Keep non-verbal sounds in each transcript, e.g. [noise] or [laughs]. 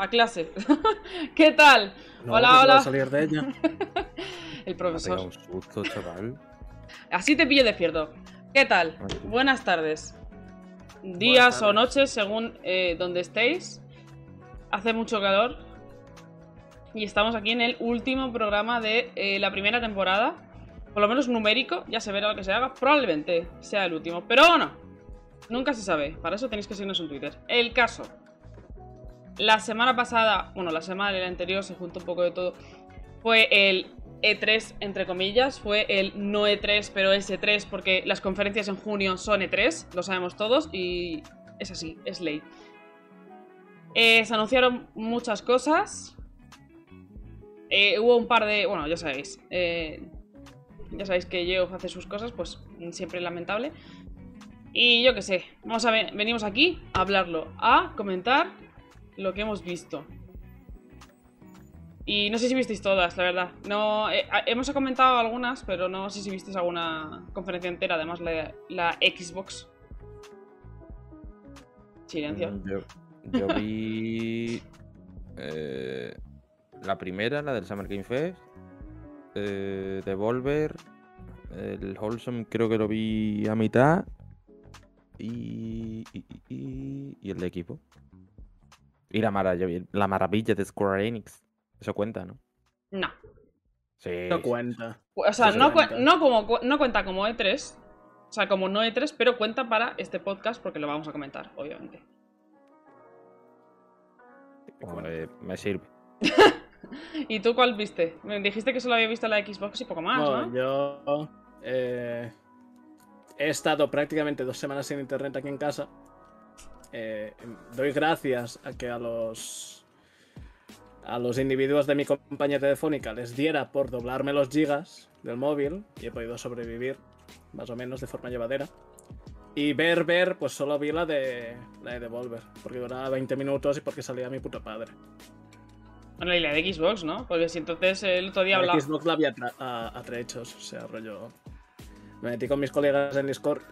A clase. [laughs] ¿Qué tal? No, hola, puedo hola. salir de ella. [laughs] El Me ha profesor. pegado un susto, chaval. Así te pillo despierto. ¿Qué tal? Buenas tardes. Días o tardes. noches, según eh, donde estéis. Hace mucho calor. Y estamos aquí en el último programa de eh, la primera temporada. Por lo menos numérico, ya se verá lo que se haga. Probablemente sea el último. Pero bueno, nunca se sabe. Para eso tenéis que seguirnos en Twitter. El caso. La semana pasada, bueno, la semana del anterior se juntó un poco de todo. Fue el E3, entre comillas. Fue el no E3, pero es E3 porque las conferencias en junio son E3, lo sabemos todos, y es así, es ley. Eh, se anunciaron muchas cosas. Eh, hubo un par de. Bueno, ya sabéis. eh, ya sabéis que Geoff hace sus cosas, pues siempre lamentable. Y yo qué sé, vamos a ver, venimos aquí a hablarlo, a comentar lo que hemos visto. Y no sé si visteis todas, la verdad. No, eh, hemos comentado algunas, pero no sé si visteis alguna conferencia entera, además la, la Xbox. Silencio. Yo, yo vi. [laughs] eh, la primera, la del Summer Game Fest. Eh, Devolver. El Wholesome creo que lo vi a mitad. Y. Y, y- y- y el de equipo. Y la maravilla, la maravilla de Square Enix. Eso cuenta, ¿no? No. Sí. No cuenta. O sea, no, cuenta. cue- no, como, cu- no cuenta como E3. O sea, como no E3, pero cuenta para este podcast porque lo vamos a comentar, obviamente. Hombre, me sirve. [laughs] ¿Y tú cuál viste? Me dijiste que solo había visto la Xbox y poco más, No, ¿no? yo eh, he estado prácticamente dos semanas sin internet aquí en casa. Eh, doy gracias a que a los a los individuos de mi compañía telefónica les diera por doblarme los gigas del móvil y he podido sobrevivir más o menos de forma llevadera. Y ver, ver, pues solo vi la de la de Devolver, porque duraba 20 minutos y porque salía mi puto padre. Bueno, y la de Xbox, ¿no? Porque si entonces el otro día La hablaba. Xbox la había tra- a, a trechos, o sea, rollo. Me metí con mis colegas en Discord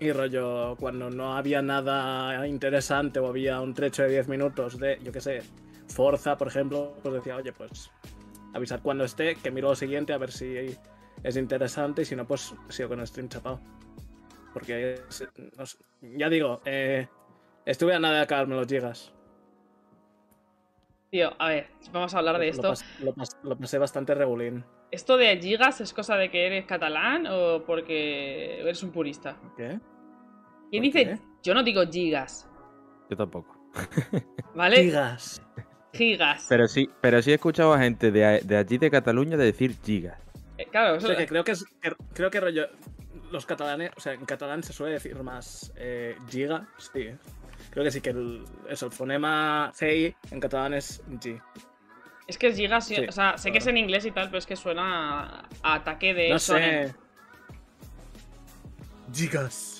y rollo, cuando no había nada interesante o había un trecho de 10 minutos de, yo qué sé, Forza, por ejemplo, pues decía, oye, pues avisar cuando esté, que miro lo siguiente a ver si es interesante y si no, pues sigo con el stream chapado. Porque, es- no sé, ya digo, eh, estuve a nada de acabarme los gigas. Tío, a ver, vamos a hablar de Lo esto. pas- lo pas- lo pasé bastante regulín. ¿Esto de gigas es cosa de que eres catalán o porque eres un purista? ¿Qué? ¿Quién ¿Por dice? qué? Yo no digo gigas, Yo tampoco. [laughs] ¿vale? Gigas. Gigas. Pero sí, pero sí he escuchado a gente de, de allí de Cataluña de decir gigas. Eh, Claro, O eso- sea, que creo que es. que- creo que rollo. Los catalanes. O sea, en catalán se suele decir más eh, giga. Sí. Creo que sí que el, eso, el fonema GI en catalán es G. es que es gigas, sí, Sí, o sea, sé que es en inglés y tal, pero es que suena a, a ataque de No sé. Gigas.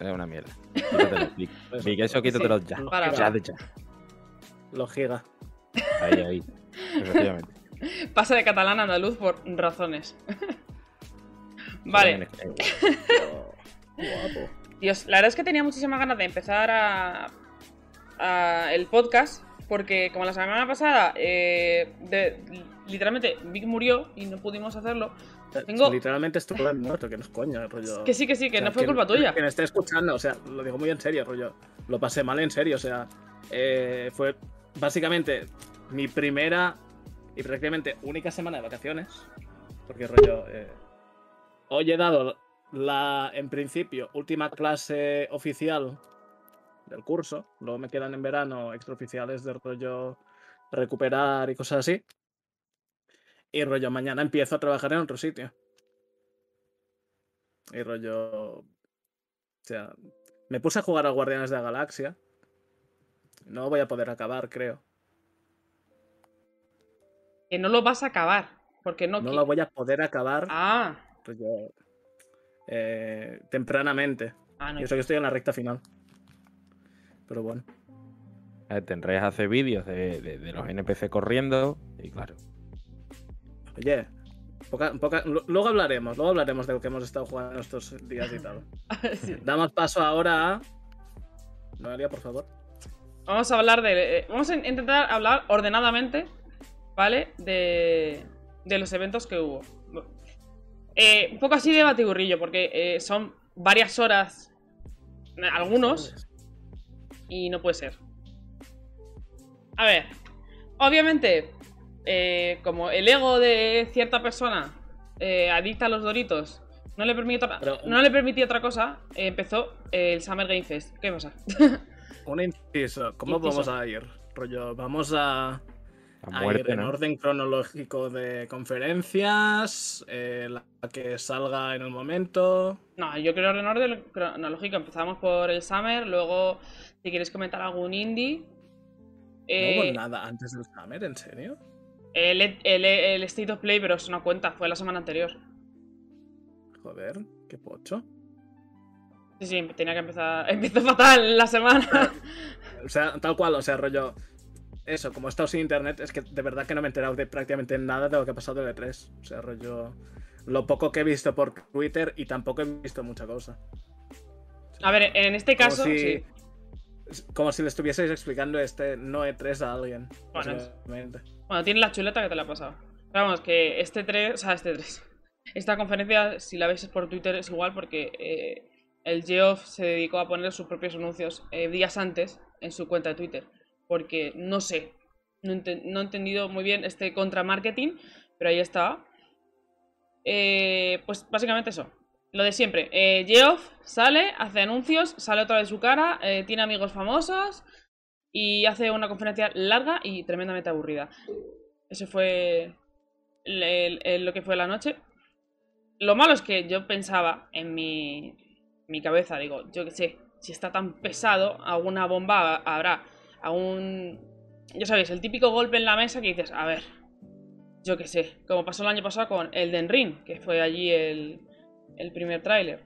Es una mierda. Quítatelo, [laughs] Vic. Eso. Vic, eso quítatelo ya. Lo Para, giga. Ya de ya. Lo giga. Ahí, ahí. Efectivamente. [laughs] Pasa de catalán a andaluz por razones. vale. [laughs] Guapo. Dios, la verdad es que tenía muchísimas ganas de empezar a, a el podcast porque como la semana pasada eh, de- literalmente Vic murió y no pudimos hacerlo. Tengo- Literalmente estuve muerto, que no es coña, rollo. Que sí, que sí, que O sea, no fue culpa tuya. Quien esté escuchando, o sea, lo digo muy en serio, rollo. Lo pasé mal en serio, o sea, eh, fue básicamente mi primera y prácticamente única semana de vacaciones. Porque, rollo, eh, hoy he dado la, en principio, última clase oficial del curso. Luego me quedan en verano extraoficiales de rollo recuperar y cosas así. Y rollo, mañana empiezo a trabajar en otro sitio. Y rollo. O sea, me puse a jugar a Guardianes de la Galaxia. No voy a poder acabar, creo. Que no lo vas a acabar. Porque no, No lo voy a poder acabar Ah, rollo, eh, tempranamente. ah, no. Y eso que estoy en la recta final. Pero bueno. Tendréis hacer vídeos de, de- de los NPC corriendo. Y claro. Oye, poca- poca- luego hablaremos, luego hablaremos de lo que hemos estado jugando estos días y tal. [laughs] Sí. Damos paso ahora a. Noelia, por favor. Vamos a hablar de. eh, Vamos a intentar hablar ordenadamente, ¿vale? De, de los eventos que hubo. Eh, un poco así de batiburrillo, porque eh, son varias horas, algunos, y no puede ser. A ver, obviamente, eh, como el ego de cierta persona eh, adicta a los doritos no le permitió otra, Pero- no le permitía otra cosa, eh, empezó el Summer Game Fest. ¿Qué pasa? [laughs] Un inciso. ¿Cómo Inciso. vamos a ir? Rollo, vamos a, ir en ¿no? orden cronológico de conferencias, eh, la que salga en el momento. No, yo creo en orden cronológico. Empezamos por el Summer, luego, si quieres comentar algún indie. no hubo nada antes del Summer, ¿en serio? El, el- el State of Play, pero eso no cuenta, fue la semana anterior. Joder, qué pocho. Sí, sí, tenía que empezar. [laughs] Empezó fatal la semana. [laughs] O sea, tal cual, o sea, rollo. Eso, como he estado sin internet, es que de verdad que no me he enterado de prácticamente nada de lo que ha pasado en E3. O sea, rollo. Lo poco que he visto por Twitter y tampoco he visto mucha cosa. A ver, en este Como caso, si, sí. como si le estuvieseis explicando este no E3 a alguien. Bueno. Bueno, tiene la chuleta que te la ha pasado. Pero vamos, que este 3, o sea, este 3. Esta conferencia, si la veis por Twitter, es igual porque eh, el Geoff se dedicó a poner sus propios anuncios eh, días antes en su cuenta de Twitter. Porque no sé, no, he entendido muy bien este contra-marketing, pero ahí estaba. Eh, pues básicamente eso. Lo de siempre. Eh, Geoff sale, hace anuncios, sale otra vez su cara, tiene amigos famosos y hace una conferencia larga y tremendamente aburrida. Ese fue lo que fue la noche. Lo malo es que yo pensaba en mi, mi cabeza, digo, yo qué sé, si está tan pesado, alguna bomba ha- habrá. Algún. Ya sabéis, el típico golpe en la mesa que dices, a ver, yo qué sé, como pasó el año pasado con Elden Ring, que fue allí el, el primer tráiler.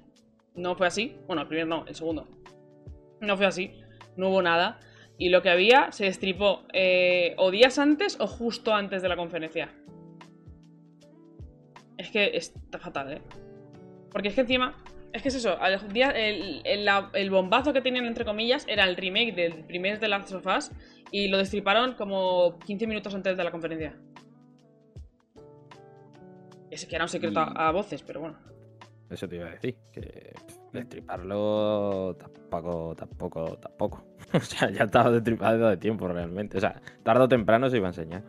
No fue así. Bueno, el primer no, el segundo. No fue así. No hubo nada. Y lo que había se destripó eh, o días antes o justo antes de la conferencia. Es que está fatal, ¿eh? Porque es que encima. Es que es eso. el, el- la- el bombazo que tenían, entre comillas, era el remake del primer de Last of Us. Y lo destriparon como 15 minutos antes de la conferencia. Ese que era un secreto a, Y- a voces, pero bueno. Eso te iba a decir. Que destriparlo tampoco, tampoco, tampoco. [laughs] o sea, ya estaba destripado de tiempo realmente. O sea, tarde o temprano se iba a enseñar.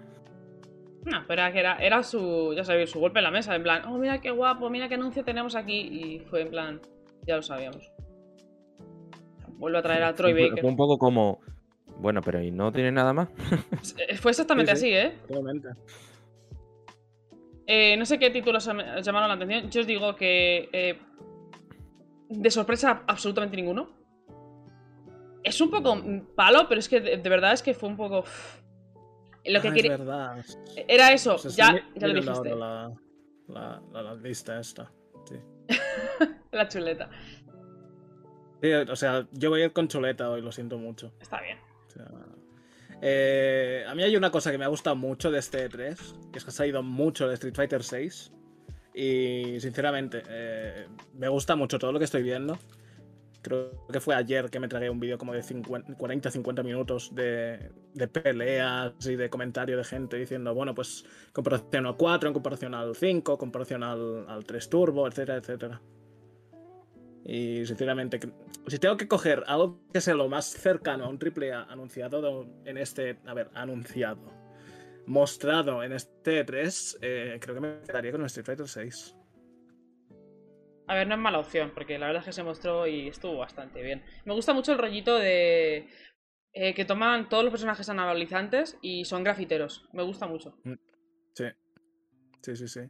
No, pero era que era, era su, ya sabéis, su golpe en la mesa, en plan, oh, mira qué guapo, mira qué anuncio tenemos aquí. Y fue en plan, ya lo sabíamos. Vuelve a traer a Troy Baker. Fue un poco como. Bueno, pero ¿y no tiene nada más? [laughs] Eh, Fue exactamente Sí, sí. así, ¿eh? Realmente. Eh, No sé qué títulos os os llamaron la atención. Yo os digo que. eh, de sorpresa, absolutamente ninguno. Es un poco palo, pero es que de, de verdad es que fue un poco. Lo que Ah, quería. Es. Era eso, Se ya, lo dijiste. La, la, la, la lista esta. Sí. [laughs] La chuleta. Sí, o sea, yo voy a ir con chuleta hoy, lo siento mucho. Está bien. O sea, eh, a mí hay una cosa que me ha gustado mucho de este E3, que es que ha salido mucho de Street Fighter 6. Y sinceramente, eh, me gusta mucho todo lo que estoy viendo. Creo que fue ayer que me tragué un vídeo como de 40-50 minutos de, de peleas y de comentario de gente diciendo, bueno, pues comparación al 4, en comparación al 5, comparación al, al 3 Turbo, etcétera, etcétera. Y sinceramente, si tengo que coger algo que sea lo más cercano a un triple anunciado en este. A ver, anunciado. Mostrado en este 3, creo que me quedaría con Street Fighter 6. A ver, no es mala opción, porque la verdad es que se mostró y estuvo bastante bien. Me gusta mucho el rollito de eh, que toman todos los personajes anabolizantes y son grafiteros. Me gusta mucho. Sí. Sí, sí, sí.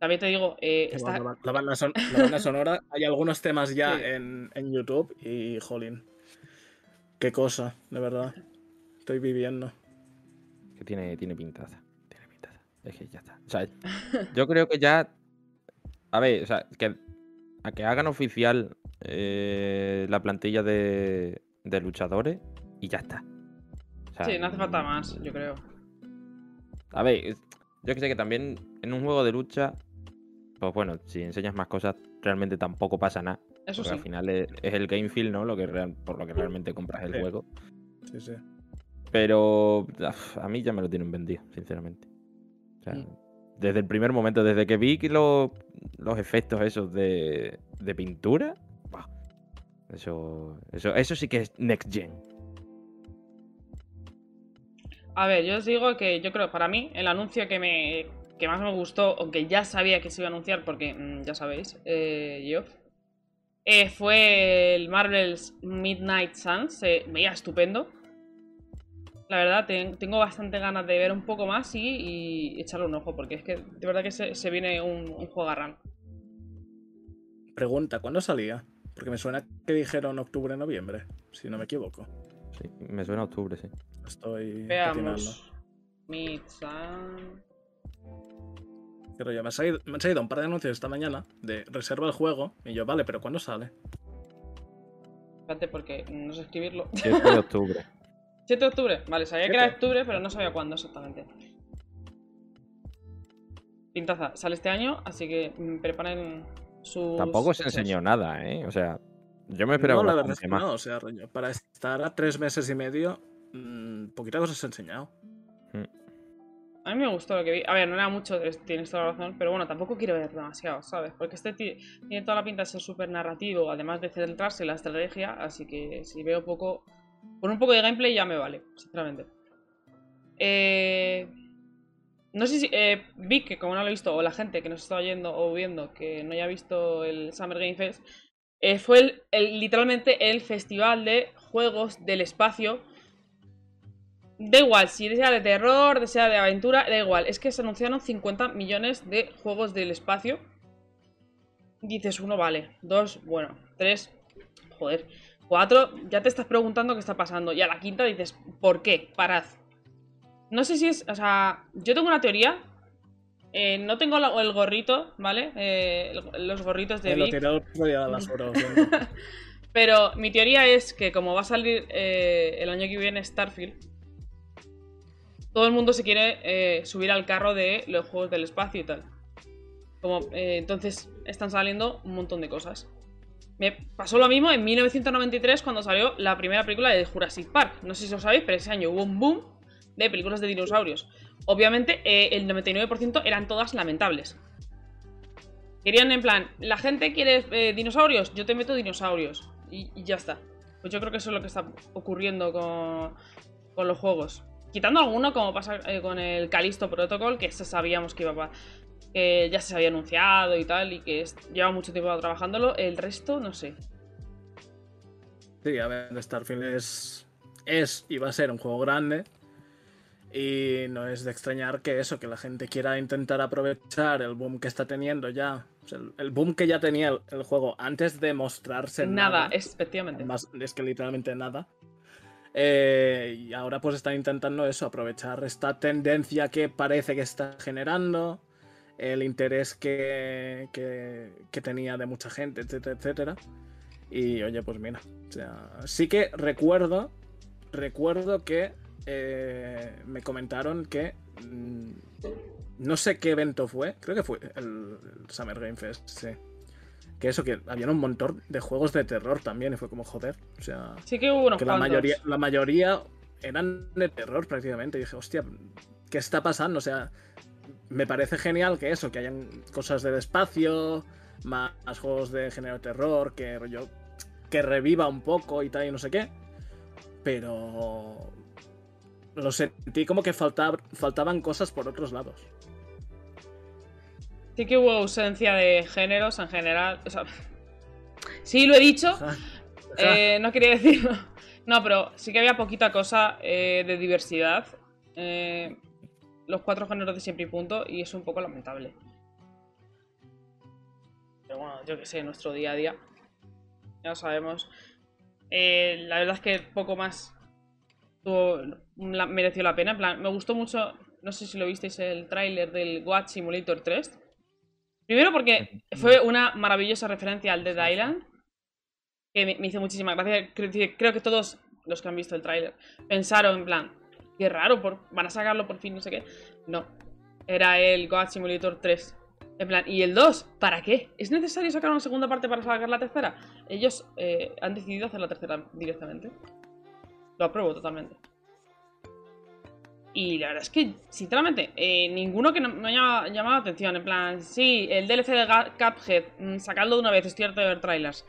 También te digo, eh, está- La, ba- la banda son- la banda sonora, [laughs] hay algunos temas ya Sí. en, en YouTube y, jolín. Qué cosa, de verdad. Estoy viviendo. Tiene, tiene pintaza. Tiene pintaza. Es que ya está. O sea, [laughs] yo creo que ya. A ver, o sea, que a que hagan oficial eh, la plantilla de, de luchadores y ya está. O sea, sí, no hace falta más, yo creo. A ver, yo que sé que también en un juego de lucha, pues bueno, si enseñas más cosas, realmente tampoco pasa nada. Eso Porque sí. al final es, es el game feel, ¿no? Lo que real- por lo que realmente compras el Sí. juego. Sí, sí. Pero uf, a mí ya me lo tienen vendido, sinceramente. O sea, Mm. desde el primer momento, desde que vi que lo- los efectos esos de, de pintura, eso, eso, eso sí que es next gen. A ver, yo os digo que yo creo, para mí, el anuncio que me que más me gustó, aunque ya sabía que se iba a anunciar, porque mm, ya sabéis, eh, Geoff, eh, fue el Marvel's Midnight Suns. Se veía estupendo. La verdad, ten- tengo bastante ganas de ver un poco más y, y echarle un ojo, porque es que de verdad que se, se viene un, un juego Pregunta, ¿cuándo salía? Porque me suena que dijeron octubre, noviembre, si no me equivoco. Sí, me suena a octubre, sí. Estoy. Veamos. Pero ya me, salido, me han salido un par de anuncios esta mañana de reserva el juego. Y yo, vale, pero ¿cuándo sale? Espérate, porque no sé escribirlo. 7 de octubre. [laughs] 7 de octubre. Vale, sabía que era octubre, pero no sabía cuándo exactamente. Pintaza, sale este año, así que mm, preparen su. Tampoco se enseñó nada, ¿eh? O sea, yo me esperaba no, la verdad es que más. no. O sea, rollo, para estar a tres meses y medio, mm, poquita cosa se ha enseñado. A mí me gustó lo que vi. A ver, no era mucho, es- tienes toda la razón, pero bueno, tampoco quiero ver demasiado, ¿sabes? Porque este ti- tiene toda la pinta de ser súper narrativo, además de centrarse en la estrategia, así que si veo poco. Con un poco de gameplay ya me vale, sinceramente. Eh. No sé si. Eh, Vic, que como no lo he visto, o la gente que nos está oyendo o viendo que no haya visto el Summer Game Fest, eh, fue el- el- literalmente el festival de juegos del espacio Da igual, si sea de terror, sea de aventura, da igual. Es que se anunciaron 50 millones de juegos del espacio. Dices uno, vale. Dos, bueno. Tres, joder. Cuatro, ya te estás preguntando qué está pasando. Y a la quinta dices, ¿por qué? Parad. No sé si es, o sea, yo tengo una teoría. Eh, no tengo la- el gorrito, ¿vale? Eh, los gorritos de lo. [laughs] Pero mi teoría es que como va a salir eh, el año que viene Starfield, todo el mundo se quiere eh, subir al carro de los juegos del espacio y tal. Como, eh, entonces están saliendo un montón de cosas. Me pasó lo mismo en 1993 cuando salió la primera película de Jurassic Park. No sé si lo sabéis, pero ese año hubo un boom de películas de dinosaurios. Obviamente eh, el 99% eran todas lamentables. Querían en plan, la gente quiere eh, dinosaurios, yo te meto dinosaurios. Y, ya está. Pues yo creo que eso es lo que está ocurriendo con, con los juegos. Quitando alguno, como pasa eh, con el Callisto Protocol, que sabíamos que iba a, que ya se había anunciado y tal, y que lleva mucho tiempo trabajándolo. El resto, no sé. Sí, a ver, Starfield es, es y va a ser un juego grande. Y no es de extrañar que eso, que la gente quiera intentar aprovechar el boom que está teniendo ya. o sea, el, boom que ya tenía el, el juego antes de mostrarse Nada, nada. efectivamente. Más, es que literalmente nada. Eh, y ahora pues están intentando eso, aprovechar esta tendencia que parece que está generando, el interés que, que, que tenía de mucha gente, etcétera, etcétera. Y oye, pues mira, o sea, sí que recuerdo, recuerdo que eh, me comentaron que mm, no sé qué evento fue, creo que fue el, el Summer Game Fest, sí. Que eso, que había un montón de juegos de terror también, y fue como joder. O sea, Sí que hubo unos que la mayoría, la mayoría eran de terror prácticamente. Y dije, hostia, ¿qué está pasando? O sea, me parece genial que eso, que hayan cosas del espacio, más, juegos de género de terror, que rollo, que reviva un poco y tal y no sé qué. Pero lo sentí como que faltab- faltaban cosas por otros lados. Sí que hubo ausencia de géneros en general. O sea, [laughs] sí, lo he dicho. [laughs] Eh, no quería decirlo. [laughs] No, pero sí que había poquita cosa eh, de diversidad. Eh, los cuatro géneros de siempre y punto. Y es un poco lamentable. Pero bueno, yo que sé, nuestro día a día. Ya lo sabemos. Eh, la verdad es que poco más tuvo- la- mereció la pena. En plan, me gustó mucho. No sé si lo visteis el tráiler del Goat Simulator 3. Primero porque fue una maravillosa referencia al Dead Island. Que me, me hizo muchísima gracia. Creo, que- creo que todos los que han visto el tráiler pensaron en plan, qué raro, por, van a sacarlo por fin, no sé qué. No. Era el Goat Simulator 3. En plan, ¿y el 2? ¿Para qué? ¿Es necesario sacar una segunda parte para sacar la tercera? Ellos eh, han decidido hacer la tercera directamente. Lo apruebo totalmente. Y la verdad es que, sinceramente, eh, ninguno que no me haya llamado la atención. En plan, sí, el DLC de Cuphead, mm, sacadlo de una vez, estoy harto de ver trailers.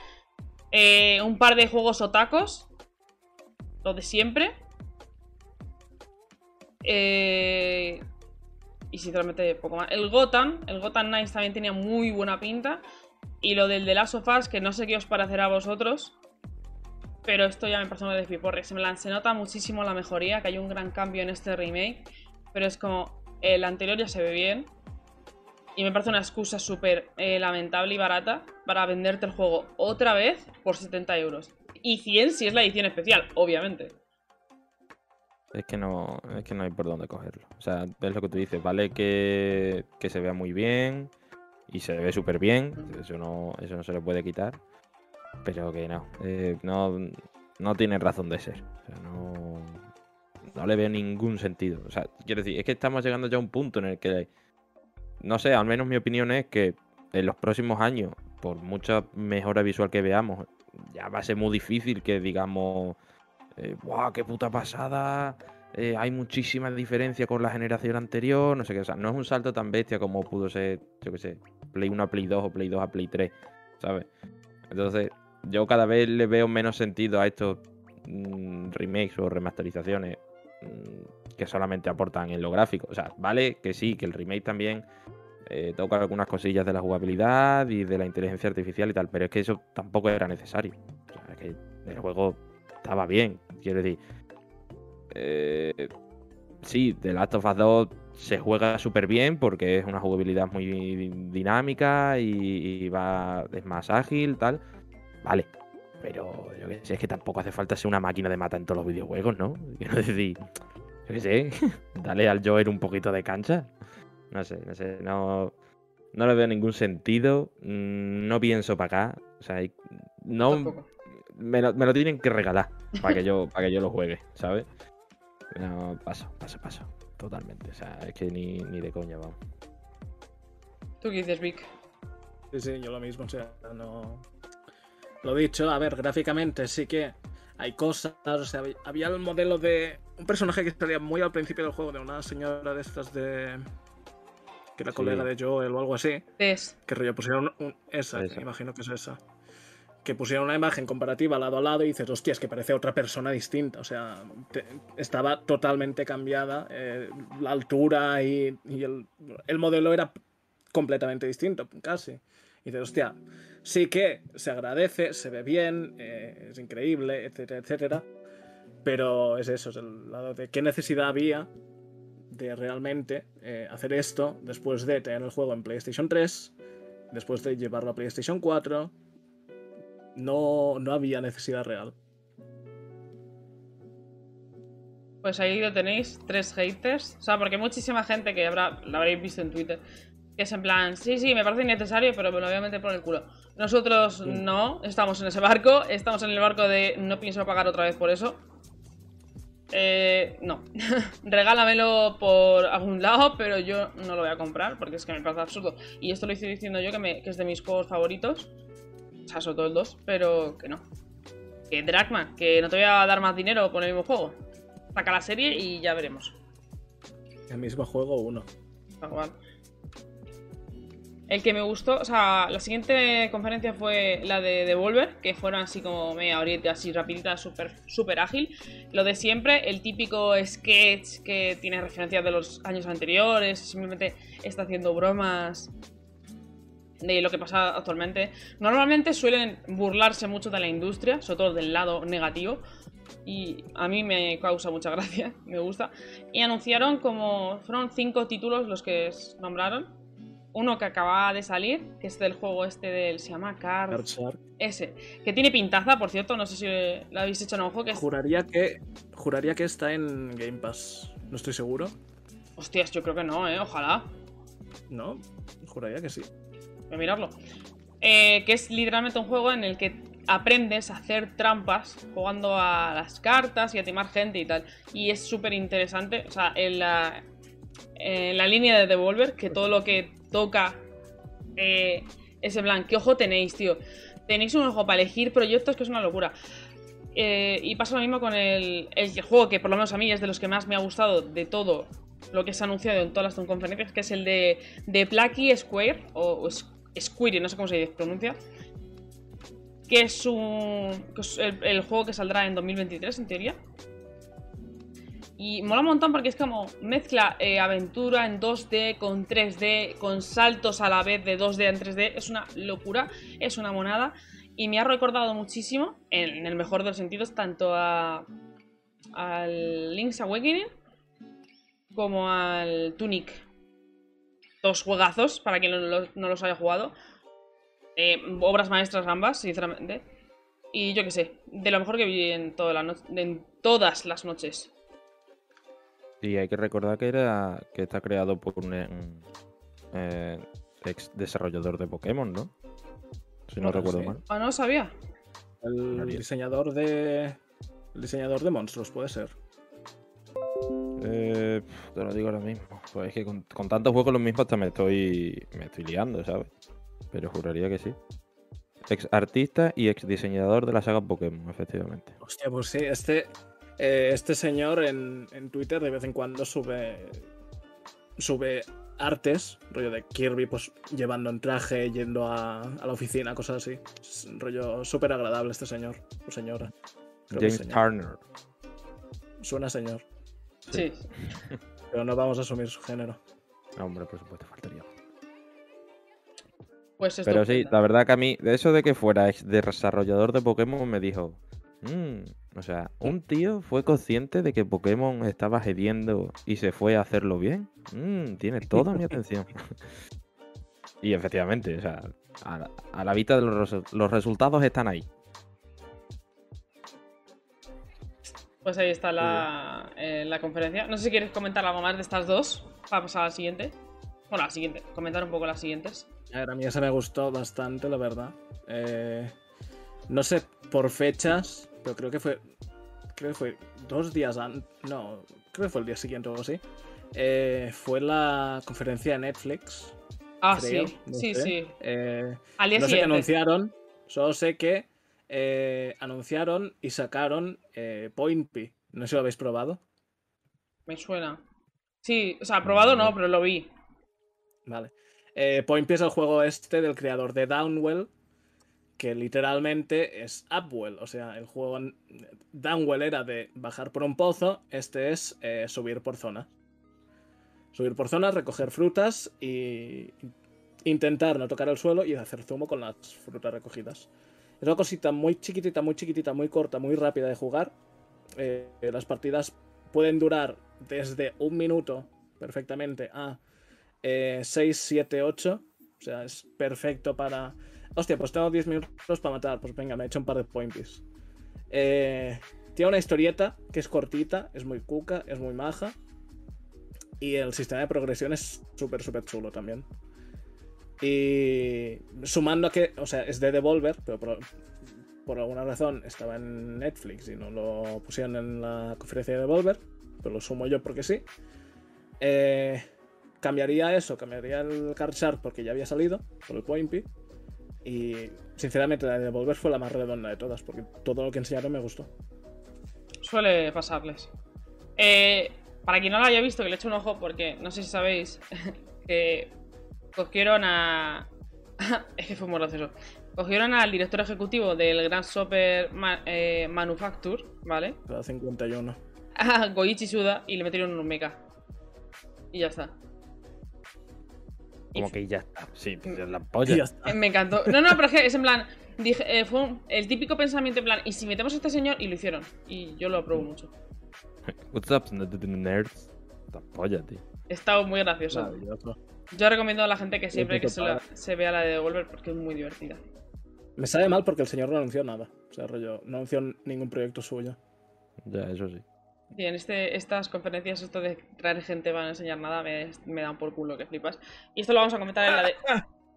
Eh, un par de juegos otacos. Lo de siempre. Eh, y sinceramente, poco más. El Gotham, el Gotham Knights también tenía muy buena pinta. Y lo del The Last of Us, que no sé qué os parecerá a vosotros. Pero esto ya me pasó una despiporre. Se, se nota muchísimo la mejoría, que hay un gran cambio en este remake. Pero es como, el anterior ya se ve bien. Y me parece una excusa súper eh, lamentable y barata para venderte el juego otra vez por 70 euros. Y 100 si es la edición especial, obviamente. Es que no, es que no hay por dónde cogerlo. O sea, es lo que tú dices, vale que, que se vea muy bien y se ve súper bien, eso no, eso no se le puede quitar, pero que no, eh, no, no tiene razón de ser. O sea, no, no le veo ningún sentido. O sea, quiero decir, es que estamos llegando ya a un punto en el que, no sé, al menos mi opinión es que en los próximos años, por mucha mejora visual que veamos, ya va a ser muy difícil que digamos eh, ¡Buah, qué puta pasada! Eh, hay muchísima diferencia con la generación anterior, no sé qué, o sea, no es un salto tan bestia como pudo ser, yo qué sé, Play 1 a Play 2 o Play 2 a Play 3, ¿sabes? Entonces, yo cada vez le veo menos sentido a estos mm, remakes o remasterizaciones mm, que solamente aportan en lo gráfico. O sea, vale que sí, que el remake también eh, toca algunas cosillas de la jugabilidad y de la inteligencia artificial y tal, pero es que eso tampoco era necesario. O sea, es que el juego estaba bien. Quiero decir, eh, sí, The Last of Us 2 se juega súper bien porque es una jugabilidad muy dinámica y, va, es más ágil, tal. Vale, pero yo que sé, es que tampoco hace falta ser una máquina de mata en todos los videojuegos, ¿no? [laughs] Quiero decir, yo qué sé, [laughs] dale al Joel un poquito de cancha. No sé, no sé, no, no le veo ningún sentido. Mm, no pienso para acá. O sea, no, me lo, tienen que regalar para que yo, [laughs] para que yo lo juegue, ¿sabes? No, paso, paso, paso. Totalmente. O sea, es que ni, de coña, vamos. ¿Tú qué dices, Vic? Sí, sí, yo lo mismo. O sea, no. Lo dicho, a ver, gráficamente sí que hay cosas. O sea, había el modelo de. Un personaje que estaría muy al principio del juego, de una señora de estas de. Que era colega de Joel o algo así. Es. Que rollo pusieron un, esa, imagino que es esa que pusieron una imagen comparativa lado a lado y dices, hostia, es que parece otra persona distinta. O sea, estaba totalmente cambiada. Eh, la altura y, el, modelo era completamente distinto, casi. Y dices, hostia, sí que se agradece, se ve bien, eh, es increíble, etcétera, etcétera. Pero es eso, es el lado de qué necesidad había de realmente eh, hacer esto después de tener el juego en PlayStation 3, después de llevarlo a PlayStation 4 no, había necesidad real. Pues ahí lo tenéis, tres haters. O sea, porque muchísima gente que habrá, la habréis visto en Twitter, que es en plan, sí, sí, me parece innecesario, pero me lo voy a meter por el culo. Nosotros no, estamos en ese barco, estamos en el barco de no pienso pagar otra vez por eso. Eh, no. [laughs] Regálamelo por algún lado, pero yo no lo voy a comprar porque es que me parece absurdo. Y esto lo estoy diciendo yo que, que es de mis juegos favoritos o sea, sobre todo el 2, pero que no. Que Dragman, que no te voy a dar más dinero por el mismo juego. Saca la serie y ya veremos. El mismo juego, uno. Igual. El que me gustó, o sea, la siguiente conferencia fue la de Devolver, que fueron así como media horita, así rapidita, súper super ágil. Lo de siempre, el típico sketch que tiene referencias de los años anteriores, simplemente está haciendo bromas de lo que pasa actualmente. Normalmente suelen burlarse mucho de la industria, sobre todo del lado negativo. Y a mí me causa mucha gracia, [laughs] me gusta. Y anunciaron como. Fueron cinco títulos los que nombraron. Uno que acababa de salir, que es del juego este del. Se llama Card. Ese. Que tiene pintaza, por cierto, no sé si lo habéis hecho en ojo. Que juraría, que, juraría que está en Game Pass. No estoy seguro. Hostias, yo creo que no, eh. Ojalá. No, juraría que sí mirarlo. Eh, que es literalmente un juego en el que aprendes a hacer trampas jugando a las cartas y a timar gente y tal. Y es súper interesante. O sea, en la, en la línea de Devolver, que todo lo que toca eh, es ¿qué ojo tenéis, tío? Tenéis un ojo para elegir proyectos que es una locura. Eh, y pasa lo mismo con el, el juego que por lo menos a mí es de los que más me ha gustado de todo lo que se ha anunciado en todas las conferencias, que es el de, de Plucky Square, o, o Squire, no sé cómo se pronuncia, que es, un, el juego que saldrá en 2023 en teoría. Y mola un montón porque es como mezcla eh, aventura en 2D con 3D, con saltos a la vez de 2D en 3D. Es una locura, es una monada. Y me ha recordado muchísimo, en, el mejor de los sentidos, tanto a al Link's Awakening como al Tunic. Dos juegazos, para quien no, los- no los haya jugado. Eh, obras maestras ambas, sinceramente. Y yo qué sé, de lo mejor que vi en, toda la no- en todas las noches. Y hay que recordar que era que está creado por un, un, eh, ex desarrollador de Pokémon, ¿no? Si no recuerdo sí. mal. Ah, no lo sabía. El diseñador de. El diseñador de monstruos, puede ser. Eh, te lo digo ahora mismo. Pues es que con, con tantos juegos los mismos hasta me estoy, me estoy liando, ¿sabes? Pero juraría que sí. Ex artista y ex diseñador de la saga Pokémon, efectivamente. Hostia, pues sí, este. eh, este señor en, en Twitter de vez en cuando sube. Sube artes, rollo de Kirby, pues llevando en traje, yendo a, a la oficina, cosas así. Es un rollo súper agradable este señor, o señora. Creo James señor. Turner. Suena señor, Sí. pero no vamos a asumir su género. No, hombre, por supuesto, faltaría. Pues esto. Pero sí, la verdad que a mí, de eso de que fuera ex desarrollador de Pokémon, me dijo. "Mm", o sea, un tío fue consciente de que Pokémon estaba gediendo y se fue a hacerlo bien. Mm, tiene toda mi atención. [laughs] y efectivamente, o sea, a, la- a la vista de los resultados están ahí. Pues ahí está la, eh, la conferencia. No sé si quieres comentar algo más de estas dos. Para pasar a la siguiente. Bueno, a la siguiente. Comentar un poco las siguientes. A ver, a mí esa me gustó bastante, la verdad. Eh, no sé por fechas, pero creo que fue. Creo que fue dos días antes. No, creo que fue el día siguiente o algo así. Eh, fue la conferencia de Netflix. Ah, creo, sí. no sí, sé. sí. Eh, Al día no sé qué siguiente. anunciaron, solo sé que eh, anunciaron y sacaron eh, Point P. No sé si lo habéis probado. Me suena. Sí, o sea, probado no, pero lo vi. Vale. Eh, Point P es el juego este del creador de Downwell, que literalmente es Upwell. O sea, el juego en- Downwell era de bajar por un pozo, este es eh, subir por zona. Subir por zonas, recoger frutas y intentar no tocar el suelo y hacer zumo con las frutas recogidas. Es una cosita muy chiquitita, muy chiquitita, muy corta, muy rápida de jugar. Eh, las partidas pueden durar desde un minuto perfectamente a 6, 7, 8. O sea, es perfecto para. Hostia, pues tengo 10 minutos para matar. Pues venga, me he hecho un par de pointies. Eh, tiene una historieta que es cortita, es muy cuca, es muy maja. Y el sistema de progresión es súper, súper chulo también. Y sumando a que, o sea, es de Devolver, pero por, alguna razón estaba en Netflix y no lo pusieron en la conferencia de Devolver, pero lo sumo yo porque sí. Eh, cambiaría eso, cambiaría el card chart porque ya había salido por el Point P. Y sinceramente la de Devolver fue la más redonda de todas, porque todo lo que enseñaron me gustó. Suele pasarles. Eh, para quien no lo haya visto, que le eche un ojo, porque no sé si sabéis [laughs] que cogieron a. [laughs] es que fue muy gracioso. Cogieron al director ejecutivo del Grand Super Ma- eh, Manufacture, ¿vale? Cada 51. A Goichi Suda y le metieron un mecha. Y ya está. Y Como que ya está. Sí, pues es la Y polla. ya está. Me encantó. No, no, pero es que es en plan. Dije, eh, fue un- el típico pensamiento en plan, ¿y si metemos a este señor? Y lo hicieron. Y yo lo apruebo mucho. What's up, nerds? La polla, tío. Está muy gracioso. Maravilloso. Yo recomiendo a la gente que siempre que se, la- se vea la de Devolver porque es muy divertida. Me sabe mal porque el señor no anunció nada. O sea, rollo, no anunció ningún proyecto suyo. Ya, eso sí. Y en este, estas conferencias, esto de traer gente para no enseñar nada, me, me dan por culo que flipas. Y esto lo vamos a comentar en la de,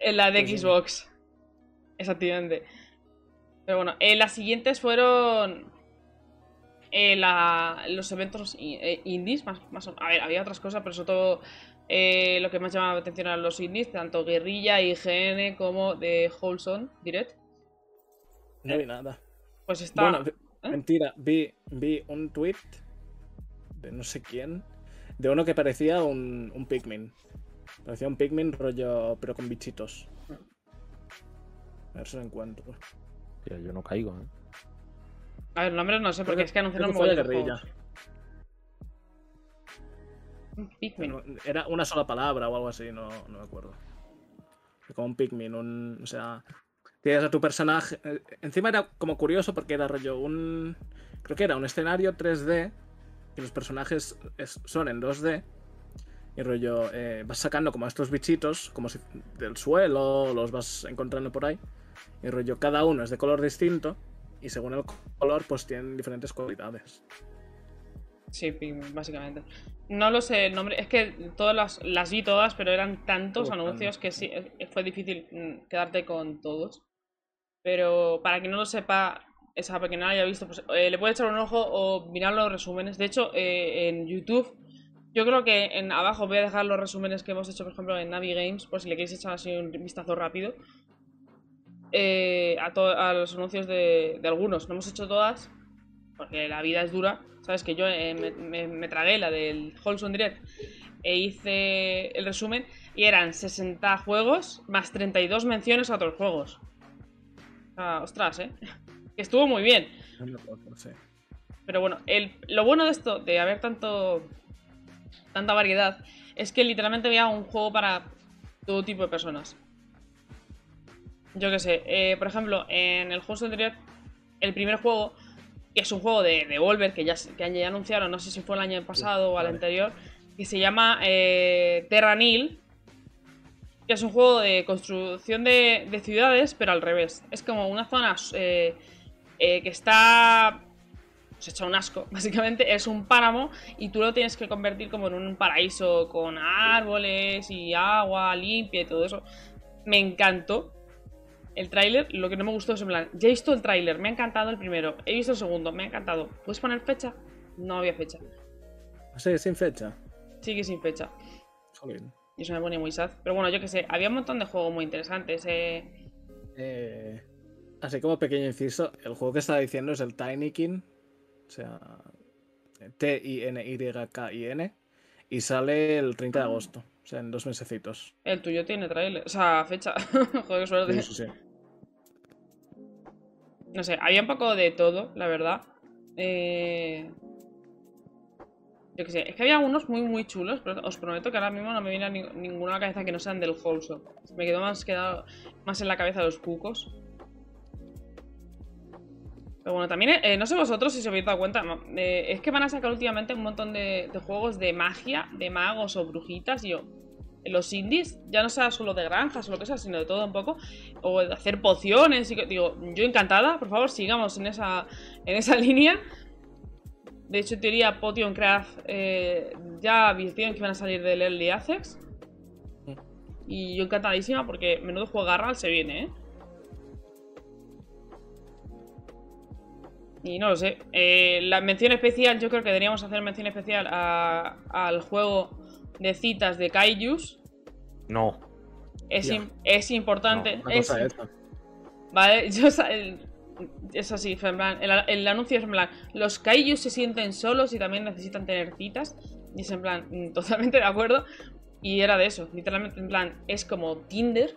en la de Sí, sí. Xbox. Exactamente. Pero bueno, eh, las siguientes fueron eh, la- los eventos eh, indies. Más, más a ver, había otras cosas, pero sobre todo eh, lo que más llamaba la atención eran los indies, tanto Guerrilla, IGN como de Wholesome Direct. No vi nada. Pues está. Bueno, ¿eh? Mentira, vi, vi un tweet de no sé quién, de uno que parecía un, un Pikmin. Parecía un Pikmin rollo, pero con bichitos. A ver si lo encuentro. Tío, yo no caigo, ¿eh? A ver, nombres no sé, porque Creo es que anunciaron mogollón de guerrilla. juegos. Un Pikmin. Era una sola palabra o algo así, no, no me acuerdo. Como un Pikmin, un. O sea. Tienes a tu personaje. eh, Encima era como curioso porque era rollo un. Creo que era un escenario 3D. Y los personajes es- son en 2D. Y rollo. eh, vas sacando como estos bichitos, como si del suelo, los vas encontrando por ahí. Y rollo, cada uno es de color distinto. Y según el color, pues tienen diferentes cualidades. Sí, básicamente. No lo sé el nombre, es que todas las, las vi todas, pero eran tantos anuncios que sí, eh, fue difícil mm, quedarte con todos. Pero para quien no lo sepa, esa para quien no lo haya visto, pues eh, le puede echar un ojo o mirar los resúmenes. De hecho, eh, en YouTube, yo creo que en abajo voy a dejar los resúmenes que hemos hecho, por ejemplo, en Navi Games, por si le queréis echar así un vistazo rápido. Eh, a, a los anuncios de, de algunos. No hemos hecho todas, porque la vida es dura. Sabes que yo eh, me, me- me tragué la del Wholesome Direct e hice el resumen y eran 60 juegos más 32 menciones a otros juegos. Ah, ostras, ¿eh? [laughs] Que estuvo muy bien. Pero bueno, el, lo bueno de esto, de haber tanto tanta variedad, es que literalmente había un juego para todo tipo de personas. Yo qué sé, eh, por ejemplo, en el juego anterior, el primer juego, es un juego de, de Volver, que ya, que ya anunciaron, no sé si fue el año pasado o al anterior, que se llama eh, Terra Nil, que es un juego de construcción de, de ciudades, pero al revés. Es como una zona eh, eh, que está se echa un asco. [laughs] Básicamente es un páramo y tú lo tienes que convertir como en un paraíso con árboles y agua limpia y todo eso. Me encantó el tráiler. Lo que no me gustó es en plan, ya he visto el tráiler, me ha encantado el primero, he visto el segundo, me ha encantado. ¿Puedes poner fecha? No había fecha. Sí, sin fecha. Sigue sin fecha. Jolín. Y eso me pone muy sad. Pero bueno, yo que sé, había un montón de juegos muy interesantes. Eh... Eh, así como pequeño inciso, el juego que estaba diciendo es el Tinykin. O sea, T-I-N-Y-K-I-N. Y sale el 30 de agosto. O sea, en dos mesecitos. El tuyo tiene tráiler, o sea, fecha. [laughs] Joder, suerte. Sí, sí, sí. No sé, había un poco de todo, la verdad. Eh... Yo qué sé, es que había unos muy muy chulos, pero os prometo que ahora mismo no me viene a ni- ninguno a la cabeza que no sean del Wholesome. Me quedó más, quedado más en la cabeza los cucos. Pero bueno, también, eh, no sé vosotros si os habéis dado cuenta, eh, es que van a sacar últimamente un montón de, de juegos de magia, de magos o brujitas, y yo, en los indies, ya no sea solo de granjas o lo que sea, sino de todo un poco, o de hacer pociones, y que, digo, yo encantada, por favor, sigamos en esa, en esa [laughs] línea. De hecho, en teoría, Potion Craft eh, ya advirtieron que iban a salir del Early Access. Y yo encantadísima porque menudo juegarral se viene, ¿eh? Y no lo sé. Eh, la mención especial, yo creo que deberíamos hacer mención especial a- al juego de citas de Kaijus. No. Es, es importante. Una es, cosa esta. Vale, [laughs] yo es así, en plan, el, el anuncio es en plan, los kaijus se sienten solos y también necesitan tener citas. Y es en plan, mm, [laughs] totalmente de acuerdo. Y era de eso, literalmente en plan, es como Tinder,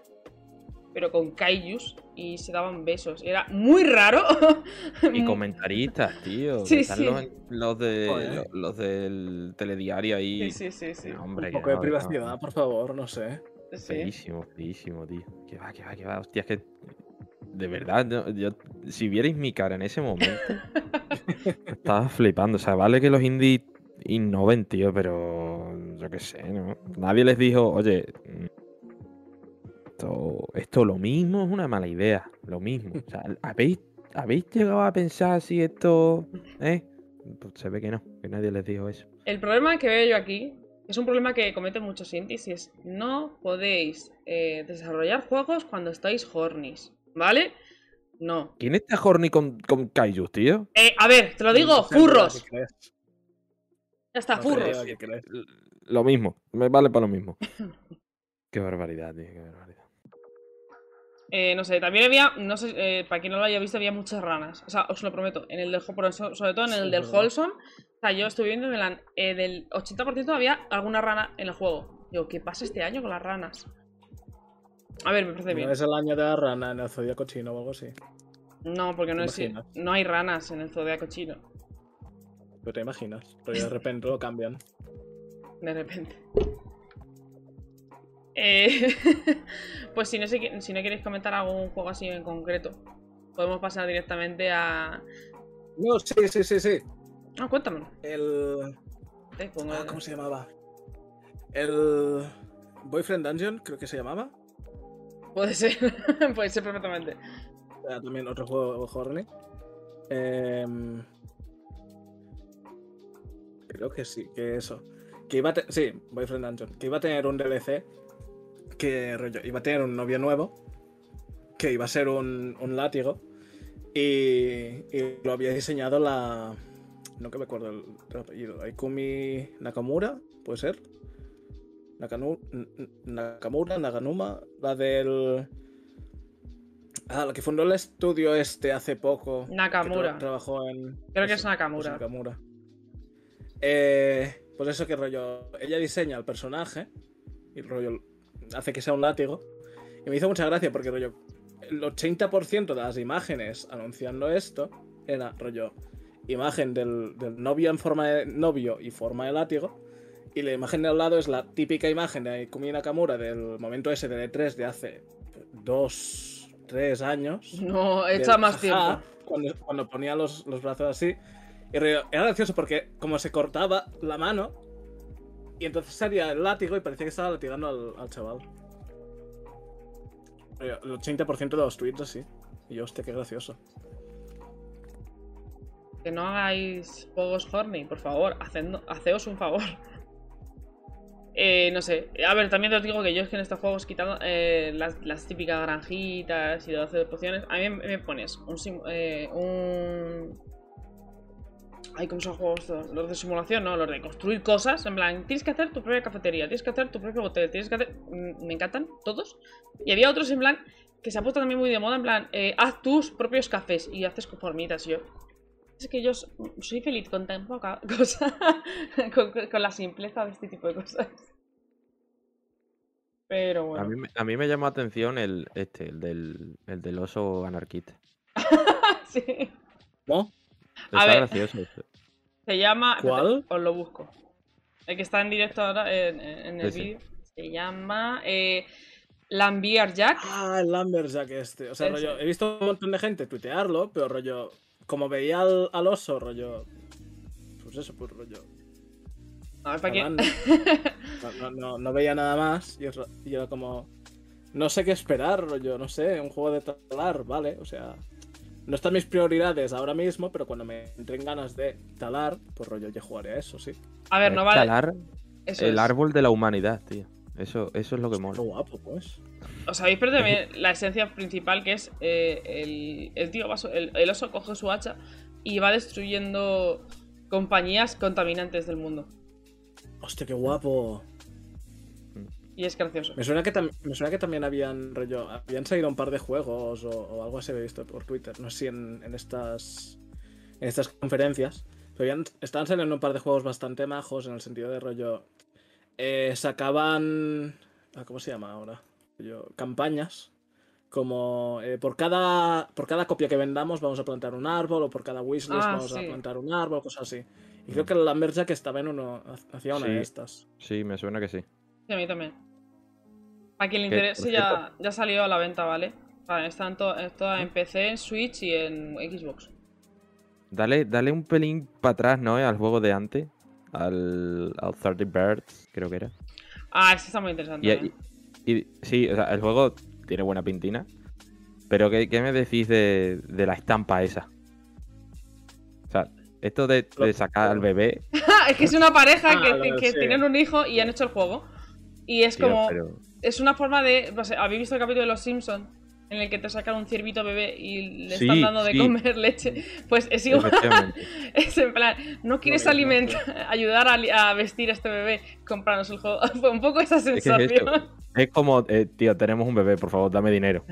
pero con kaijus y se daban besos. Era muy raro. [laughs] Y comentaristas, tío. Mm. Sí, están sí. Los, los de, los, los del telediario ahí. Sí, sí, sí, sí. No, hombre, Un poco de no, privacidad, no. por favor, no sé. Sí. Feísimo, feísimo, tío. Que va, que va, que va. Hostia, es que. De verdad, yo, yo- si vierais mi cara en ese momento, [laughs] estaba flipando. O sea, vale que los indies innoven, tío, pero yo qué sé, ¿no? Nadie les dijo, oye, mm, esto, esto lo mismo es una mala idea. Lo mismo. O sea, [laughs] ¿habéis, ¿habéis llegado a pensar si esto. ¿Eh? Pues se ve que no, que nadie les dijo eso. El problema que veo yo aquí es un problema que cometen muchos indies y es no podéis eh, desarrollar juegos cuando estáis hornies, ¿vale? No. ¿Quién está horny con, con Kaijus, tío? Eh, a ver, te lo digo, No furros. Ya está, No furros. Lo mismo, me vale para lo mismo. [laughs] qué barbaridad, tío, qué barbaridad. Eh, no sé, también había, no sé, eh, para quien no lo haya visto, había muchas ranas. O sea, os lo prometo. En el del, por eso- sobre todo en el Sí, del verdad. Wholesome. O sea, yo estuve viendo en plan, eh, del 80% había alguna rana en el juego. Digo, ¿qué pasa este año con las ranas? A ver, me parece ¿No bien. es el año de la rana en el zodiaco chino o algo así? No, porque no, ¿Te es, no hay ranas en el zodiaco chino. Pero te imaginas. Pero de repente lo cambian. De repente. Eh, [laughs] pues si no, si no queréis comentar algún juego así en concreto, podemos pasar directamente a. No, sí, sí, sí, sí. Ah, cuéntamelo. El. Te pongo- Ah, ¿Cómo se llamaba? El. Boyfriend Dungeon, creo que se llamaba. Puede ser, [laughs] puede ser perfectamente. Era también otro juego horny. Em, creo que sí, que eso. Que iba a Sí, Boyfriend Dungeon. Que iba a tener un DLC. Que rollo, iba a tener un novio nuevo. Que iba a ser un, un látigo. Y, y lo había diseñado la. No que me acuerdo el, el apellido. Aikumi Nakamura, puede ser. Nakanu- Nakamura, Naganuma, la del. Ah, la que fundó el estudio este hace poco. Nakamura. tra- trabajó en. Creo que es Nakamura. pues Nakamura. Eh, pues eso que rollo. Ella diseña el personaje. Y rollo. Hace que sea un látigo. Y me hizo mucha gracia porque rollo. El 80% de las imágenes anunciando esto era rollo. Imagen del, del novio en forma de novio y forma de látigo. Y la imagen de al lado es la típica imagen de Kumi Nakamura del momento ese de E3 de hace dos, tres años. No, echa más tiempo. Cuando, cuando ponía los, los brazos así. Y era gracioso porque como se cortaba la mano. Y entonces salía el látigo y parecía que estaba latigando al, al chaval. Rollo, El 80% de los tweets así. Y yo, hostia, qué gracioso. Que no hagáis juegos horny, por favor, hacedno- haceos un favor. [laughs] Eh, no sé, a ver, también os digo que yo es que en estos juegos, quitando eh, las, las típicas granjitas y de 12 pociones, a mí me pones un. eh, un... Ay, ¿cómo son los juegos? estos? Los de simulación, no, los de construir cosas. En plan, tienes que hacer tu propia cafetería, tienes que hacer tu propio hotel, tienes que hacer. Mm, Me encantan todos. Y había otros en plan que se ha puesto también muy de moda, en plan, eh, haz tus propios cafés y haces conformitas. Y yo, es que yo soy feliz con tan poca [laughs] cosa, con, con la simpleza de este tipo de cosas. Pero A bueno. mí, me- a mí me llamó atención el, este, el del, el del oso anarquista. [laughs] sí. ¿No? Está ver. gracioso. Se llama. ¿Cuál? Os lo busco. El que está en directo ahora en, en el Sí, sí. vídeo. Se llama. Eh, Lambier Jack. Ah, el Lumberjack este. O sea, Ese. rollo, he visto un montón de gente tuitearlo, pero rollo. Como veía al, al oso, rollo. Pues eso, pues rollo. A ver, ¿para qué? No, [laughs] no, no- no veía nada más. Y, es ro- y era como. No sé qué esperar, rollo. No sé, un juego de talar, vale. O sea. No están mis prioridades ahora mismo, pero cuando me entren ganas de talar, pues rollo, yo jugaré a eso, sí. A ver, Es no vale. talar Eso el es. árbol de la humanidad, tío. Eso, eso es lo que Qué mola. guapo, pues. Os habéis perdido también la esencia principal que es eh, el, el tío va el, el oso coge su hacha y va destruyendo compañías contaminantes del mundo. Hostia, qué guapo. Y es gracioso. Me suena que, tam- me suena que también habían rollo, habían salido un par de juegos o, o algo así he visto por Twitter, no sé si en, en estas en estas conferencias, pero habían- estaban saliendo un par de juegos bastante majos en el sentido de rollo eh, sacaban ah, ¿cómo se llama ahora? Rollo, campañas como eh, por cada por cada copia que vendamos vamos a plantar un árbol o por cada wishlist Ah, vamos sí. a plantar un árbol, cosas así. Y creo que el Lumberjack estaba en uno hacía una Sí. de estas. Sí, me suena que sí. Sí, a mí también. Para quien le interese ya, ya salió a la venta, ¿vale? Vale, está en, to- en PC, en Switch y en Xbox. Dale, dale un pelín para atrás, ¿no? Al juego de antes. Al, al 30 Birds, creo que era. Ah, ese está muy interesante. Y, ¿eh? y- y- sí, o sea, el juego tiene buena pintina. Pero ¿qué, qué me decís de, de la estampa esa? O sea, esto de, de sacar al bebé. [laughs] es que es una pareja Ah, que, que tienen un hijo y han hecho el juego. Y es tío, como. pero- Es una forma de. No sé, ¿habéis visto el capítulo de Los Simpsons? en el que te sacan un ciervito bebé y le Sí, están dando de sí. comer leche. Pues es igual. [laughs] Es en plan, no quieres No, no, alimentar, [laughs] ayudar a, vestir a este bebé, compranos el juego. [laughs] Fue un poco esa es sensación. Es como, eh, tío, tenemos un bebé, por favor, dame dinero.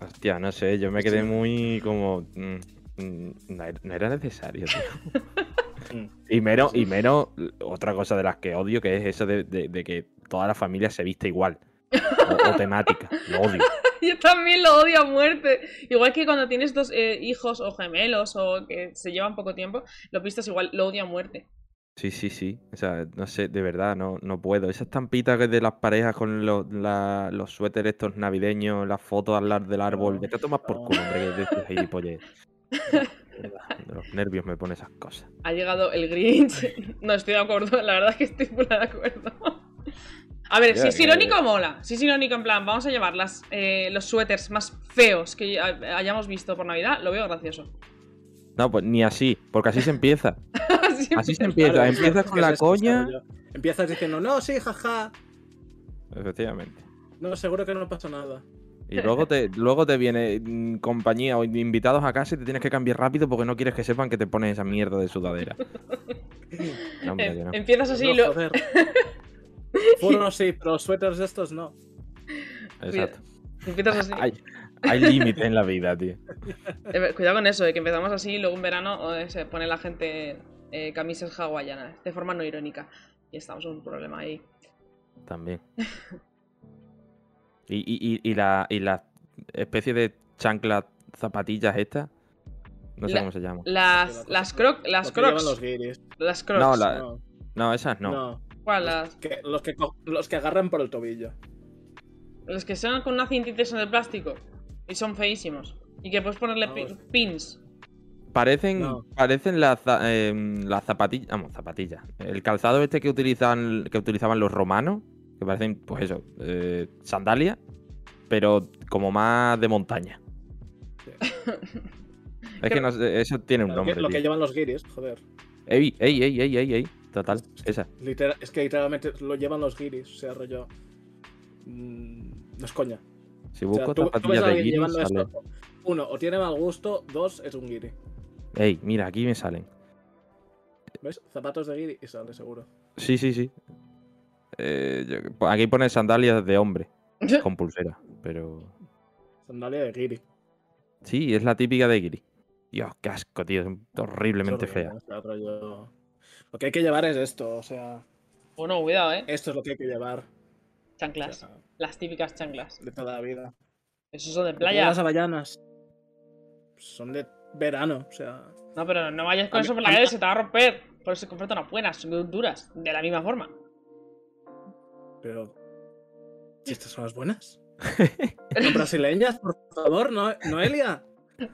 Hostia, no sé, yo me quedé muy como. mm, mm, no era- necesario, tío. Y menos, y menos otra cosa de las que odio, que es eso de, de- de que toda la familia se viste igual. O, o temática. Lo odio. [laughs] Yo también lo odio a muerte. Igual que cuando tienes dos eh, hijos o gemelos o que se llevan poco tiempo, lo vistes igual, lo odio a muerte. Sí, sí, sí. O sea, no sé, de verdad, no, no puedo. Esa estampita que de las parejas con los, la- los suéteres estos navideños, las fotos al lado del árbol. Vete a tomar por no. culo, hombre, que de este gilipollez. [laughs] De los nervios me pone esas cosas. Ha llegado el Grinch. [laughs] No estoy de acuerdo, la verdad es que estoy full de acuerdo. A ver, si es que- irónico, mola. Si es irónico, en plan, vamos a llevar las, eh, los suéteres más feos que ha- hayamos visto por Navidad, lo veo gracioso. No, pues ni así, porque así se empieza. [laughs] Así Así se empieza. Claro, Empiezas que con la coña. Empiezas diciendo, no, sí, jaja. Efectivamente. No, seguro que no pasa nada. Y luego te, [laughs] luego te viene mm, compañía o invitados a casa y te tienes que cambiar rápido porque no quieres que sepan que te pones esa mierda de sudadera. [laughs] No, hombre, que Em- no. Empiezas así no, y lo... Furros sí, pero suéteres de estos no. Exacto. Empiezas así. Hay, hay límite en la vida, tío. Eh, Cuidado con eso, de que empezamos así y luego en verano eh, se pone la gente eh, camisas hawaianas, de forma no irónica. Y estamos en un problema ahí. También. [laughs] Y, y, y, y la, y la especie de chancla zapatillas esta. No sé La- cómo se llama. Las, las, croc, las crocs. los. Las crocs. No, la- No, No, esas no. no. ¿Cuál? Las, Que- los, que, los que agarran por el tobillo. los que son con una cintita y son de plástico. Y son feísimos. Y que puedes ponerle Vamos. pins. Parecen, No. parecen las, za- em, las zapatillas. Vamos, zapatillas. El calzado este que utilizan, que utilizaban los romanos. Que parecen, pues eso, eh, sandalias. Pero como más de montaña. [laughs] Es que no sé, eso tiene un Lo que, nombre. lo que llevan los guiris, joder. Ey, ey, ey, ey, ey, ey. Total, esa. Literal- es que literalmente lo llevan los guiris. O sea, rollo. mm, no es coña. Si O sea, busco tú, tú ves zapatillas a de guiris, llevando sale. esto. Uno, o tiene mal gusto. Dos, es un guiri. Ey, mira, aquí me salen. ¿Ves? Zapatos de guiri y sale seguro. Sí, sí, sí. Eh, po- aquí pone sandalias de hombre [laughs] con pulsera, pero Sandalia de guiri. sí, es la típica de Giri. Dios, qué asco, tío, es horriblemente Es horrible, fea. Lo que hay que llevar es esto. O sea, Bueno, cuidado, eh. esto es lo que hay que llevar. o Chanclas. sea, Las típicas chanclas. de toda la vida. Esos son de playa. Las avellanas son de verano, o sea. No, pero no vayas con A eso por la calle, se te va a romper. Por eso comprate unas buenas, son duras. De la misma forma. Pero. ¿Y estas son las buenas? [laughs] ¿Son brasileñas, por favor, no, Noelia?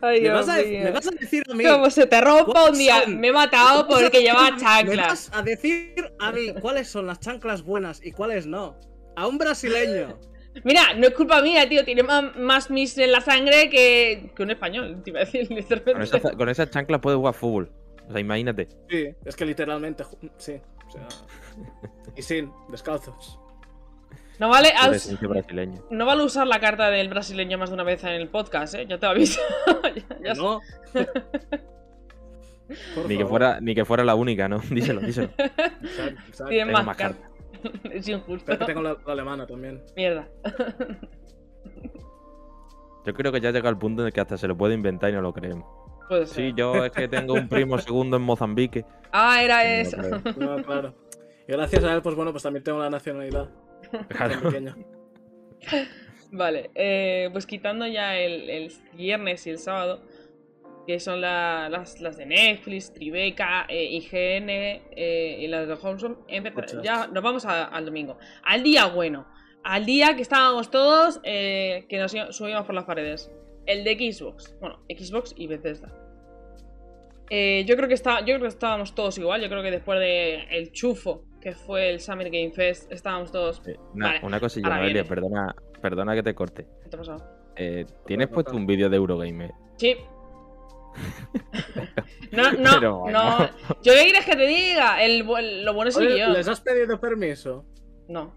Ay, ¿Me vas, a, mío. me vas a decir a mí? Como se te rompa un ¿Cuáles día. son? Me he matado ¿Me vas a porque llevaba decir- ¿Me chanclas. vas a decir a mí cuáles son las chanclas buenas y cuáles no? A un brasileño. Mira, no es culpa mía, tío. Tiene ma- más mis en la sangre que, que un español, te iba a decir. [laughs] Con esas con esas chanclas puedes jugar fútbol. O sea, imagínate. Sí, es que literalmente, sí. O sea. [laughs] Y sin, descalzos. No vale, no vale usar la carta del brasileño más de una vez en el podcast, ¿eh? Ya te aviso. [laughs] Ya- ya- No. [laughs] Ni que, fuera, ni que fuera la única, ¿no? [laughs] Díselo, díselo. Tienen Tengo más más cartas. es injusto. Pero que tengo la, la alemana también. Mierda. Yo creo que ya llega al punto en el que hasta se lo puede inventar y no lo creemos. Puede ser. Sí, yo es que tengo un primo segundo en Mozambique. Ah, era eso. No, claro. Y gracias a él, pues bueno, pues también tengo la nacionalidad. Claro. Vale, eh, pues quitando ya el, el viernes y el sábado, que son la- las, las de Netflix, Tribeca, eh, IGN eh, y las de Wholesome, empezar- Muchas. ya nos vamos a- al domingo. Al día bueno, al día que estábamos todos, eh, que nos subíamos por las paredes. El de Xbox, bueno, Xbox y Bethesda. Eh, yo creo que está, yo creo que estábamos todos igual. Yo creo que después de el chufo que fue el Summer Game Fest, estábamos todos. Eh, Una, Vale, una cosilla, Noelia, perdona, perdona que te corte. ¿Qué te ha pasado? Eh, ¿Tienes puesto un vídeo de Eurogamer? Sí. [laughs] No, no, Pero bueno. no. ¿Yo qué quieres que te diga? El, lo bueno es el Oye, guion. ¿Les has pedido permiso? No.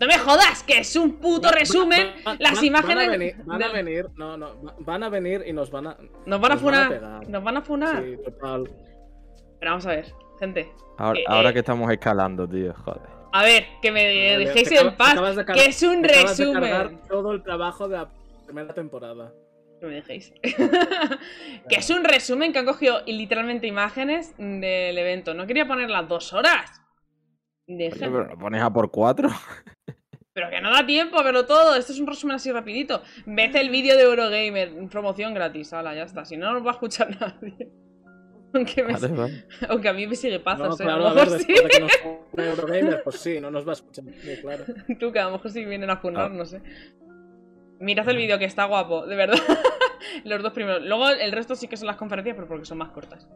No me jodas, que es un puto Va- resumen. va- va- las van- imágenes. Van a venir, van a venir, no, no, va- van a venir y nos van a. Nos van a nos van a funar. Nos van a funar. Sí, total. Pero vamos a ver, gente. Ahora, Eh, ahora eh. que estamos escalando, tío, joder. A ver, que me dejéis en acabas- paz. de Que es un te acabas de resumen. todo el trabajo de la primera temporada. Que me dejéis. [laughs] que es un resumen que han cogido literalmente imágenes del evento. No quería poner las dos horas. Oye, pero lo pones a por cuatro. [laughs] Pero que no da tiempo a verlo todo. Esto es un resumen así rapidito. Vete el vídeo de Eurogamer. Promoción gratis. Hala, ya está. Si no, no nos va a escuchar [laughs] nadie. Aunque, me- Vale, vale. [laughs] aunque a mí me sigue paz. No, o sea, claro, a a ver, mejor sí. después de que nos [laughs] pone Eurogamer, pues sí, no nos va a escuchar. Sí, claro. [laughs] Tú, que a lo mejor sí vienen a funar, Ah. no sé. Mirad el vídeo que está guapo, de verdad. Los dos primeros. Luego el resto sí que son las conferencias, pero porque son más cortas.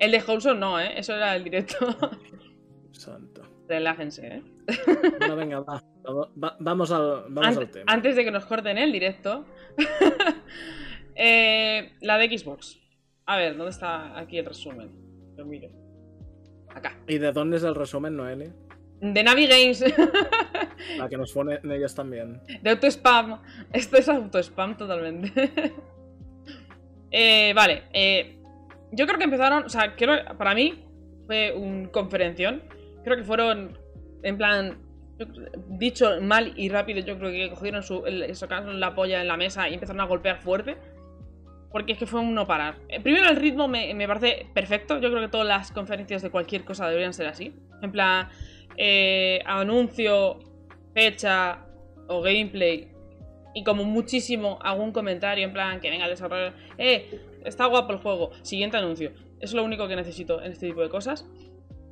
El de Wholesome no, ¿eh? Eso era el directo. Santo. Relájense, ¿eh? Bueno, venga, va. Vamos, va- vamos al, vamos Ant- al tema. antes de que nos corten el directo. eh, la de Xbox. A ver, ¿dónde está aquí el resumen? Lo miro. Acá. ¿Y de dónde es el resumen, Noeli? De Navi Games. La que nos pone en ellos también. De auto-spam. Esto es auto-spam totalmente. [laughs] Eh, vale. eh, yo creo que empezaron. O sea, creo, para mí fue un conferención. Creo que fueron. En plan. Dicho mal y rápido, yo creo que cogieron su. el- la polla en la mesa y empezaron a golpear fuerte. Porque es que fue un no parar. Eh, Primero, el ritmo me, me parece perfecto. Yo creo que todas las conferencias de cualquier cosa deberían ser así. En plan, eh, anuncio, fecha o gameplay. Y como muchísimo algún comentario en plan que venga el desarrollador. Eh, está guapo el juego. Siguiente anuncio. Es lo único que necesito en este tipo de cosas.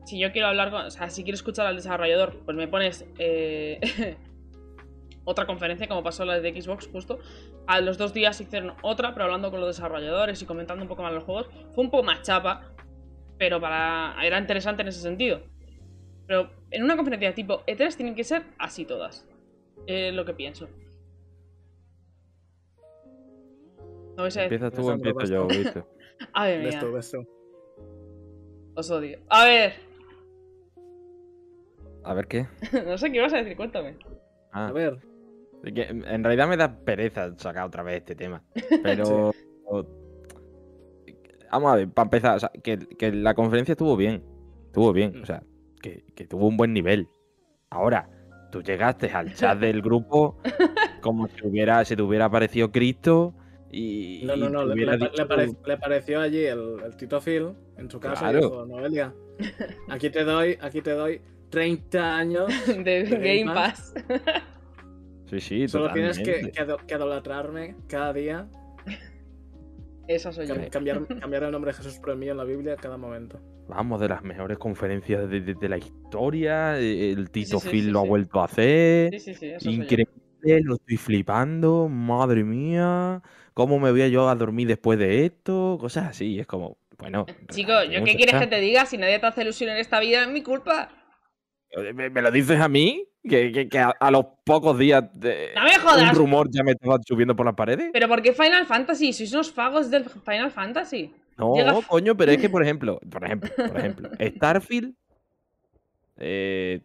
Si yo quiero hablar con. O sea, si quiero escuchar al desarrollador, pues me pones. eh, [laughs] otra conferencia, como pasó la de Xbox, justo. A los dos días hicieron otra, pero hablando con los desarrolladores y comentando un poco más los juegos. Fue un poco más chapa, pero para era interesante en ese sentido. Pero en una conferencia tipo E3 tienen que ser así todas. Es lo que pienso. No vais a decir. Empiezas tú o empiezo yo. ¿viste? A ver, mira, os odio. A ver, A ver qué. [laughs] no sé qué ibas a decir, cuéntame. Ah, A ver, en realidad me da pereza sacar otra vez este tema. [laughs] Pero. Vamos a ver, para empezar, o sea, que, que la conferencia estuvo bien. Estuvo bien, o sea, que, que tuvo un buen nivel. Ahora, tú llegaste al chat del grupo [laughs] como si hubiera, te hubiera aparecido Cristo y. no, no, no, le, le- allí el, el Tito Phil en su casa Claro. y dijo, Noelia, aquí te doy, aquí te doy 30 años, [laughs] De Game Game Pass. Sí, sí, solo tienes que, que, cada día, Esa soy yo. cam- cambiar, [laughs] cambiar el nombre de Jesús por el mío en la Biblia a cada momento. Vamos, de las mejores conferencias de, de- de la historia. eh, El Tito sí, Phil sí, lo sí. ha vuelto a hacer. Sí, sí, sí, eso soy yo. Increíble, lo estoy flipando, madre mía, ¿cómo me voy a yo a dormir después de esto? Cosas así, es como, bueno. Chico, ¿yo qué quieres que te diga? Si nadie te hace ilusión en esta vida, es mi culpa. ¿Me, me lo dices a mí? Que, que- que a, a los pocos días de ¡No me jodas! un rumor ya me estaba subiendo por las paredes. ¿Pero por qué Final Fantasy? ¿Sois unos fagos del Final Fantasy? No, llega- coño, pero es que, [laughs] por ejemplo, por ejemplo, por ejemplo, Starfield. Eh,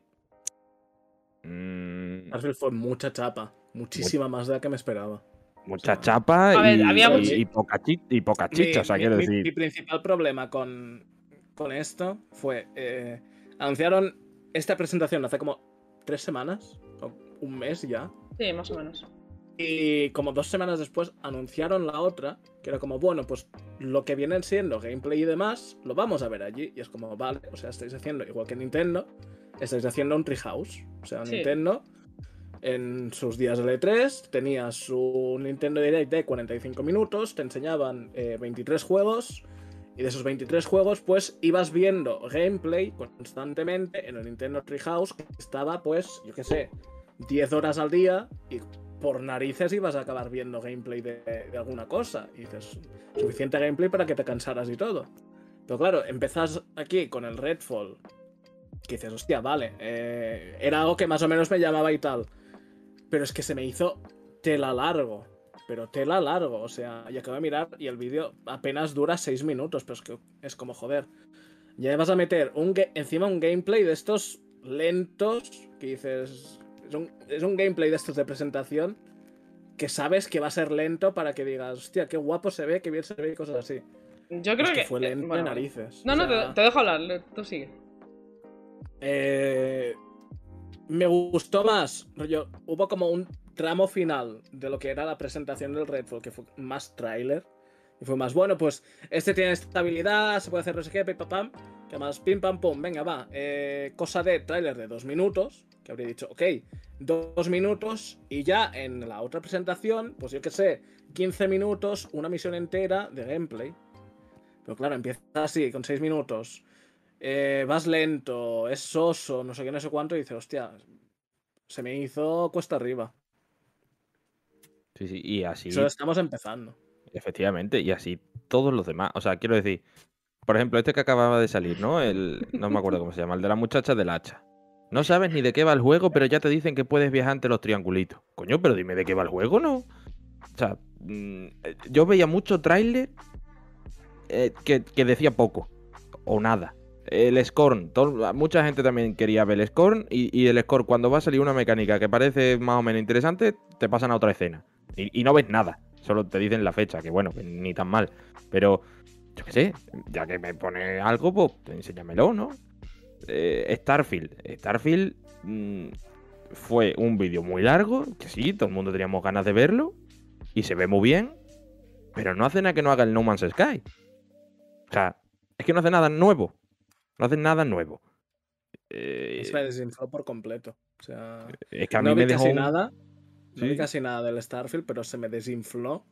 mm, Starfield fue mucha chapa, muchísima más de la que me esperaba. mucha chapa ver, y, había y- mucho- y poca, chi- y poca chicha, Mi- o sea, mi- quiero mi- decir. Mi principal problema con, con esto fue. eh, anunciaron esta presentación hace como tres semanas, o un mes ya. Sí, más o menos. Y como dos semanas después anunciaron la otra, que era como, bueno, pues lo que vienen siendo gameplay y demás, lo vamos a ver allí. Y es como, vale, o sea, estáis haciendo, igual que Nintendo, estáis haciendo un Treehouse. O sea, Sí. Nintendo, en sus días de E3, tenía su Nintendo Direct de 45 minutos, te enseñaban eh, 23 juegos. Y de esos 23 juegos, pues ibas viendo gameplay constantemente en el Nintendo Treehouse, que estaba, pues, yo qué sé, 10 horas al día y por narices ibas a acabar viendo gameplay de, alguna cosa. Y dices, suficiente gameplay para que te cansaras y todo. Pero claro, empezás aquí con el Redfall, que dices, hostia, vale, eh, era algo que más o menos me llamaba y tal. Pero es que se me hizo tela largo. Pero tela largo, o sea, y acabo de mirar y el vídeo apenas dura 6 minutos, pero es que es como joder. Ya vas a meter un encima un gameplay de estos lentos que dices, Es un, es un gameplay de estos de presentación que sabes que va a ser lento para que digas, hostia, qué guapo se ve, qué bien se ve y cosas así. Yo creo Es que que. fue eh, lento de narices. No, no, sea, te, te dejo hablar, tú sigue. Eh, me gustó más, rollo, hubo como un tramo final de lo que era la presentación del Redfall, que fue más tráiler. Y fue más, bueno, pues este tiene estabilidad, se puede hacer no sé qué, pim, pam, pam. Que más, pim, pam, pum, venga, va. eh, cosa de tráiler de dos minutos, que habría dicho, ok, dos minutos, y ya en la otra presentación, pues yo qué sé, 15 minutos, una misión entera de gameplay. Pero claro, empieza así, con 6 minutos eh, vas lento, es soso, no sé qué, no sé cuánto, y dices, hostia, se me hizo cuesta arriba. Sí, sí, y así, Solo estamos empezando. efectivamente, y así todos los demás. O sea, quiero decir, por ejemplo, este que acababa de salir, ¿no? El, no me acuerdo cómo se llama, el de la muchacha del hacha. No sabes ni de qué va el juego, pero ya te dicen que puedes viajar entre los triangulitos. Coño, pero dime de qué va el juego, ¿no? O sea, mm, eh, yo veía mucho tráiler eh, que, que decía poco o nada. El Scorn, todo- mucha gente también quería ver el Scorn y, y el Scorn cuando va a salir una mecánica que parece más o menos interesante, te pasan a otra escena. Y, y no ves nada, solo te dicen la fecha, que bueno, que ni tan mal. Pero, yo qué sé, ya que me pone algo, pues enséñamelo, ¿no? Eh, Starfield. Starfield mm, fue un vídeo muy largo, que sí, todo el mundo teníamos ganas de verlo, y se ve muy bien, pero no hace nada que no haga el No Man's Sky. O sea, es que no hace nada nuevo. No hace nada nuevo. Eh, Es me desinfló por completo. O sea, es que a mí no me dejó. casi un- nada. No vi Sí. casi nada del Starfield, pero se me desinfló.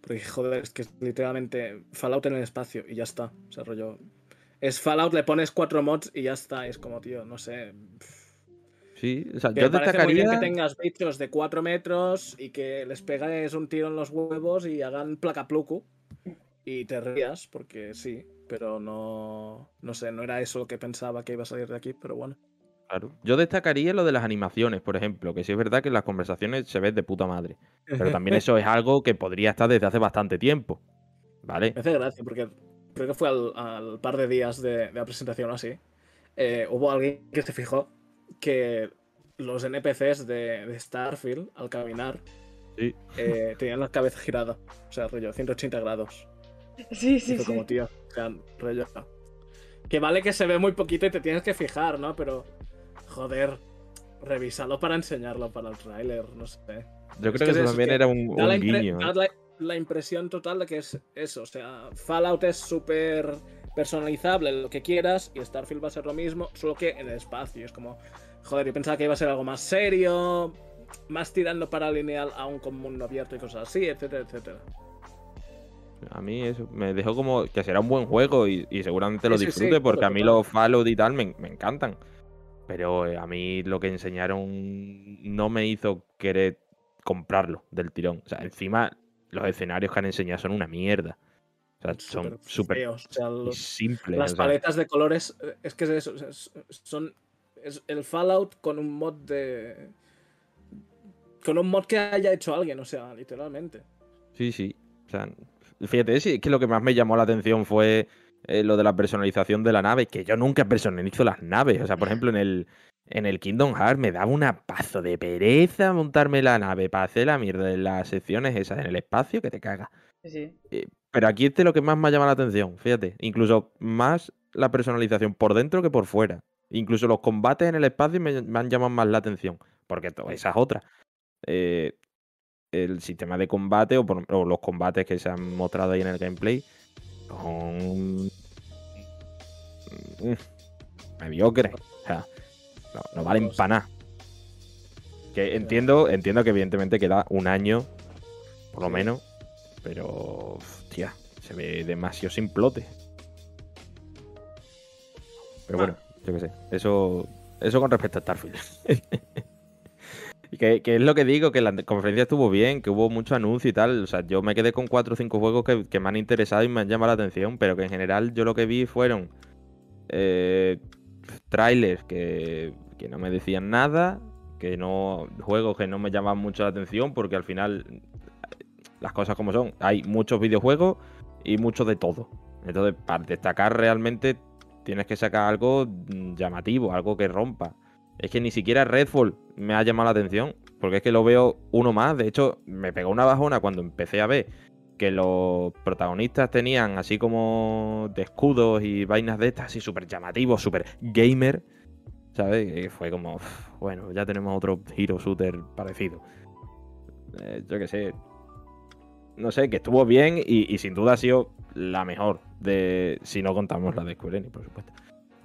Porque, joder, es que es literalmente Fallout en el espacio y ya está. O sea, rollo. Es Fallout, le pones cuatro mods y ya está. Es como, tío, no sé. Sí, o sea, Que yo me parece muy bien destacaría. que tengas bichos de 4 metros y que les pegues un tiro en los huevos y hagan placaplucu y te rías, porque sí, pero no, no sé, no era eso lo que pensaba que iba a salir de aquí, pero bueno. Claro. Yo destacaría lo de las animaciones, por ejemplo, que sí es verdad que las conversaciones se ve de puta madre. Pero también eso es algo que podría estar desde hace bastante tiempo. ¿Vale? Me hace gracia, porque creo que fue al, al par de días de, de la presentación o así. eh, hubo alguien que se fijó que los NPCs de, de Starfield, al caminar, Sí. eh, tenían la cabeza girada. O sea, rollo, 180 grados. Sí, sí, fue sí. como, tío, o sea, rollo. Que vale que se ve muy poquito y te tienes que fijar, ¿no? Pero, joder, revísalo para enseñarlo para el tráiler, no sé. Yo Es creo que que es eso también que era un, Da, la, un impre- guiño. da ¿eh? la- la impresión total de que es eso, o sea, Fallout es súper personalizable, lo que quieras, y Starfield va a ser lo mismo, solo que en el espacio. Es como, joder, yo pensaba que iba a ser algo más serio, más tirando para lineal aún con mundo abierto y cosas así, etcétera, etcétera. A mí eso me dejó como que será un buen juego y, y seguramente lo Sí, sí, sí, disfrute porque a mí los Fallout y tal me, me encantan. Pero eh, a mí lo que enseñaron no me hizo querer comprarlo del tirón. O sea, encima los escenarios que han enseñado son una mierda. O sea, son Súper o sea, simples. Las o sea, paletas de colores, eh, es que es eso, es- son es el Fallout con un mod de con un mod que haya hecho alguien, o sea, literalmente. Sí, sí. O sea, fíjate, sí, es que lo que más me llamó la atención fue eh, lo de la personalización de la nave, que yo nunca personalizo las naves. O sea, por ejemplo, en el, en el Kingdom Hearts me daba una pazo de pereza montarme la nave para hacer la mierda de las secciones esas en el espacio que te caga. Sí, sí. Pero aquí este es lo que más me ha llamado la atención, fíjate. Incluso más la personalización por dentro que por fuera. Incluso los combates en el espacio me, me han llamado más la atención. Porque esa es otra. Eh, el sistema de combate o, por- o los combates que se han mostrado ahí en el gameplay son mm, mediocres. O sea, no, no valen para nada. Que entiendo, entiendo que evidentemente queda un año, por lo menos, pero hostia, se ve demasiado simplote. Pero bueno, yo qué sé. Eso, eso con respecto a Starfield. [laughs] Que, que es lo que digo, que la conferencia estuvo bien, que hubo mucho anuncio y tal. O sea, yo me quedé con cuatro o cinco juegos que, me han interesado y me han llamado la atención, pero que en general yo lo que vi fueron eh, trailers que, que no me decían nada, que no juegos que no me llamaban mucho la atención, porque al final las cosas como son, hay muchos videojuegos y mucho de todo. Entonces, para destacar realmente tienes que sacar algo mm, llamativo, algo que rompa. Es que ni siquiera Redfall me ha llamado la atención. Porque es que lo veo uno más. De hecho, me pegó una bajona cuando empecé a ver que los protagonistas tenían así como de escudos y vainas de estas, así súper llamativos, súper gamer. ¿Sabes? Fue como, bueno, ya tenemos otro Hero Shooter parecido. Eh, yo qué sé. No sé, que estuvo bien y, y sin duda ha sido la mejor de. Si no contamos la de Square Enix, por supuesto.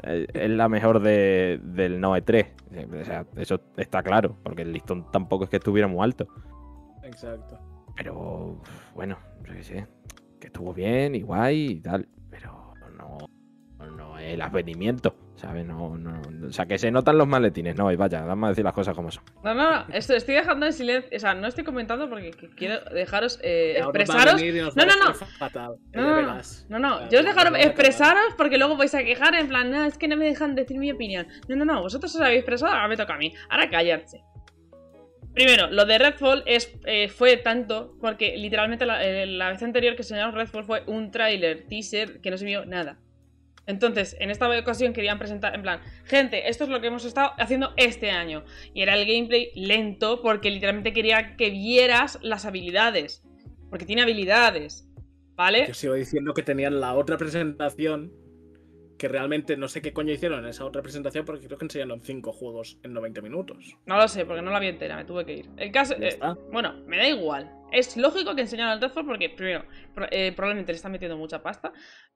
Eh, Es la mejor de, del Noe 3. Eh, O sea, eso está claro, porque el listón tampoco es que estuviera muy alto. Exacto. Pero bueno, yo qué sé. Que estuvo bien y guay y tal. Pero no, no es el advenimiento. ¿Sabes? No, no, o sea, que se notan los maletines. No, y vaya, vamos a decir las cosas como son. No, no, no. Esto, estoy dejando en silencio. O sea, no estoy comentando porque que- quiero dejaros eh, expresaros. nos No, no, no. Fatal, No, no, yo os dejaros expresaros porque luego vais a quejar en plan, no, es que no me dejan decir mi opinión. No, no, no, vosotros os habéis expresado, ahora me toca a mí. Ahora callarse. Primero, lo de Redfall es, eh, fue tanto porque literalmente la, eh, la vez anterior que enseñaron Redfall fue un tráiler, teaser, que no se vio nada. Entonces, en esta ocasión querían presentar, en plan, gente, esto es lo que hemos estado haciendo este año. Y era el gameplay lento porque literalmente quería que vieras las habilidades. Porque tiene habilidades. ¿Vale? Yo sigo diciendo que tenían la otra presentación que realmente no sé qué coño hicieron en esa otra presentación porque creo que enseñaron cinco juegos en 90 minutos. No lo sé, porque no la vi entera, me tuve que ir. El caso. Eh, bueno, me da igual. Es lógico que enseñaran el Redfall porque, primero, pro- eh, probablemente le están metiendo mucha pasta.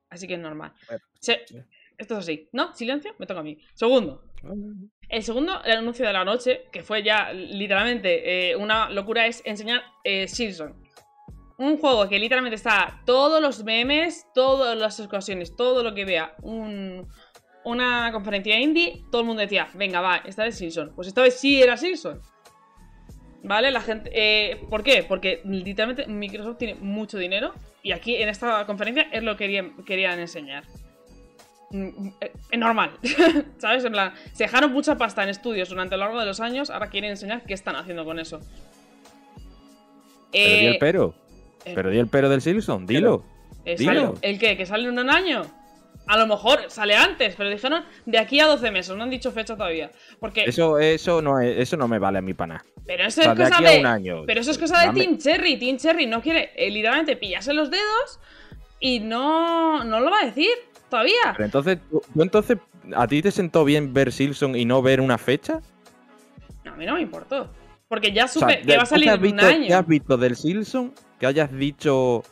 Así que es normal. Bueno, Se- sí. Esto es así. ¿No? Silencio, me toca a mí. Segundo. El segundo, el anuncio de la noche, que fue ya literalmente eh, una locura, es enseñar eh. Un juego que literalmente está todos los memes, todas las ocasiones, todo lo que vea un- una conferencia indie, todo el mundo decía, venga, va, esta vez Silson. Pues esta vez sí era Silson. ¿Vale? La gente. eh, ¿Por qué? Porque literalmente Microsoft tiene mucho dinero y aquí en esta conferencia es lo que querían, querían enseñar. Mm, eh, Es normal, [laughs] ¿sabes? En plan, se dejaron mucha pasta en estudios durante lo largo de los años, ahora quieren enseñar qué están haciendo con eso. Pero di Eh, el pero. Pero di el pero del Silson, dilo. dilo. sale- ¿El qué? ¿Que sale en un año? A lo mejor sale antes, pero dijeron de aquí a 12 meses, no han dicho fecha todavía. Porque. Eso, eso, no es- eso no me vale a mí para nada. pero eso O sea, es de cosa de. un año. Pero eso es cosa de Team Cherry. Team Cherry no quiere eh, literalmente pillarse los dedos y no, no lo va a decir todavía. Pero entonces, ¿tú, entonces, ¿a ti te sentó bien ver Silson y no ver una fecha? A mí no me importó. Porque ya O supe sea, que de- va a ¿tú salir qué has en un visto, año. ¿Qué has visto del Silson que hayas dicho,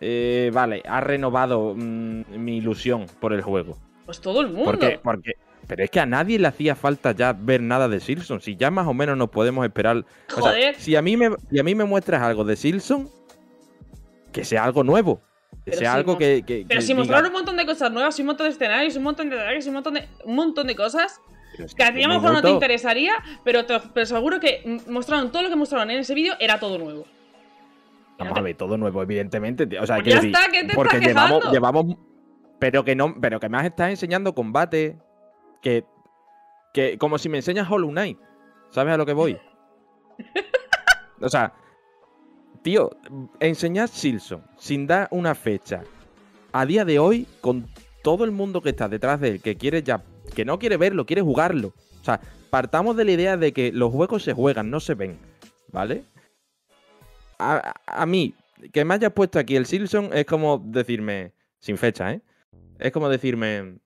eh, vale, ha renovado mm, mi ilusión por el juego? Pues todo el mundo. Porque, porque, pero es que a nadie le hacía falta ya ver nada de Silson. Si ya más o menos nos podemos esperar. O sea, Joder. si a mí me, si a mí me muestras algo de Silson, que sea algo nuevo. Que Pero sea si algo que, que- Pero que si diga, mostraron un montón de cosas nuevas, un montón de escenarios, un montón de detalles, un montón de, un montón de cosas "Pero es que a ti a lo mejor no te minuto". interesaría, pero, te, pero seguro que mostraron todo lo que mostraron en ese vídeo era todo nuevo. Vamos a ver, todo nuevo, evidentemente. tío. O sea, Pues ya decir, está, ¿qué te porque estás llevamos, quejando? llevamos. Pero que no, pero que me estado enseñando combate. Que. Que como si me enseñas Hollow Knight. ¿Sabes a lo que voy? [laughs] o sea. Tío, enseñar Silson sin dar una fecha. A día de hoy, con todo el mundo que está detrás de él, que quiere ya. Que no quiere verlo, quiere jugarlo. O sea, partamos de la idea de que los juegos se juegan, no se ven. ¿Vale? a, a mí, que me hayas puesto aquí el Silson es como decirme, sin fecha, ¿eh? Es como decirme,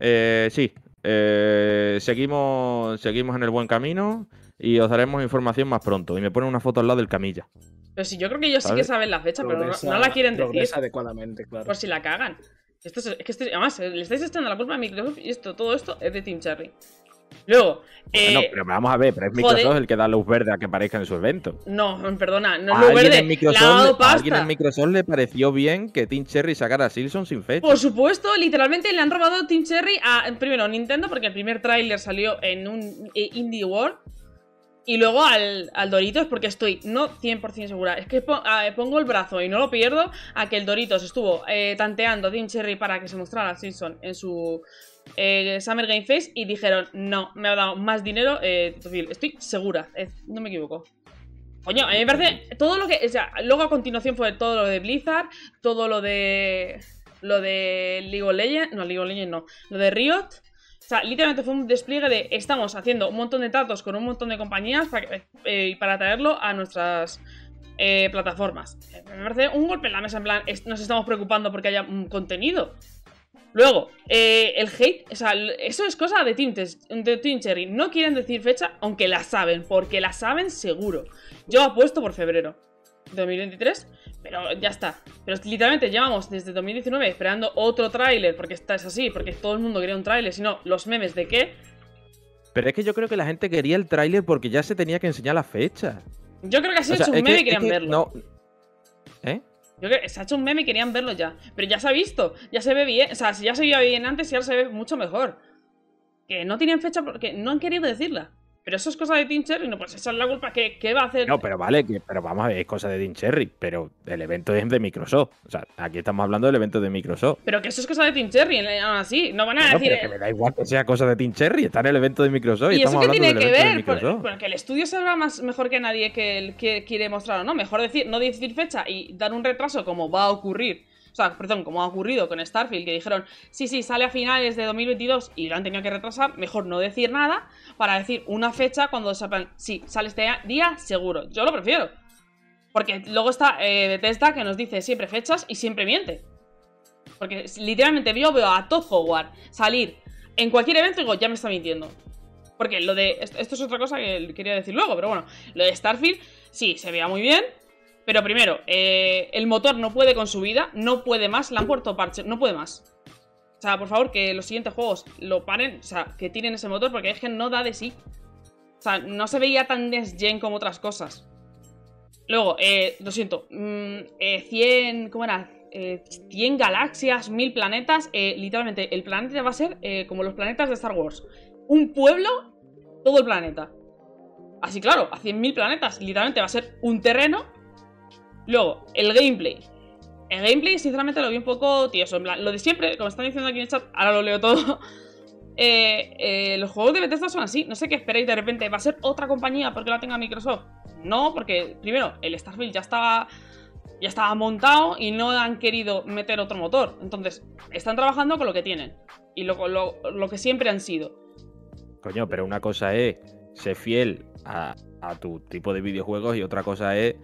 eh, sí, eh, seguimos, seguimos en el buen camino y os daremos información más pronto. Y me ponen una foto al lado del camilla. Pero si yo creo que ellos sí que saben la fecha, pero no, la quieren decir. adecuadamente, claro. Por si la cagan. Esto es, es que además, eh, le estáis echando la culpa a Microsoft y esto, todo esto es de Team Cherry. Luego, eh, Bueno, pero vamos a ver, pero es joder. Microsoft el que da luz verde a que aparezca en su evento. no, perdona, no es alguien, verde, en le ha dado le- a alguien pasta. en Microsoft le pareció bien que Team Cherry sacara a Silson sin fecha. Por supuesto, literalmente le han robado Team Cherry a primero Nintendo, porque el primer tráiler salió en un eh, Indie World. Y luego al, al Doritos, porque estoy no 100% segura. Es que po- a- pongo el brazo y no lo pierdo a que el Doritos estuvo eh, tanteando a Team Cherry para que se mostrara Simpson en su eh, Summer Game Face y dijeron, no, me ha dado más dinero. eh, Tito Phil". Estoy segura, eh, no me equivoco. Coño, a mí me parece todo lo que. O sea, luego a continuación fue todo lo de Blizzard, todo lo de. Lo de League of Legends. No, League of Legends no. Lo de Riot. Sea, literalmente fue un despliegue de estamos haciendo un montón de tratos con un montón de compañías para, eh, traerlo a nuestras eh, plataformas. Me parece un golpe en la mesa, en plan, nos estamos preocupando porque haya un contenido. Luego, eh, el hate, o sea, eso es cosa de Team, de Team. No quieren decir fecha, aunque la saben, porque la saben seguro. Yo apuesto por febrero de 2023, pero ya está. Pero literalmente llevamos desde 2019 esperando otro tráiler, porque esta es así, porque todo el mundo quería un tráiler, si no, los memes de qué. Pero es que yo creo que la gente quería el tráiler porque ya se tenía que enseñar la fecha. Yo creo que ha sido O sea, hecho un es meme que- y querían es que verlo. No... ¿Eh? Yo creo que se ha hecho un meme y querían verlo ya. Pero ya se ha visto. Ya se ve bien. O sea, si ya se veía bien antes, ya se ve mucho mejor. Que no tienen fecha porque no han querido decirla. Pero eso es cosa de Team Cherry, no pues esa es la culpa. ¿Qué, qué va a hacer? No, pero vale, que, pero vamos a ver, es cosa de Dean Cherry, pero el evento es de Microsoft. O sea, aquí estamos hablando del evento de Microsoft. Pero que eso es cosa de Team Cherry, eh, aún así. No van a decir. pero que me da igual que sea cosa de Team Cherry, está en el evento de Microsoft y, ¿Y eso estamos qué hablando tiene que ver? Por- Microsoft. Porque el estudio sabrá más mejor que nadie que el que quiere mostrar o no. Mejor decir, no decir fecha y dar un retraso como va a ocurrir. Sea, perdón, como ha ocurrido con Starfield, que dijeron, sí, sí, sale a finales de 2022 y lo han tenido que retrasar. Mejor no decir nada para decir una fecha cuando sepan, sí, sale este día, seguro. Yo lo prefiero. Porque luego está eh, Bethesda que nos dice siempre fechas y siempre miente. Porque literalmente yo veo a Todd Howard salir en cualquier evento y digo, ya me está mintiendo. Porque lo de. Esto esto es otra cosa que quería decir luego, pero bueno. Lo de Starfield, sí, se veía muy bien. Pero primero, eh, el motor no puede con su vida, no puede más, le han puesto parche, no puede más. O sea, por favor, que los siguientes juegos lo paren, o sea, que tiren ese motor, porque es que no da de sí. O sea, no se veía tan desgen como otras cosas. Luego, eh, lo siento, mm, eh, 100, ¿cómo era? Eh, 100 galaxias, 1000 planetas. eh, literalmente, el planeta va a ser eh, como los planetas de Star Wars. Un pueblo, todo el planeta. Así claro, a 100.000 planetas, literalmente va a ser un terreno. Luego, el gameplay. El gameplay, sinceramente, lo vi un poco tieso. En plan, lo de siempre, como están diciendo aquí en el chat, ahora lo leo todo. [laughs] Eh, eh, los juegos de Bethesda son así. No sé qué esperéis de repente. ¿Va a ser otra compañía porque la tenga Microsoft? No, porque primero, el Starfield ya estaba. Ya estaba montado y no han querido meter otro motor. Entonces, están trabajando con lo que tienen. Y lo, lo, lo que siempre han sido. Coño, pero una cosa es ser fiel a tu tipo de videojuegos y otra cosa es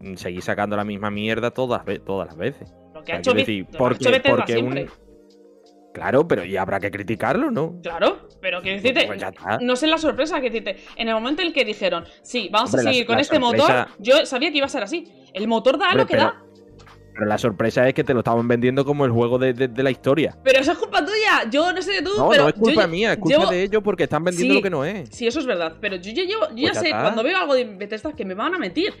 mm, seguir sacando la misma mierda todas, todas las veces. Lo que O ha sea, hecho, quiero Beth- decir, lo que ha porque- hecho un-. Claro, pero y habrá que criticarlo, ¿no? Claro, pero quiero decirte, Pues ya está. no sé la sorpresa que decirte. En el momento en el que dijeron, sí, vamos Hombre, a la- seguir con la este sorpresa- motor, yo sabía que iba a ser así. El motor da Hombre, lo que pero- da. Pero la sorpresa es que te lo estaban vendiendo como el juego de, de- de la historia. Pero eso es culpa tuya. Yo no sé de tú, No, pero. no es culpa yo- mía, es culpa llevo- de ellos porque están vendiendo Sí. lo que no es. Sí, eso es verdad. Pero yo ya llevo. Yo Pues ya ya sé, cuando veo algo de Bethesda, que me van a mentir.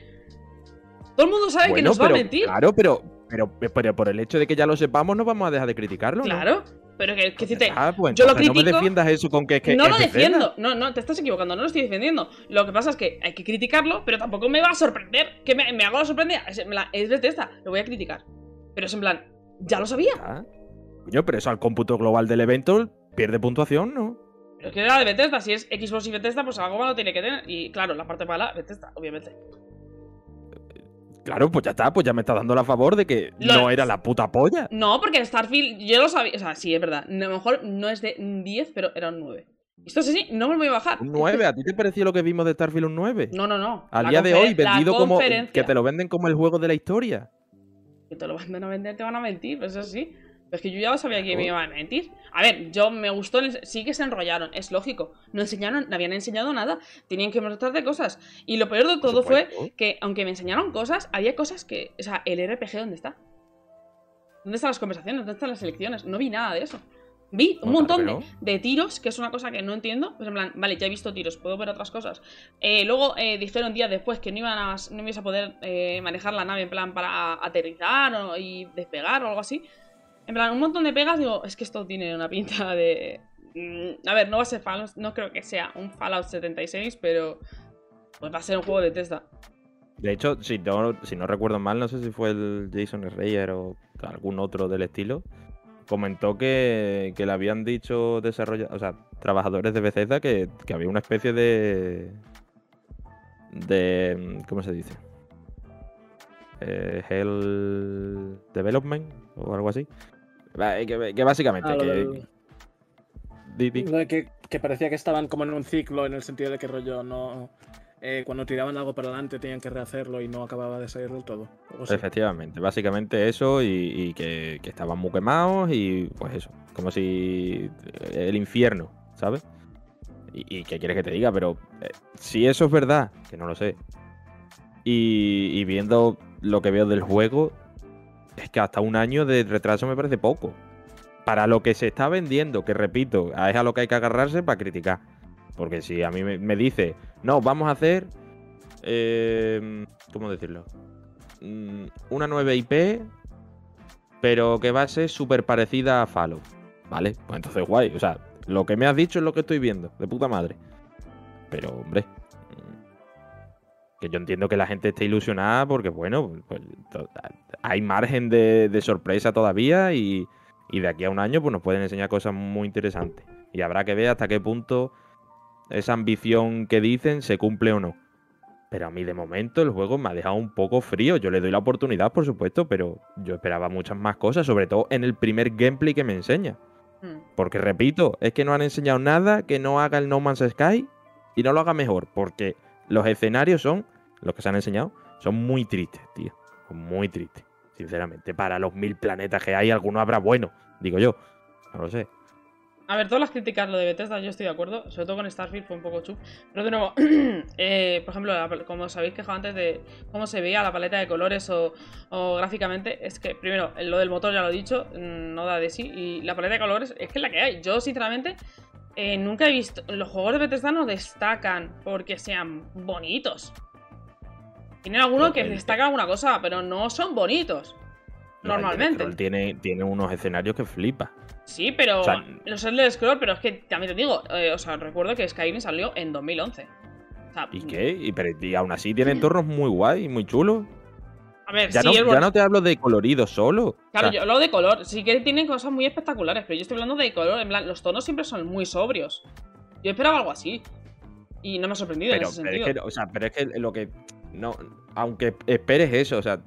Todo el mundo sabe que Bueno, nos pero, va a mentir. Claro, pero, pero, pero por el hecho de que ya lo sepamos, no vamos a dejar de criticarlo. ¿no? Claro. Pero que, que decirte, Ah, pues yo lo entonces no me critico- defiendas eso con que es que no es lo defiendo. No, no, te estás equivocando. No lo estoy defendiendo. Lo que pasa es que hay que criticarlo, pero tampoco me va a sorprender. Que me, me hago la sorprendida. Es, en plan, es Bethesda. Lo voy a criticar. Pero es en plan, ya lo sabía. Ah. Coño, pero eso al cómputo global del evento pierde puntuación, ¿no? Pero es que era de Bethesda. Si es Xbox y Bethesda, pues algo malo tiene que tener. Y claro, la parte mala, Bethesda, obviamente. Claro, pues ya está, pues ya me está dando la favor de que Lo- no era la puta polla. No, porque el Starfield, yo lo sabía. O sea, sí, es verdad. A lo mejor no es de 10, pero era un 9. Esto es así, no me lo voy a bajar. Un 9, ¿a ti te pareció lo que vimos de Starfield un 9? No, no, no. Al La día de hoy, vendido como. Que te lo venden como el juego de la historia. Que te lo van a vender, te van a mentir, pues eso sí. Pero es que yo ya sabía que me iban a mentir. A ver, yo me gustó, el- sí que se enrollaron, es lógico. No enseñaron, no habían enseñado nada. Tenían que mostrarte cosas. Y lo peor de todo fue que, aunque me enseñaron cosas, había cosas que. O sea, el RPG, ¿dónde está? ¿Dónde están las conversaciones? ¿Dónde están las elecciones? No vi nada de eso. Vi un montón de, de tiros, que es una cosa que no entiendo. Pues en plan, vale, ya he visto tiros, puedo ver otras cosas. Eh, luego eh, dijeron días después que no iban a, no ibas a poder eh, manejar la nave en plan para aterrizar o- y despegar o algo así. En plan, un montón de pegas, digo, es que esto tiene una pinta de. mm, a ver, no va a ser Fallout, no creo que sea un Fallout 76, pero. Pues va a ser un juego de Tesla. De hecho, si no, si no recuerdo mal, no sé si fue el Jason Schreier o algún otro del estilo, comentó que, le habían dicho desarrolladores, o sea, trabajadores de Bethesda que, que había una especie de. de. ¿Cómo se dice? Eh, Hell Development o algo así. Eh, Que, que básicamente Ah, que, de que, que parecía que estaban como en un ciclo en el sentido de que rollo no. eh, cuando tiraban algo para adelante tenían que rehacerlo y no acababa de salir del todo. Efectivamente, básicamente eso y, y que, que estaban muy quemados y pues eso, como si eh, el infierno, ¿sabes? Y, y qué quieres que te diga, pero eh, si eso es verdad, que no lo sé, y, y viendo lo que veo del juego, es que hasta un año de retraso me parece poco. Para lo que se está vendiendo, que repito, es a lo que hay que agarrarse para criticar. Porque si a mí me, dice, no, vamos a hacer. eh, ¿Cómo decirlo? Mm, Una nueva IP, pero que va a ser súper parecida a Fallout. Vale, pues entonces guay. O sea, lo que me has dicho es lo que estoy viendo, de puta madre. Pero, hombre. Que yo entiendo que la gente esté ilusionada porque, bueno, pues, hay margen de, de sorpresa todavía y, y de aquí a un año pues nos pueden enseñar cosas muy interesantes. Y habrá que ver hasta qué punto esa ambición que dicen se cumple o no. Pero a mí de momento el juego me ha dejado un poco frío. Yo le doy la oportunidad, por supuesto, pero yo esperaba muchas más cosas, sobre todo en el primer gameplay que me enseña. Hmm. Porque repito, es que no han enseñado nada que no haga el No Man's Sky y no lo haga mejor. Porque los escenarios son, los que se han enseñado, son muy tristes, tío. Muy tristes, sinceramente. Para los mil planetas que hay, alguno habrá bueno, digo yo. No lo sé. A ver, todas las críticas lo de Bethesda, yo estoy de acuerdo. Sobre todo con Starfield fue un poco chup. Pero de nuevo, [clears throat] eh, por ejemplo, como os habéis quejado antes de cómo se veía la paleta de colores o, o gráficamente, es que primero, lo del motor ya lo he dicho, mm, no da de sí. Y la paleta de colores es que es la que hay. Yo, sinceramente, eh, nunca he visto. Los juegos de Bethesda no destacan porque sean bonitos. Tienen algunos que destacan alguna cosa, pero no son bonitos. No, Normalmente. Tiene, tiene unos escenarios que flipa. Sí, pero O sea, los Elder Scroll, pero es que también te digo, eh, o sea, recuerdo que Skyrim salió en 2011. O sea, ¿Y qué? Y, pero, y aún así tiene entornos muy guay, muy chulos. A ver, Ya, sí, no, ya te hablo de colorido solo. Claro, O sea, yo hablo de color. Sí que tienen cosas muy espectaculares, pero yo estoy hablando de color. En plan, los tonos siempre son muy sobrios. Yo esperaba algo así. Y no me ha sorprendido pero, en ese pero es sentido. que, o sea, pero es que lo que. No, aunque esperes eso, o sea,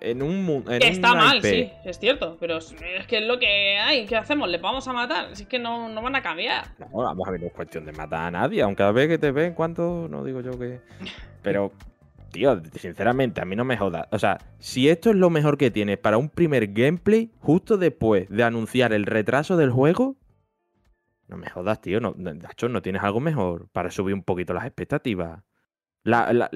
en un mundo. Que está mal, sí, es cierto. Pero es que es lo que hay. ¿Qué hacemos? ¿Les vamos a matar? Si es que no, no van a cambiar. No, vamos a ver, no es cuestión de matar a nadie, aunque a ver que te ven, ¿cuánto? No digo yo que. [laughs] Pero, tío, sinceramente, a mí no me jodas. O sea, si esto es lo mejor que tienes para un primer gameplay, justo después de anunciar el retraso del juego. No me jodas, tío. No, Nacho, no tienes algo mejor para subir un poquito las expectativas. La, la,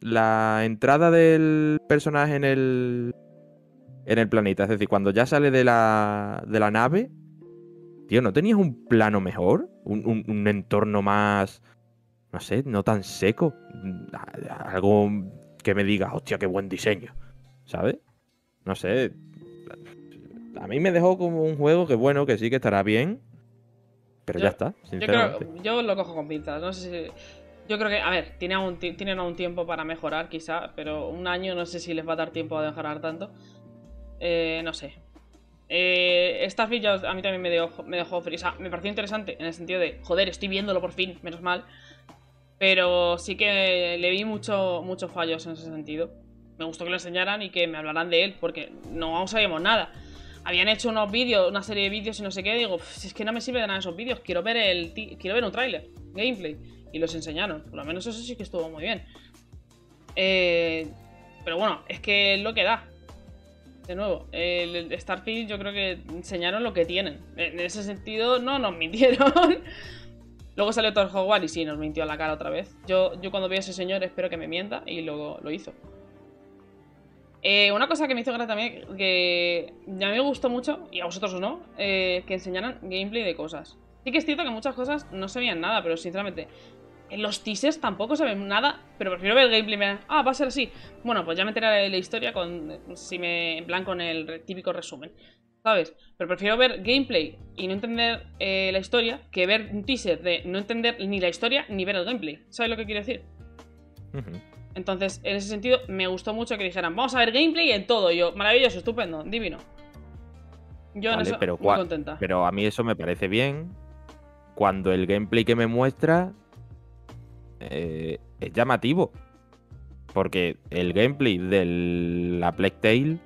la, entrada del personaje en el. En el planeta. Es decir, cuando ya sale de la, de la nave. Tío, ¿no tenías un plano mejor? Un- un entorno más. No sé, no tan seco. Algo que me diga, hostia, qué buen diseño. ¿Sabes? No sé. A mí me dejó como un juego que, bueno, que sí que estará bien. Pero Yo- ya está, Yo sinceramente. creo, yo lo cojo con pinzas. No sé si. Yo creo que, a ver, tiene aún, ti- tienen aún tiempo para mejorar, quizá, pero un año no sé si les va a dar tiempo a mejorar tanto. Eh, no sé. Eh, Starfield ya a mí también me dejó, me dejó frío. O sea, me pareció interesante en el sentido de, joder, estoy viéndolo por fin, menos mal. Pero sí que le vi mucho, muchos fallos en ese sentido. Me gustó que lo enseñaran y que me hablaran de él, porque no sabíamos nada. Habían hecho unos vídeos, una serie de vídeos y no sé qué. Digo, "Pff, si es que no me sirve de nada esos vídeos. Quiero ver el quiero ver un tráiler, gameplay. Y los enseñaron. Por lo menos eso sí que estuvo muy bien. Eh, pero bueno, es que es lo que da. De nuevo, el Starfield yo creo que enseñaron lo que tienen. En ese sentido, no nos mintieron. [laughs] Luego salió Thor Howard y sí, nos mintió a la cara otra vez. Yo, yo cuando veo a ese señor espero que me mienta y luego lo hizo. Eh, una cosa que me hizo gracia también, que a mí me gustó mucho, y a vosotros no, eh, que enseñaran gameplay de cosas. Sí que es cierto que muchas cosas no se veían nada, pero sinceramente, en los teasers tampoco se ven nada, pero prefiero ver el gameplay y me ah, va a ser así. Bueno, pues ya me enteraré la historia con, si me, en plan con el típico resumen, ¿sabes? Pero prefiero ver gameplay y no entender eh, la historia que ver un teaser de no entender ni la historia ni ver el gameplay. ¿Sabes lo que quiero decir? Entonces, en ese sentido, me gustó mucho que dijeran, vamos a ver gameplay en todo. Y yo, maravilloso, estupendo, divino. Yo en Vale, eso pero muy contenta. Pero a mí eso me parece bien cuando el gameplay que me muestra eh, es llamativo. Porque el gameplay de la Plague Tale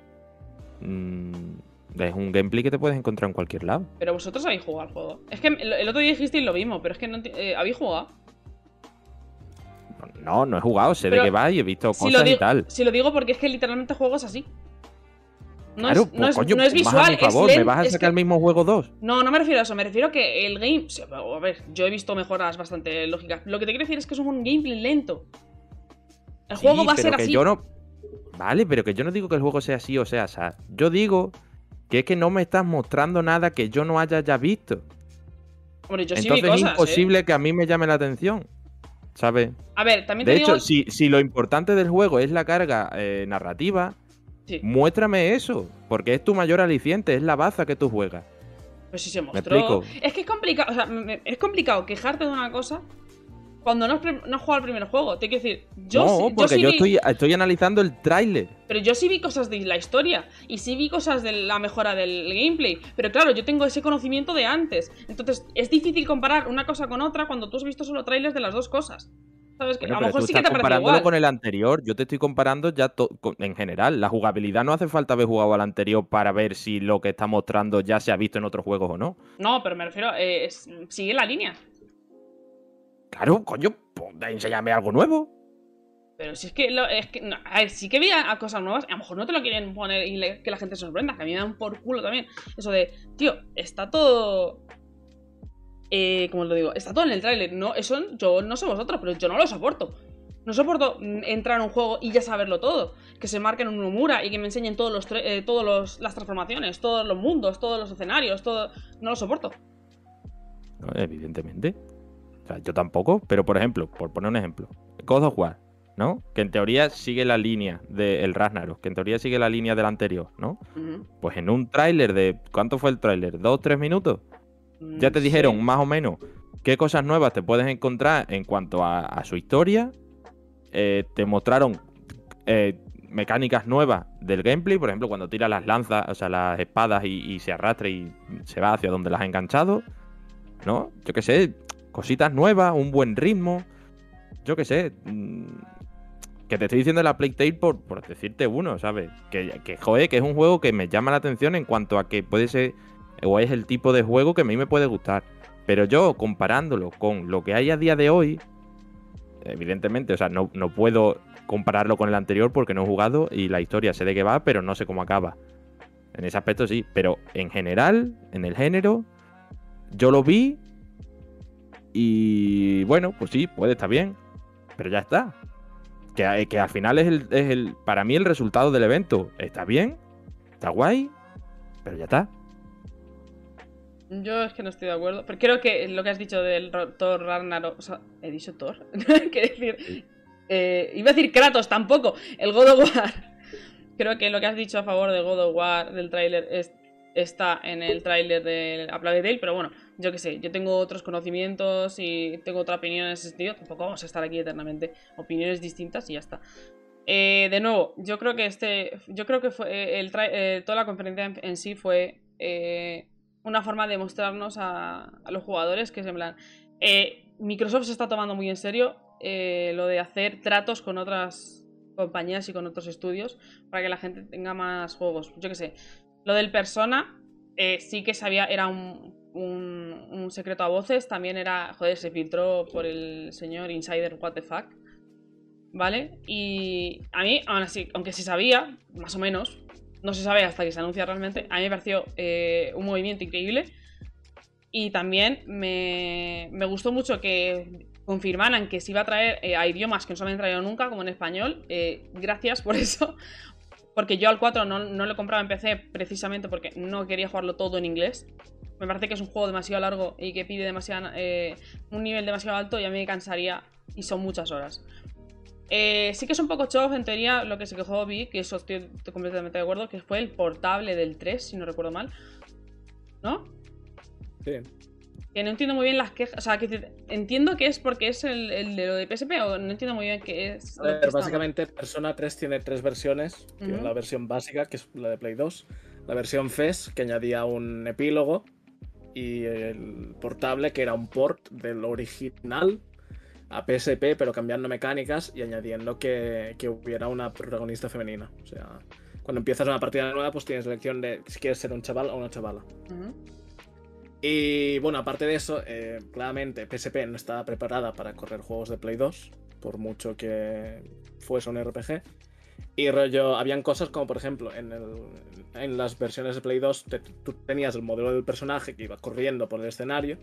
mm, es un gameplay que te puedes encontrar en cualquier lado. Pero vosotros habéis jugado al juego. Es que el, otro día dijisteis lo mismo, pero es que no eh, habéis jugado. No, no he jugado, sé Pero de qué va y he visto Si cosas y tal. si lo digo porque es que literalmente el juego es así. No, claro, es, no, pues, es, coño, no es visual, a favor, es ¿me vas a sacar que- el mismo juego 2? No, no me refiero a eso, me refiero a que el game. A ver, yo he visto mejoras bastante lógicas. Lo que te quiero decir es que es un gameplay lento. El juego va a ser así. Yo no... Vale, pero que yo no digo que el juego sea así o sea así. Yo digo que es que no me estás mostrando nada que yo no haya ya visto. Hombre, yo sí Entonces vi cosas. es ¿eh? imposible que a mí me llame la atención. ¿Sabes? A ver, también te De digo. hecho, si, si lo importante del juego es la carga eh, narrativa, Sí, muéstrame eso. Porque es tu mayor aliciente, es la baza que tú juegas. pues sí se ¿Me mostró. explico? Es que es complicado. O sea, es complicado quejarte de una cosa cuando no no has jugado el primer juego. Te quiero decir, yo, sí- no, yo porque sí yo, vi- estoy, estoy analizando el tráiler. Pero yo sí vi cosas de la historia y sí vi cosas de la mejora del gameplay. Pero claro, yo tengo ese conocimiento de antes. Entonces es difícil comparar una cosa con otra cuando tú has visto solo trailers de las dos cosas. ¿Sabes? Que Bueno, a lo mejor sí que te comparándolo igual. con el anterior. Yo te estoy comparando ya con- en general. La jugabilidad no hace falta haber jugado al anterior para ver si lo que está mostrando ya se ha visto en otros juegos o no. No, pero me refiero, eh, es- sigue la línea. Claro, coño, enséñame algo nuevo. Pero si es que, lo- es que no, a ver, sí que vi a, a cosas nuevas. A lo mejor no te lo quieren poner y le- que la gente se sorprenda. Que a mí me dan por culo también. Eso de, tío, está todo. Eh, ¿Cómo os lo digo? Está todo en el tráiler. No, eso yo no sé vosotros, pero yo no lo soporto. No soporto mm, entrar en un juego y ya saberlo todo. Que se marquen un Nomura y que me enseñen todos los, eh, todos los las transformaciones, todos los mundos, todos los escenarios, todo. No lo soporto. No, evidentemente. O sea, yo tampoco, pero por ejemplo, por poner un ejemplo, God of War, ¿no? Que en teoría sigue la línea del Ragnarok, que en teoría sigue la línea del anterior, ¿no? Pues en un tráiler de. ¿Cuánto fue el tráiler? ¿Dos, tres minutos? Ya te Mm, dijeron sí. más o menos qué cosas nuevas te puedes encontrar en cuanto a, a su historia. Eh, te mostraron eh, mecánicas nuevas del gameplay. Por ejemplo, cuando tira las lanzas, o sea, las espadas y, y se arrastra y se va hacia donde las ha enganchado. ¿No? Yo qué sé, cositas nuevas, un buen ritmo. Yo qué sé. mm, Que te estoy diciendo la Playtale por, por decirte uno, ¿sabes? Que, que, joder, que es un juego que me llama la atención en cuanto a que puede ser o es el tipo de juego que a mí me puede gustar. Pero yo, comparándolo con lo que hay a día de hoy, evidentemente, o sea, no, no puedo compararlo con el anterior porque no he jugado y la historia sé de qué va, pero no sé cómo acaba. En ese aspecto sí, pero en general, en el género, yo lo vi y bueno, pues sí, puede estar bien, pero ya está. Que, que al final es el, es el, para mí el resultado del evento. Está bien, está guay, pero ya está. Yo es que no estoy de acuerdo. Pero creo que lo que has dicho del Thor Ragnarok. O sea, ¿he dicho Thor? [laughs] Quiero decir. eh, iba a decir Kratos tampoco. El God of War. Creo que lo que has dicho a favor de God of War del tráiler es- está en el tráiler de A Plague Tale, pero bueno, yo qué sé, yo tengo otros conocimientos y tengo otra opinión en ese sentido. Tampoco vamos a estar aquí eternamente. Opiniones distintas y ya está. Eh, de nuevo, yo creo que este. Yo creo que fue. eh, El eh, toda la conferencia en, sí fue. eh, una forma de mostrarnos a, a los jugadores que es en plan. eh, Microsoft se está tomando muy en serio lo de hacer tratos con otras compañías y con otros estudios para que la gente tenga más juegos. Yo qué sé. Lo del Persona eh, sí que sabía, era un, un, secreto a voces. También era. Joder, se filtró por el señor Insider What the Fuck. ¿Vale? Y a mí, aún así, aunque se sabía, más o menos, no se sabe hasta que se anuncia realmente, a mí me pareció eh, un movimiento increíble. Y también me, me gustó mucho que confirmaran que se iba a traer eh, a idiomas que no se habían traído nunca, como en español. Gracias por eso. Porque yo al 4 no, no lo compraba en PC precisamente porque no quería jugarlo todo en inglés. Me parece que es un juego demasiado largo y que pide demasiado, eh, un nivel demasiado alto y a mí me cansaría y son muchas horas. Eh, sí que es un poco chof, en teoría, lo que se quejó Vi, que eso estoy completamente de acuerdo, que fue el portable del 3, si no recuerdo mal. ¿No? Sí. Que no entiendo muy bien las quejas. O sea, que entiendo que es porque es el, el de lo de PSP, o no entiendo muy bien qué es. A que ver, está básicamente Persona 3 tiene tres versiones. La versión básica, que es la de Play 2. La versión FES, que añadía un epílogo. Y el portable, que era un port del original a PSP, pero cambiando mecánicas y añadiendo que, que hubiera una protagonista femenina. O sea, cuando empiezas una partida nueva, pues tienes elección de si quieres ser un chaval o una chavala. Y bueno, aparte de eso, eh, claramente PSP no estaba preparada para correr juegos de Play 2, por mucho que fuese un RPG. Y rollo, habían cosas como por ejemplo, en, el, en las versiones de Play 2 te- tú tenías el modelo del personaje que iba corriendo por el escenario.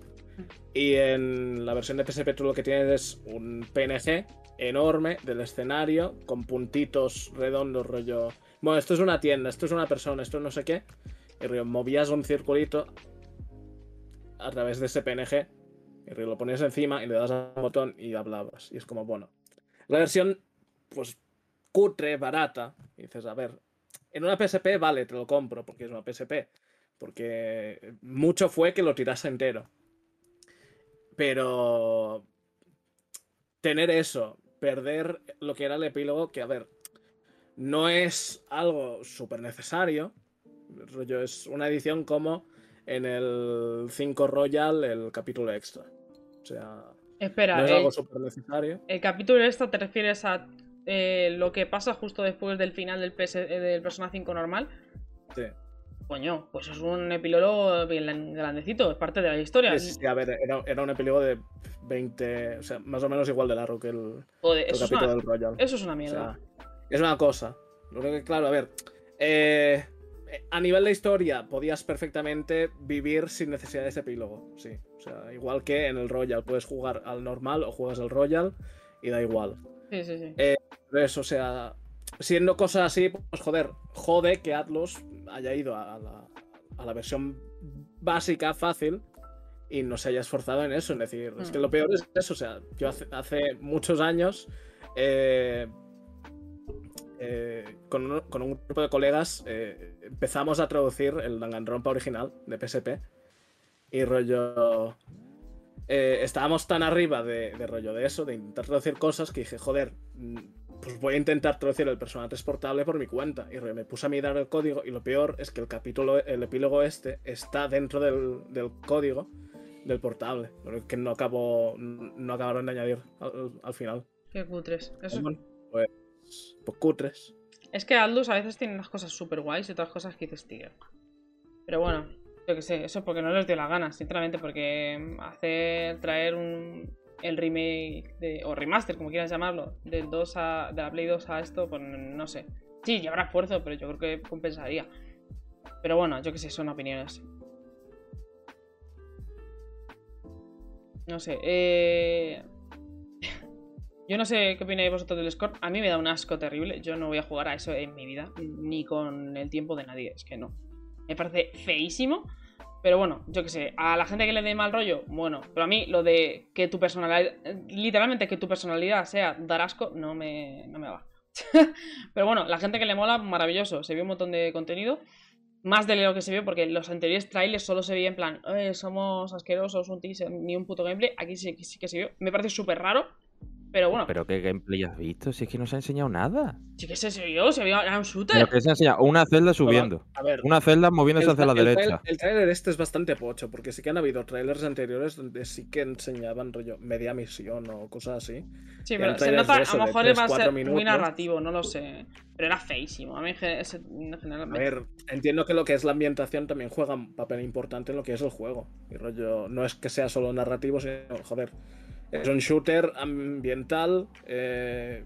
Y en la versión de PSP tú lo que tienes es un PNG enorme del escenario con puntitos redondos, rollo. Bueno, esto es una tienda, esto es una persona, esto no sé qué. Y rollo, movías un circulito a través de ese PNG. Y lo ponías encima y le das al botón y hablabas. Y es como, bueno. La versión, pues, cutre, barata. Y dices, a ver, en una PSP, vale, te lo compro porque es una PSP. Porque mucho fue que lo tirase entero. Pero tener eso, perder lo que era el epílogo, que a ver, no es algo súper necesario. Rollo, es una edición como en el 5 Royal, el capítulo extra. O sea, Espera, no es el, algo súper necesario. el capítulo extra te refieres a eh, lo que pasa justo después del final del, PS, eh, del Persona 5 normal. Sí. Coño, pues es un epílogo bien grandecito, es parte de la historia. Sí, sí, a ver, era, era un epílogo de 20, o sea, más o menos igual de largo que el, Joder, el capítulo una, del Royal. eso es una O mierda. sea, es una cosa. Lo que, claro, a ver. eh, a nivel de historia, podías perfectamente vivir sin necesidad de ese epílogo. Sí. O sea, igual que en el Royal, puedes jugar al normal o juegas al Royal y da igual. sí, sí, sí. Pero eso, o sea, siendo cosas así, pues joder, jode que Atlus haya ido a la, a la versión básica, fácil, y no se haya esforzado en eso. En decir, es que Mm. lo peor es eso, o sea, yo hace, hace muchos años, eh, eh, con, uno- con un grupo de colegas, eh, empezamos a traducir el Danganronpa original de PSP, y rollo... eh, estábamos tan arriba de, de rollo de eso, de intentar traducir cosas, que dije, joder, mm, pues voy a intentar traducir el Persona 3 portable por mi cuenta. Y rollo, me puse a mirar el código y lo peor es que el capítulo, el epílogo este está dentro del, del código del portable. Que no acabó, no acabaron de añadir al, al final. Qué cutres. Eso- pues, pues cutres. Es que Aldous a veces tiene unas cosas súper guays y otras cosas que dices, tío. Pero bueno, yo que sé, eso es porque no les dio la gana, sinceramente, porque hacer, traer un, el remake de, o remaster, como quieras llamarlo, del 2 a, de la Play 2 a esto, pues no sé. Sí, llevará esfuerzo, pero yo creo que compensaría. Pero bueno, yo que sé, son opiniones. No sé, eh... Yo no sé qué opináis vosotros del score. A mí me da un asco terrible. Yo no voy a jugar a eso en mi vida. Ni con el tiempo de nadie. Es que no. Me parece feísimo. Pero bueno, yo qué sé. A la gente que le dé mal rollo, bueno. Pero a mí lo de que tu personalidad. Literalmente que tu personalidad sea dar asco, no me, no me va. [laughs] pero bueno, la gente que le mola, maravilloso. Se vio un montón de contenido. Más de lo que se vio, porque los anteriores trailers solo se veía en plan, "Eh, somos asquerosos, un teaser, ni un puto gameplay. Aquí sí, sí que se vio. Me parece súper raro. Pero bueno, Pero qué gameplay has visto, si es que no se ha enseñado nada. sí que se vio, se vio, era un shooter. Pero que se ha enseñado una celda subiendo. A ver, Una celda moviéndose hacia la el, derecha. el trailer este es bastante pocho, porque sí que han habido trailers anteriores donde sí que enseñaban rollo media misión o cosas así. Sí, Y pero se nota, a lo mejor tres, va a ser muy narrativo, no lo sé. Pero era feísimo. A mí ese- ese- en general A me- ver, entiendo que lo que es la ambientación también juega un papel importante en lo que es el juego. Y rollo, no es que sea solo narrativo, sino, joder, es un shooter ambiental, eh,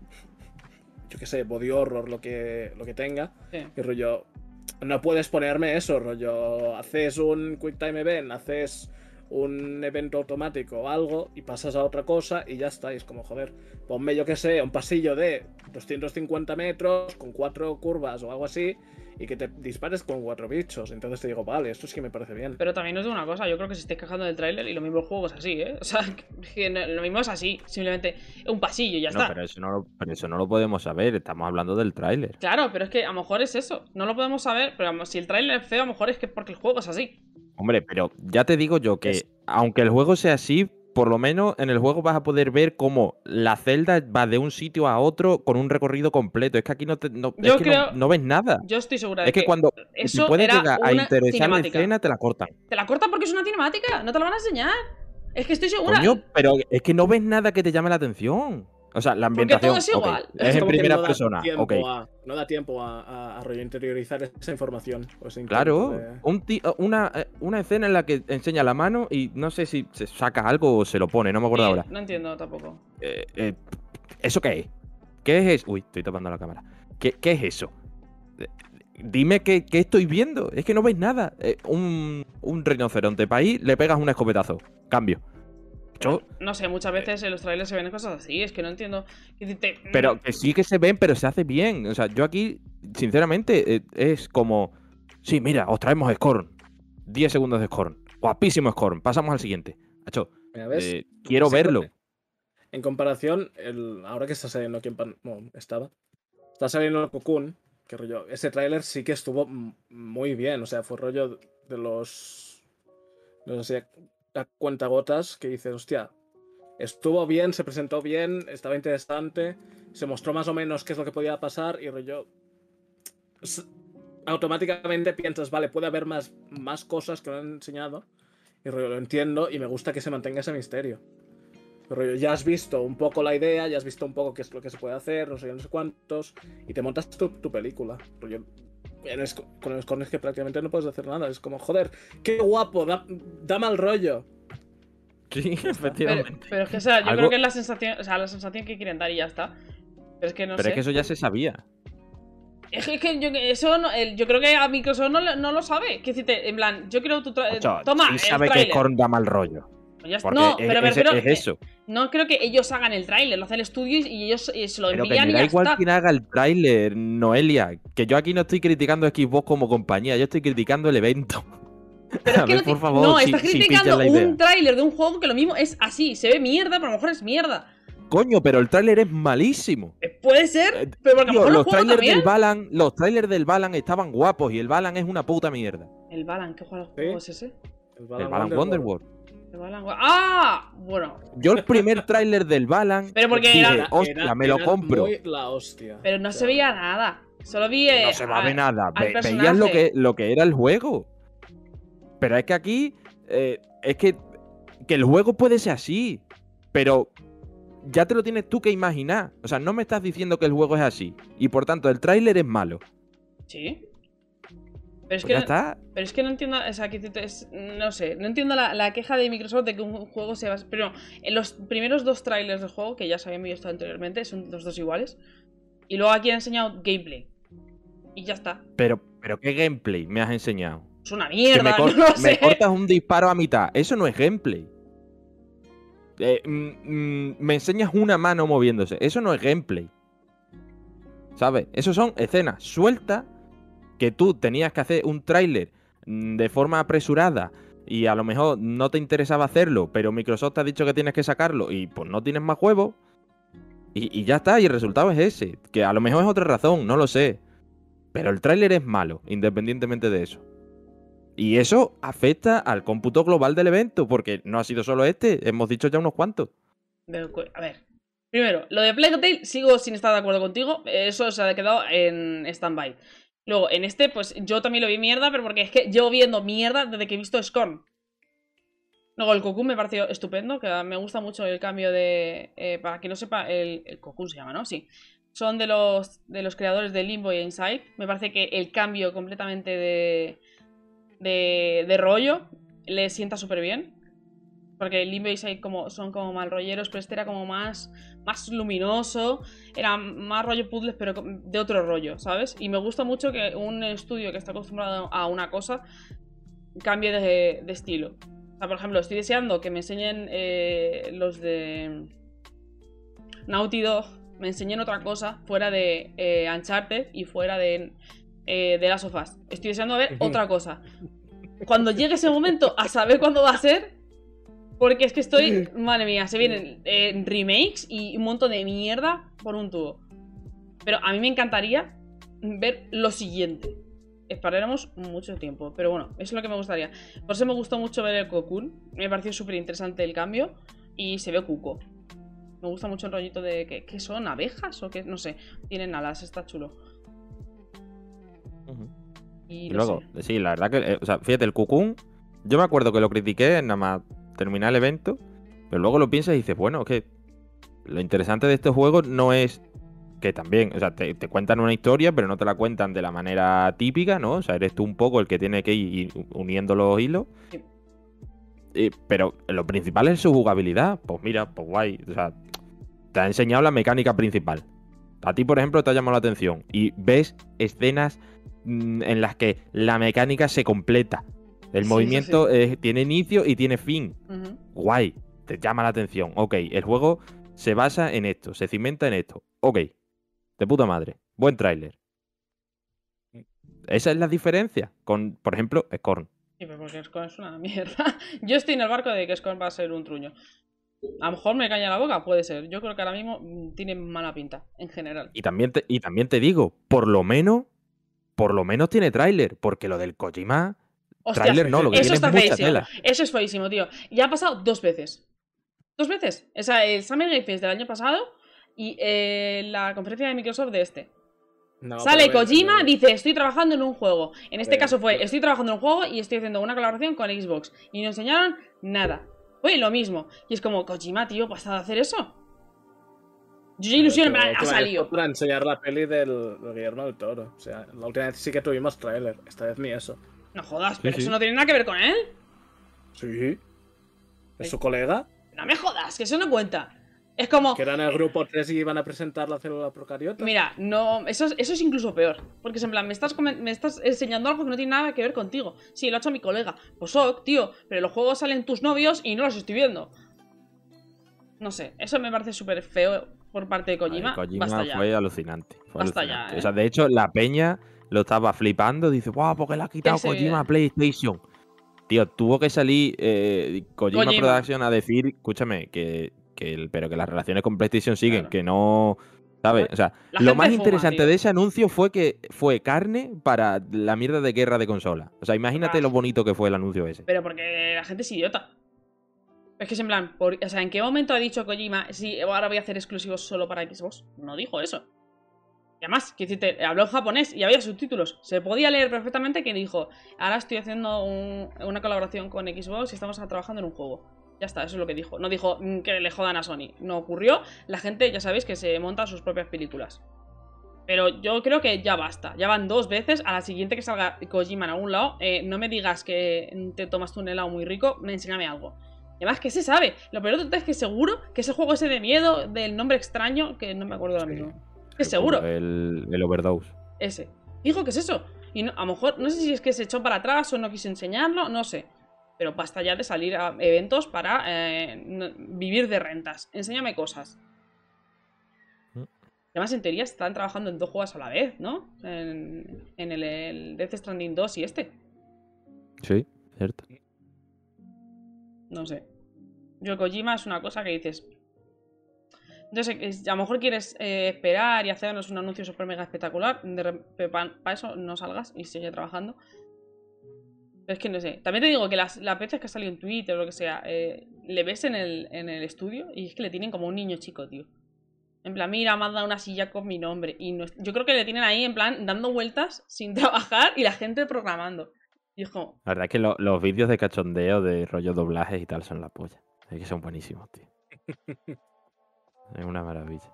yo qué sé, body horror, lo que, lo que tenga. sí. Y rollo, no puedes ponerme eso, rollo, haces un quick time event, haces un evento automático o algo y pasas a otra cosa y ya está. Y es como, joder, ponme yo que sé, un pasillo de 250 metros con cuatro curvas o algo así y que te dispares con cuatro bichos. Entonces te digo, vale, esto sí que me parece bien. Pero también os digo una cosa, yo creo que se estáis quejando del tráiler y lo mismo el juego es así, ¿eh? O sea, [laughs] que lo mismo es así, simplemente un pasillo y ya No, está. pero eso no, lo, pero eso no lo podemos saber, estamos hablando del tráiler. Claro, pero es que a lo mejor es eso. No lo podemos saber, pero si el tráiler es feo, a lo mejor es que porque el juego es así. Hombre, pero ya te digo yo que Es- aunque el juego sea así, por lo menos en el juego vas a poder ver cómo la celda va de un sitio a otro con un recorrido completo. Es que aquí no, te- no- es Yo que no- creo- no, ves nada. Yo estoy segura de Es que cuando si eso puede era llegar a interesar la escena, te la cortan. Te la cortan porque es una cinemática, no te la van a enseñar. Es que estoy segura. Coño, pero es que no ves nada que te llame la atención. O sea, la Porque todo ambientación. es en primera no persona. a- no da tiempo a, a- a rollo interiorizar esa información. o ese intento Claro, de- un ti- una, eh, una escena en la que enseña la mano y no sé si se saca algo o se lo pone, no me acuerdo Sí, ahora. No entiendo tampoco. Eh, eh, ¿Eso qué es? ¿Qué es eso? Uy, estoy tapando la cámara. ¿Qué, qué es eso? Eh, Dime qué, qué estoy viendo. Es que no ves nada. Eh, un, un rinoceronte país, le pegas un escopetazo. Cambio. Yo- No sé, muchas veces en los trailers se ven cosas así, es que no entiendo. Te- pero que sí que se ven, pero se hace bien. O sea, yo aquí, sinceramente, eh, es como. Sí, mira, os traemos Scorn. 10 segundos de Scorn. Guapísimo Scorn. Pasamos al siguiente. Hacho, eh, quiero Sí, verlo. En comparación, el, ahora que está saliendo aquí en Pan- bueno, estaba. Está saliendo el Cocoon. Que rollo. Ese tráiler sí que estuvo muy bien. O sea, fue rollo de los. No sé, a cuentagotas que dices, hostia. Estuvo bien, se presentó bien, estaba interesante. Se mostró más o menos qué es lo que podía pasar. Y rollo. Automáticamente piensas, vale, puede haber más, más cosas que no han enseñado. Y rollo, lo entiendo y me gusta que se mantenga ese misterio. Rollo, ya has visto un poco la idea, ya has visto un poco qué es lo que se puede hacer, no sé, no sé cuántos, y te montas tu, tu película. Rollo, en es- con el Scorn es que prácticamente no puedes hacer nada. Es como, joder, qué guapo, da, da mal rollo. Sí, efectivamente. pero es que, o sea, yo Algo- creo que es la sensación, o sea, la sensación que quieren dar y ya está. Pero es que no pero sé. es que eso ya se sabía. Es que, que yo, eso no- el- yo creo que a Microsoft no, lo- no lo sabe. Que decirte, en plan, yo creo tu tra- Hacho, Toma, sí el sabe que. Scorn da mal rollo. Pues ya está. Porque no, es, pero es- eso. No creo que ellos hagan el tráiler, lo hace el estudio y ellos eh, se lo Pero que envían me y da ya igual está. quien haga el tráiler, Noelia. Que yo aquí no estoy criticando a Xbox como compañía, yo estoy criticando el evento. Pero [laughs] a es que ver, no, te- por favor, no, si- estás criticando un tráiler de un juego que lo mismo es así, se ve mierda, pero a lo mejor es mierda. Coño, pero el tráiler es malísimo. Eh, Puede ser, Eh, pero porque a lo mejor el los trailers también. del Balan, los trailers del Balan estaban guapos y el Balan es una puta mierda. El Balan, ¿qué juego juego es ese? El Balan Wonderworld. Balan... ¡Ah! Bueno, Yo el primer tráiler del Balan [laughs] Pero porque dije, era- hostia, me lo compro. la hostia. pero no se veía nada. Solo vi. eh, No se va a ver nada. Ve- veías lo que, lo que era el juego. Pero es que aquí, eh, es que, que el juego puede ser así. Pero ya te lo tienes tú que imaginar. O sea, no me estás diciendo que el juego es así. Y por tanto, el tráiler es malo. Sí. Pero es, Pues que ya no, está. pero es que no entiendo, o sea, que es- no sé, no entiendo la, la queja de Microsoft de que un juego se va... Pero en los primeros dos trailers del juego, que ya se habían visto anteriormente, son los dos iguales. Y luego aquí han enseñado gameplay. Y ya está. Pero, pero ¿qué gameplay me has enseñado? Es una mierda, me, [laughs] cor- no lo me sé. cortas un disparo a mitad. Eso no es gameplay. Eh, mm, mm, me enseñas una mano moviéndose. Eso no es gameplay. ¿Sabes? Eso son escenas sueltas que tú tenías que hacer un tráiler mm, de forma apresurada y a lo mejor no te interesaba hacerlo, pero Microsoft te ha dicho que tienes que sacarlo y pues no tienes más huevos. Y, ya está, y el resultado es ese. Que a lo mejor es otra razón, no lo sé. Pero el tráiler es malo, independientemente de eso. Y eso afecta al cómputo global del evento, porque no ha sido solo este, hemos dicho ya unos cuantos. A ver. Primero, lo de Plague Tale sigo sin estar de acuerdo contigo. Eso se ha quedado en stand-by. Luego, en este, pues yo también lo vi mierda, pero porque es que llevo viendo mierda desde que he visto Scorn. Luego, el Cocoon me pareció estupendo, que me gusta mucho el cambio de. eh, para quien no sepa, el, el Cocoon se llama, ¿no? Sí. Son de los, de los creadores de Limbo y Inside. Me parece que el cambio completamente de, de, de rollo le sienta súper bien. Porque Limbo y Inside como, son como mal rolleros, pero este era como más, más luminoso. Era más rollo puzzles, pero de otro rollo, ¿sabes? Y me gusta mucho que un estudio que está acostumbrado a una cosa cambie de, de estilo. O sea, por ejemplo, estoy deseando que me enseñen eh, los de Naughty Dog, me enseñen otra cosa fuera de eh, Uncharted y fuera de, eh, de Last of Us. Estoy deseando ver otra cosa. Cuando llegue ese momento, a saber cuándo va a ser, porque es que estoy, [laughs] madre mía, se vienen eh, remakes y un montón de mierda por un tubo. Pero a mí me encantaría ver lo siguiente. Esperaremos mucho tiempo, pero bueno, eso es lo que me gustaría. Por eso me gustó mucho ver el Cocoon. Me pareció súper interesante el cambio y se ve cuco. Me gusta mucho el rollito de que, ¿qué son abejas o qué, no sé. Tienen alas, está chulo. Y, luego, sé. sí, la verdad que, eh, o sea, fíjate, el Cocoon, yo me acuerdo que lo critiqué nada más terminar el evento, pero luego lo piensas y dices, bueno, que lo interesante de estos juegos no es que también, o sea, te, te cuentan una historia, pero no te la cuentan de la manera típica, ¿no? O sea, eres tú un poco el que tiene que ir uniendo los hilos. Sí. Y- pero lo principal es su jugabilidad. Pues mira, pues guay. O sea, te ha enseñado la mecánica principal. A ti, por ejemplo, te ha llamado la atención y ves escenas mm, en las que la mecánica se completa. El Sí, movimiento eh, tiene inicio y tiene fin. Guay, te llama la atención. Ok, el juego se basa en esto, se cimenta en esto. Ok, de puta madre. Buen tráiler. Esa es la diferencia con, por ejemplo, Scorn. Sí, pero porque Scorn es una mierda. [laughs] Yo estoy en el barco de que Scorn va a ser un truño. A lo mejor me calla la boca, puede ser. Yo creo que ahora mismo mm, tiene mala pinta, en general. Y también te, y también te digo, por lo menos, por lo menos tiene tráiler, porque lo del Kojima, Hostias, tráiler no, lo que eso tiene es está mucha feísimo. tela. Eso es feísimo, tío. Ya ha pasado dos veces. Dos veces. O sea, el Summer Game Fest del año pasado y eh, la conferencia de Microsoft de este. No, Sale pero a Kojima, pero- dice, estoy trabajando en un juego. En este Pero- caso fue, estoy trabajando en un juego y estoy haciendo una colaboración con Xbox. Y no enseñaron nada. Fue lo mismo. Y es como, Kojima, tío, ¿basta de hacer eso? Yo ya ilusión, plan, la ha salido. Para enseñar la peli del, del Guillermo del Toro. O sea, la última vez sí que tuvimos tráiler. Esta vez ni eso. No jodas, pero sí. eso no tiene nada que ver con él. Sí. ¿Es Sí. su colega? No me jodas, que eso no cuenta. Es como, Que eran el grupo 3 y iban a presentar la célula procariota. Mira, no, eso es, eso es incluso peor. Porque es en plan, me estás, me estás enseñando algo que no tiene nada que ver contigo. Sí, lo ha hecho mi colega. Pues ok, tío, pero los juegos salen tus novios y no los estoy viendo. No sé, eso me parece súper feo por parte de Kojima. Ay, Kojima Basta ya. fue alucinante. fue Basta alucinante. ya, O sea, ¿eh? de hecho, la peña lo estaba flipando. Dice, guau, porque le ha quitado Kojima a PlayStation. Tío, tuvo que salir eh, Kojima, Kojima. Production a decir, escúchame, que, que el- pero que las relaciones con PlayStation siguen, Claro. que no. ¿Sabes? O sea, La lo más fuma, interesante tío. de ese anuncio fue que fue carne para la mierda de guerra de consola. O sea, imagínate Ah. lo bonito que fue el anuncio ese. Pero porque la gente es idiota. Es que es en plan, por- o sea, ¿en qué momento ha dicho Kojima, sí, ahora voy a hacer exclusivos solo para Xbox? No dijo eso. Y además, que decirte, habló en japonés y había subtítulos. Se podía leer perfectamente que dijo, ahora estoy haciendo un- una colaboración con Xbox y estamos trabajando en un juego. Ya está, eso es lo que dijo. No dijo mm, que le jodan a Sony. No ocurrió. La gente, ya sabéis, que se monta sus propias películas. Pero yo creo que ya basta. Ya van dos veces. A la siguiente que salga Kojima en algún lado, eh, no me digas que te tomas tú un helado muy rico, enséñame algo. Y además, que se sabe? Lo peor de todo es que seguro que ese juego ese de miedo, del nombre extraño, que no me acuerdo ahora mismo. Que seguro, El, el overdose. ese. Dijo que es eso. Y no- a lo mejor, no sé si es que se echó para atrás o no quiso enseñarlo, no sé. Pero basta ya de salir a eventos para eh, no- vivir de rentas. Enséñame cosas. Mm. Además, en teoría están trabajando en dos juegos a la vez, ¿no? En, en el, el Death Stranding 2 y este. Sí, cierto. No sé. Yo Kojima es una cosa que dices. Entonces, es- a lo mejor quieres eh, esperar y hacernos un anuncio super mega espectacular. Para eso no salgas y sigue trabajando. Pero es que no sé. También te digo que las, las veces que ha salido en Twitter o lo que sea, eh, le ves en el, en el estudio y es que le tienen como un niño chico, tío. En plan, mira, me has dado una silla con mi nombre. Y no yo creo que le tienen ahí, en plan, dando vueltas sin [laughs] trabajar y la gente programando. Y es como, La verdad es que lo- los vídeos de cachondeo de rollo doblajes y tal son la polla. Es que son buenísimos, tío. [laughs] es una maravilla.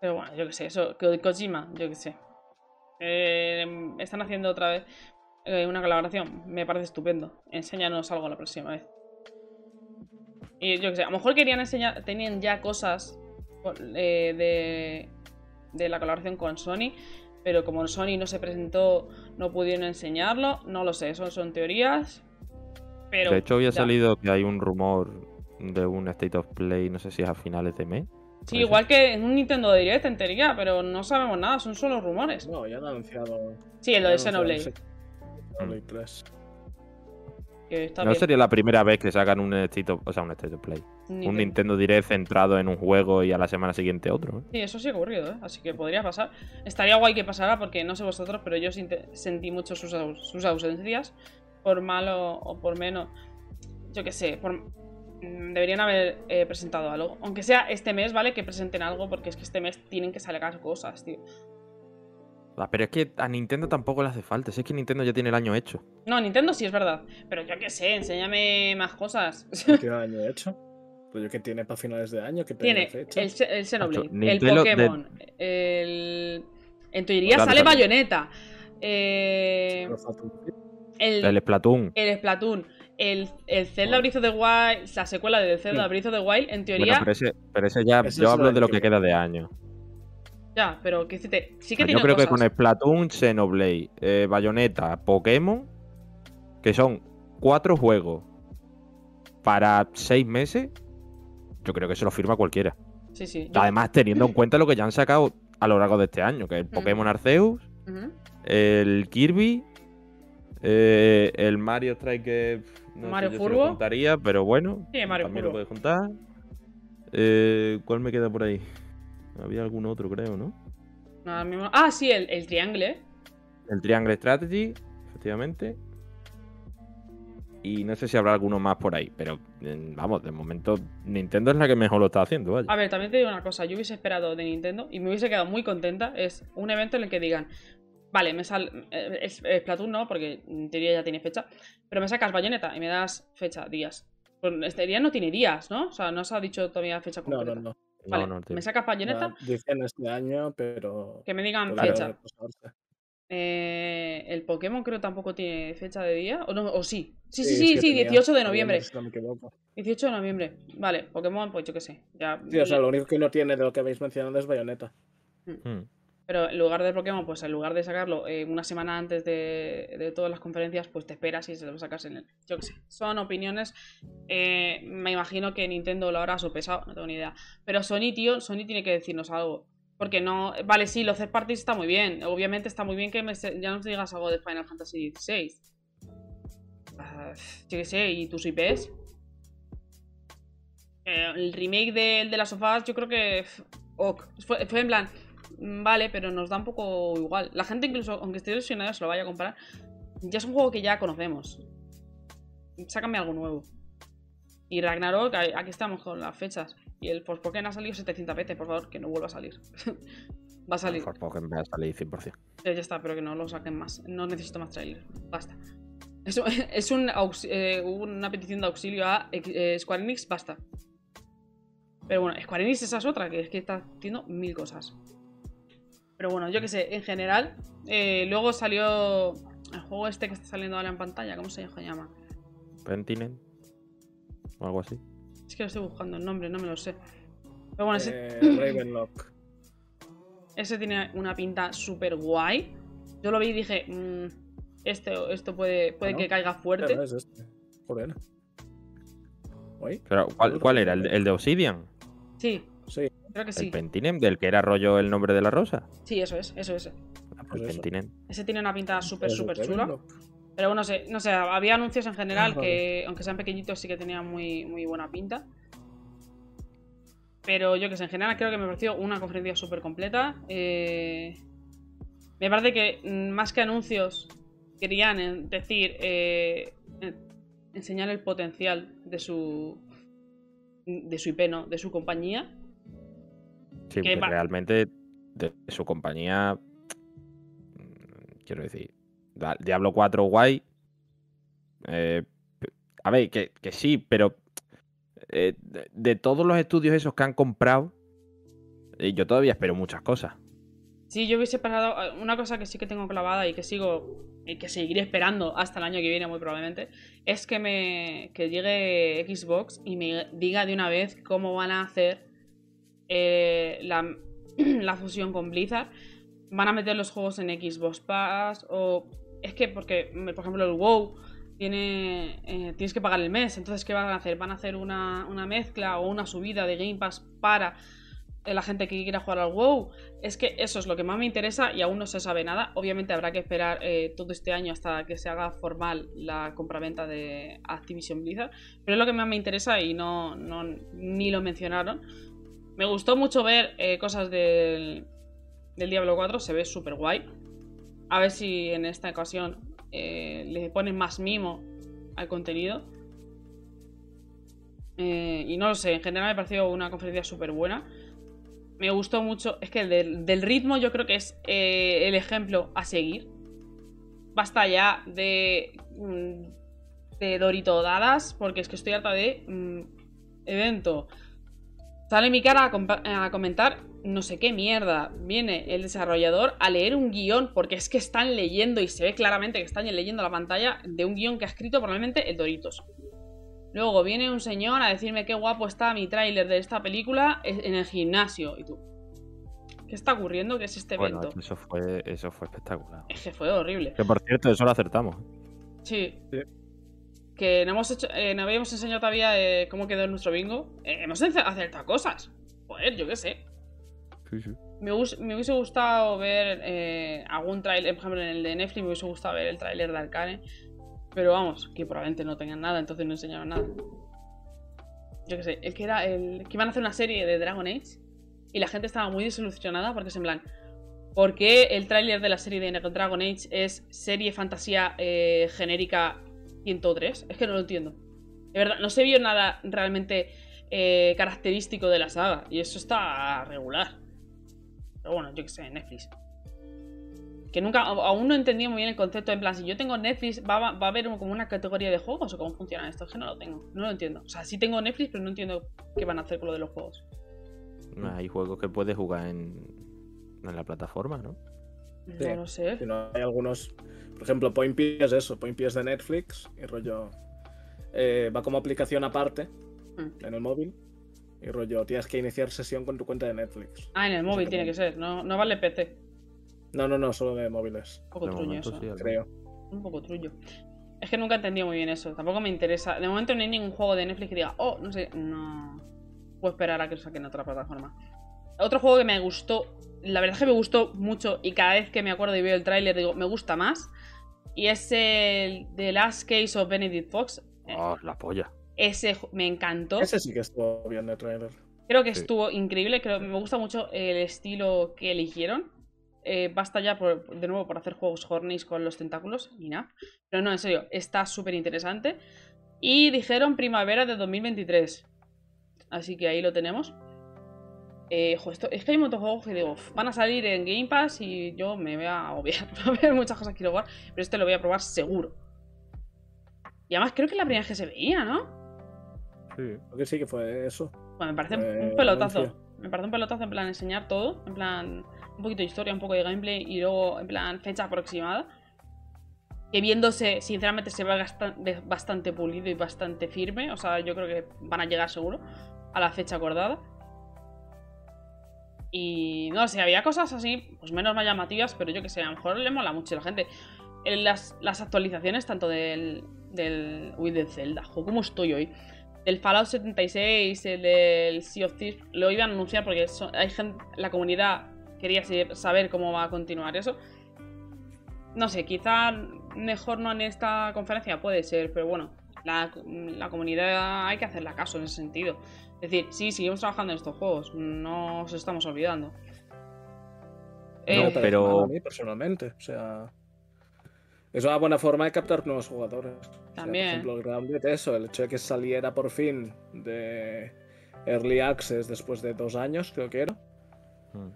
Pero bueno, yo qué sé, eso, Ko- Kojima, yo qué sé. Eh, están haciendo otra vez eh, una colaboración, me parece estupendo. Enséñanos algo la próxima vez. Y yo qué sé, a lo mejor querían enseñar, tenían ya cosas eh, de, de la colaboración con Sony, pero como Sony no se presentó, no pudieron enseñarlo, no lo sé, eso son teorías. Pero de hecho, había ya. salido que hay un rumor de un State of Play, no sé si es a finales de mes. Sí, igual que en un Nintendo Direct en teoría, pero no sabemos nada, son solo rumores. No, ya han anunciado. Sí, en lo de Xenoblade. Xenoblade 3. que está No bien. sería la primera vez que sacan un State of, o sea, un State of Play. Nintendo. Un Nintendo Direct centrado en un juego y a la semana siguiente otro. ¿eh? Sí, eso sí ha ocurrido, ¿eh? Así que podría pasar. Estaría guay que pasara porque no sé vosotros, pero yo sentí mucho sus, aus- sus ausencias. Por malo o por menos. Yo qué sé, por... mm, deberían haber eh, presentado algo. Aunque sea este mes, ¿vale? Que presenten algo porque es que este mes tienen que salir cosas, tío. Ah, Pero es que a Nintendo tampoco le hace falta. Si es que Nintendo ya tiene el año hecho. No, Nintendo sí es verdad. Pero yo qué sé, enséñame más cosas. ¿Qué año he hecho? Rollo que tiene para finales de año, que Tiene fecha. el, el Xenoblade, el de- Pokémon, el... En teoría Claro, sale claro. Bayonetta. eh, el, El Splatoon. el Splatoon, el, el Zelda Breath of the Wild, la secuela del Zelda Sí. Breath of the Wild, en Bueno, teoría, pero ese, pero ese ya, Ese yo es hablo de lo que que queda de año. ya, pero que decirte, sí que Yo tiene creo que con Splatoon, Xenoblade, eh, Bayonetta, Pokémon, que son cuatro juegos para seis meses, yo creo que se lo firma cualquiera. Sí, sí. yo- Además, [laughs] teniendo en cuenta lo que ya han sacado a lo largo de este año, que es el Pokémon Arceus, el Kirby, eh, el Mario Strike no Mario sé yo si Furbo. lo juntaría, pero bueno, Sí, Mario también Furbo. lo puedes juntar. Eh, ¿Cuál me queda por ahí? Había algún otro, creo, ¿no? Ahora mismo- Ah, sí, el, el Triangle. El Triangle Strategy, efectivamente. Y no sé si habrá alguno más por ahí, pero eh, vamos, de momento Nintendo es la que mejor lo está haciendo, vaya. A ver, también te digo una cosa, yo hubiese esperado de Nintendo y me hubiese quedado muy contenta, es un evento en el que digan, vale, me sal... eh, es- es no, porque en teoría ya tiene fecha, pero me sacas Bayonetta y me das fecha, días. Pues este día no tiene días, ¿no? O sea, no se ha dicho todavía fecha No, concreta. no, no. Vale, no, no, me sacas Bayonetta, Ya Dicen este año, pero. que me digan fecha. Eh, el Pokémon creo tampoco tiene fecha de día, o, no, o sí. Sí, sí, sí, sí, tenía 18 de noviembre. No equivoco. 18 de noviembre. Vale, Pokémon, pues yo qué sé. Ya, Sí, o sea, lo único que no tiene de lo que habéis mencionado es Bayonetta. Hmm. Pero en lugar de Pokémon, pues en lugar de sacarlo eh, una semana antes de, de todas las conferencias, pues te esperas y se lo sacas en el. Yo qué sé. Son opiniones. eh, me imagino que Nintendo lo habrá sopesado, no tengo ni idea. Pero Sony, tío, Sony tiene que decirnos algo. Porque no. Vale, sí, los third parties está muy bien. Obviamente está muy bien que ya nos digas algo de Final Fantasy XVI. Ah, yo qué sé, y tus IPs. Eh, el remake del de las sofás, yo creo que. ok. Fue, fue en plan. Mm, Vale, pero nos da un poco igual. La gente, incluso, aunque esté ilusionada, se lo vaya a comprar. Ya es un juego que ya conocemos. Sácame algo nuevo. Y Ragnarok, aquí estamos con las fechas. Y el Forspoken ha salido 700 veces, por favor, que no vuelva a salir. [laughs] Va a salir. Mejor Pokémon va a salir 100%. Ya, ya está, pero que no lo saquen más. No necesito más trailer. Basta. Es, [laughs] es un eh, una petición de auxilio a eh, Square Enix, basta. Pero bueno, Square Enix esa es otra, que es que está haciendo mil cosas. Pero bueno, yo qué sé, en general. eh, luego salió el juego este que está saliendo ahora en pantalla, ¿cómo se llama? Pentinen. O algo así. Es que lo estoy buscando el nombre, no me lo sé. Pero bueno, ese, Eh, Ravenlock. [coughs] ese tiene una pinta súper guay. Yo lo vi y dije, mm, este, esto puede, puede Bueno, que caiga fuerte. Pero es este. Joder. Pero, ¿cuál, cuál era? ¿El, de- el de Obsidian? Sí. Creo que ¿El sí. Pentinen? ¿Del que era rollo el nombre de la rosa? Sí, eso es, eso es. Ah, pues Pues eso. Ese tiene una pinta súper, súper el chula. Pero bueno, no sé, no sé, había anuncios en general Ah, que, aunque sean pequeñitos, sí que tenían muy, muy buena pinta. Pero yo que sé, en general creo que me pareció una conferencia súper completa. Eh, me parece que mm, más que anuncios, querían eh, decir, eh, enseñar el potencial de su, de su IP, ¿no? De su compañía. Sí, Que realmente de su compañía. mm, Quiero decir. Diablo 4 guay. eh, a ver, que, que sí, pero. eh, de, de todos los estudios esos que han comprado. eh, yo todavía espero muchas cosas. Sí, yo hubiese pasado. Una cosa que sí que tengo clavada y que sigo. Y que seguiré esperando hasta el año que viene, muy probablemente. Es que me. que llegue Xbox y me diga de una vez cómo van a hacer eh, la, [clears throat] la fusión con Blizzard. Van a meter los juegos en Xbox Pass. O. Es que, porque, por ejemplo, el WoW tiene. eh, tienes que pagar el mes. Entonces, ¿qué van a hacer? ¿Van a hacer una, una mezcla o una subida de Game Pass para eh, la gente que quiera jugar al WoW? Es que eso es lo que más me interesa y aún no se sabe nada. Obviamente habrá que esperar todo este año hasta que se haga formal la compraventa de Activision Blizzard. Pero es lo que más me interesa y no, no ni lo mencionaron. Me gustó mucho ver eh, cosas del, del Diablo 4, se ve súper guay. A ver si en esta ocasión eh, le ponen más mimo al contenido. Eh, y no lo sé, en general me pareció una conferencia súper buena me gustó mucho. Es que del, del ritmo yo creo que es el ejemplo a seguir. Basta ya de. mm, de Dorito dadas, porque es que estoy harta de. mm, evento. Sale mi cara a, comentar no sé qué mierda. Viene el desarrollador a leer un guion, porque es que están leyendo y se ve claramente que están leyendo la pantalla de un guion que ha escrito probablemente el Doritos. Luego viene un señor a decirme qué guapo está mi tráiler de esta película en el gimnasio. Y tú, ¿qué está ocurriendo? ¿Qué es este Bueno, evento? eso fue, eso fue espectacular. Es que fue horrible. Que por cierto, eso lo acertamos. Sí. Sí. Que no hemos hecho, eh, no habíamos enseñado todavía eh, cómo quedó nuestro bingo. Eh, hemos acertado cosas. Joder, yo qué sé. Sí, sí. Me, hubiese gustado ver eh, algún trailer, por ejemplo, en el de Netflix me hubiese gustado ver el tráiler de Arcane. Pero vamos, que probablemente no tengan nada, entonces no enseñaban nada. Yo qué sé, el que era el que iban a hacer una serie de Dragon Age y la gente estaba muy desilusionada porque es en plan, ¿por qué el tráiler de la serie de Dragon Age es serie fantasía genérica 103? Es que no lo entiendo. De verdad, no se vio nada realmente eh, característico de la saga y eso está regular. Pero bueno, yo qué sé, Netflix. Que nunca, aún no entendía muy bien el concepto. En plan, si yo tengo Netflix, ¿va, a- va a haber como una categoría de juegos o cómo funciona esto? Es que no lo tengo, no lo entiendo. O sea, sí tengo Netflix, pero no entiendo qué van a hacer con lo de los juegos. Hay juegos que puedes jugar en, en la plataforma, ¿no? Sí. No lo sé. Si no, hay algunos. Por ejemplo, Point P es eso. Point P es de Netflix y rollo. eh, va como aplicación aparte Mm. en el móvil. Y rollo, tienes que iniciar sesión con tu cuenta de Netflix. Ah, en el móvil tiene que ser, no, no vale PC. No, no, no, solo de móviles, Un poco De truño eso. sí, creo. Un poco trullo. Es que nunca he entendido muy bien eso. Tampoco me interesa. De momento no hay ningún juego de Netflix que diga, oh, no sé, no. Puedo esperar a que lo saquen en otra plataforma. Otro juego que me gustó, la verdad es que me gustó mucho y cada vez que me acuerdo y veo el tráiler digo, me gusta más. Y es el The Last Case of Benedict Fox. Oh, la polla. Ese me encantó. Ese sí que estuvo bien de trailer. Creo que Sí. estuvo increíble. Creo, me gusta mucho el estilo que eligieron. Eh, basta ya por- de nuevo por hacer juegos hornies con los tentáculos y nada. Pero no, en serio, está súper interesante. Y dijeron primavera de 2023. Así que ahí lo tenemos. Eh, jo, esto- es que hay muchos juegos que digo, "Uf, van a salir en Game Pass y yo me voy a obviar. [laughs] Va a haber muchas cosas que quiero jugar, pero este lo voy a probar seguro. Y además creo que es la primera vez que se veía, ¿no? Sí. Creo que sí que fue eso. Bueno, me parece un- Eh, un pelotazo. anuncio. Me parece un pelotazo en plan enseñar todo. En plan, un poquito de historia, un poco de gameplay y luego en plan fecha aproximada. Que viéndose, sinceramente, se ve bastante pulido y bastante firme. O sea, yo creo que van a llegar seguro a la fecha acordada. Y no sé, había cosas así, pues menos más llamativas, pero yo que sé, a lo mejor le mola mucho a la gente. En las, las actualizaciones, tanto del, del. Uy, del Zelda, jo, ¿cómo estoy hoy? Del Fallout 76, el del Sea of Thieves, lo iban a anunciar porque hay gente, la comunidad quería saber cómo va a continuar eso. No sé, quizá mejor no en esta conferencia, puede ser, pero bueno, la, la comunidad hay que hacerle caso en ese sentido. Es decir, sí, seguimos trabajando en estos juegos, no os estamos olvidando. No, Eh, pero- a mí, personalmente. O sea. Es una buena forma de captar nuevos jugadores. O sea, También. por ejemplo, el Grounded, eso, el hecho de que saliera por fin de Early Access después de dos años, creo que era. Mm.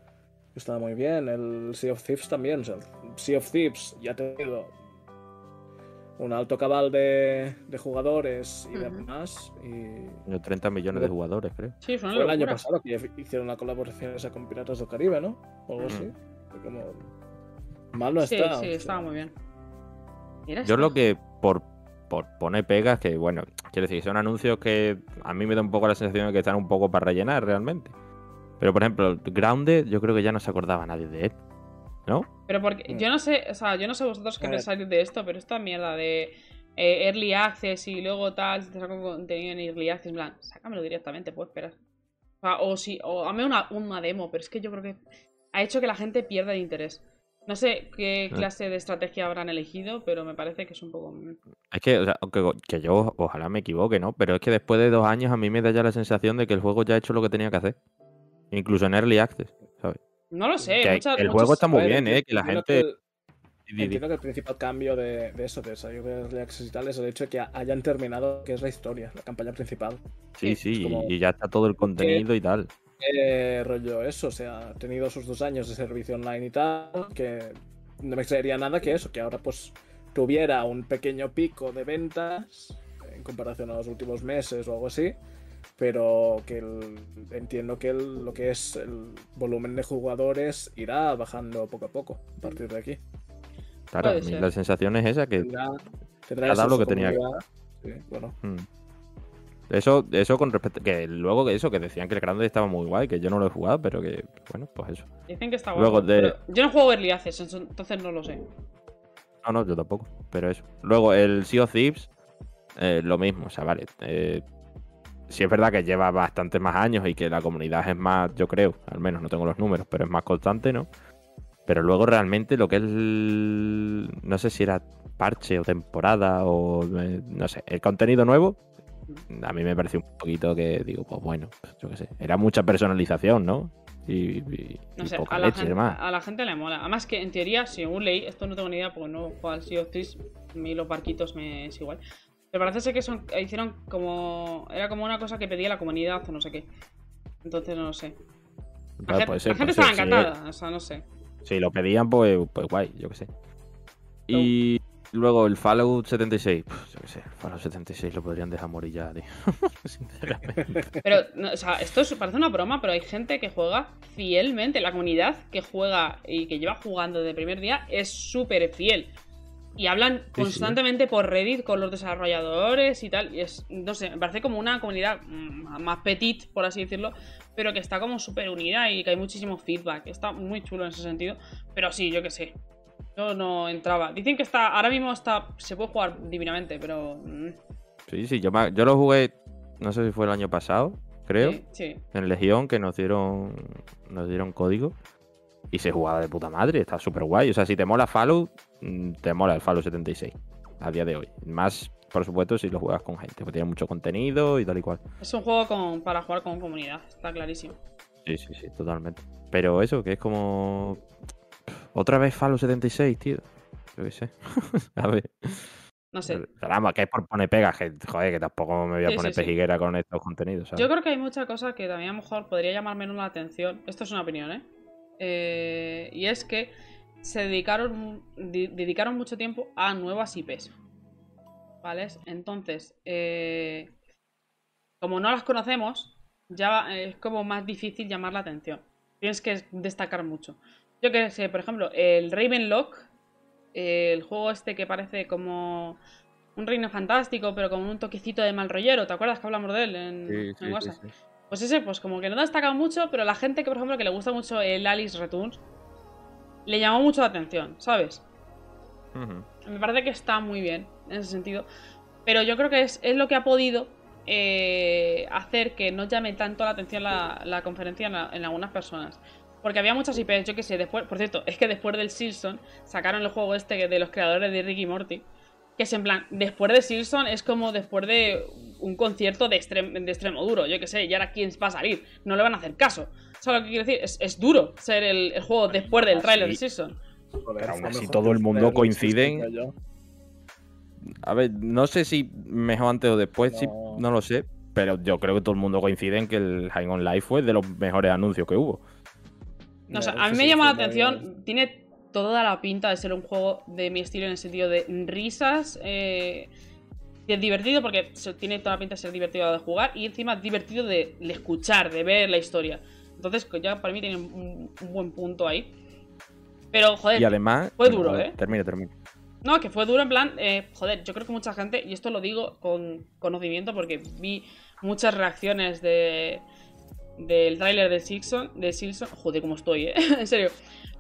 Estaba muy bien. El Sea of Thieves también. O sea, el sea of Thieves ya ha tenido un alto cabal de, de jugadores y Ujú. demás. Y Tiene 30 millones de jugadores, creo. sí, fue el año locura. pasado que hicieron una colaboración esa con Piratas del Caribe, ¿no? O algo así. Como... Mal no sí, está. o sí, sea, estaba muy bien. Yo esto. lo que, por, por poner pegas, que bueno, quiero decir, son anuncios que a mí me da un poco la sensación de que están un poco para rellenar realmente. Pero por ejemplo, Grounded, yo creo que ya no se acordaba nadie de él. ¿No? Pero porque Mm. yo no sé, o sea, yo no sé vosotros qué pensáis de esto, pero esta mierda de eh, Early Access y luego tal, si te saco contenido en Early Access, en plan, sácamelo directamente, puedo esperar. O, sea, o si, o dame una, una demo, pero es que yo creo que ha hecho que la gente pierda el interés. No sé qué Ah. clase de estrategia habrán elegido, pero me parece que es un poco... mm, Es que, o sea, que, que yo ojalá me equivoque, ¿no? Pero es que después de dos años a mí me da ya la sensación de que el juego ya ha hecho lo que tenía que hacer. Incluso en Early Access, ¿sabes? No lo sé, Que muchas- el juego está muy ver, bien, ¿eh? Que la gente... el- di. Entiendo que el principal cambio de, de eso, de de Early Access y tal, es el hecho de que hayan terminado que es la historia, la campaña principal. Sí, sí, como- y ya está todo el contenido y tal. Eh, rollo eso, o sea, ha tenido sus dos años de servicio online y tal, que no me extrañaría nada que eso, que ahora pues tuviera un pequeño pico de ventas en comparación a los últimos meses o algo así, pero que el- entiendo que el- lo que es el volumen de jugadores irá bajando poco a poco a partir de aquí. Claro, a mí la sensación es esa, que Tendrá, tendrá ha dado eso, lo que tenía que-. Sí, bueno, Mm. Eso, eso con respecto. Que luego que eso, que decían que el grande estaba muy guay, que yo no lo he jugado, pero que, bueno, pues eso. Dicen que está Luego guapo. de- Yo no juego Early Access, entonces no lo sé. No, no, yo tampoco, pero eso. Luego, el Sea of Thieves, eh, lo mismo, o sea, vale. Eh, sí es verdad que lleva bastantes más años y que la comunidad es más, yo creo, al menos no tengo los números, pero es más constante, ¿no? Pero luego realmente lo que es, el- no sé si era parche o temporada o, eh, no sé, el contenido nuevo, a mí me pareció un poquito que digo, pues bueno, yo qué sé, era mucha personalización, ¿no? Y, y- No y sé, poca a la, leche y gente, a la gente le mola. Además que en teoría, según leí, esto no tengo ni idea porque no juego al Sea of Thieves, a mí los barquitos me es igual. Pero parece ser que son, hicieron como... Era como una cosa que pedía la comunidad o no sé qué. Entonces no lo sé. La, Vale, gente, puede ser, la gente puede estaba ser, encantada, o sea, no sé. Si lo pedían, pues, pues guay, yo qué sé. Y luego el Fallout 76. Puf, yo qué sé, el Fallout 76 lo podrían dejar morir ya, tío. [laughs] Sinceramente. Pero, no, o sea, esto es- parece una broma, pero hay gente que juega fielmente. La comunidad que juega y que lleva jugando desde el primer día es súper fiel. Y hablan sí. constantemente por Reddit con los desarrolladores y tal. Y es, no sé, me parece como una comunidad mm, más petit, por así decirlo, pero que está como súper unida y que hay muchísimo feedback. Está muy chulo en ese sentido. Pero sí, yo qué sé. Yo no entraba. Dicen que está, ahora mismo está, se puede jugar divinamente, pero... mm, Sí, sí, yo, yo lo jugué, no sé si fue el año pasado, creo, sí, sí. en Legión, que nos dieron, nos dieron código. Y se jugaba de puta madre, está súper guay. O sea, si te mola Fallout, mm, te mola el Fallout 76 a día de hoy. Más, por supuesto, si lo juegas con gente, porque tiene mucho contenido y tal y cual. Es un juego con, para jugar con comunidad, está clarísimo. Sí, sí, sí, totalmente. Pero eso, que es como. Otra vez Fallout 76, tío. Yo qué sé. [laughs] a ver. No sé. Vamos, que es por poner pegas, que joder, que tampoco me voy a Sí, poner sí, sí. pejiguera con estos contenidos, ¿sabes? Yo creo que hay mucha cosa que también a lo mejor podría llamar menos la atención. Esto es una opinión, ¿eh? Eh, y es que se dedicaron, di- dedicaron mucho tiempo a nuevas IPs. ¿Vale? Entonces, eh, como no las conocemos, ya es como más difícil llamar la atención. Tienes que destacar mucho. Yo que sé, por ejemplo, el Ravenlock, el juego este que parece como un reino fantástico, pero con un toquecito de mal rollero. ¿Te acuerdas que hablamos de él en, Sí, en sí, sí, WhatsApp? sí. Pues ese, pues como que no destaca mucho, pero la gente que, por ejemplo, que le gusta mucho el Alice Returns, le llamó mucho la atención, ¿sabes? Me parece que está muy bien en ese sentido. Pero yo creo que es, es lo que ha podido eh, hacer que no llame tanto la atención la, la conferencia en, la- en algunas personas. Porque había muchas IPs, yo que sé, después, por cierto, es que después del Silson sacaron el juego este de los creadores de Ricky Morty. Que es en plan, después de Silson es como después de un concierto de, extrem- de extremo duro, yo que sé, y ahora quién va a salir, no le van a hacer caso. ¿Sabes lo que quiero decir? Es, es duro ser el, el juego después del tráiler de. Silson. Pero aún así todo el mundo Trailer coincide. A ver, no sé si mejor antes o después, sí, No. no lo sé. Pero yo creo que todo el mundo coincide en que el Hang On Live fue de los mejores anuncios que hubo. No, o sea, a mí me sí, llama la atención. Tiene toda la pinta de ser un juego de mi estilo en el sentido de risas. Eh, y es divertido porque se- tiene toda la pinta de ser divertido de jugar y encima divertido de, de escuchar, de ver la historia. Entonces, ya para mí tiene un, un buen punto ahí. Pero, joder, Y además. fue duro, ¿eh? Termina, termina. no, que fue duro en plan, eh, joder, yo creo que mucha gente, y esto lo digo con conocimiento porque vi muchas reacciones de del tráiler de Silson, de Silson, joder, cómo estoy, eh, [laughs] en serio.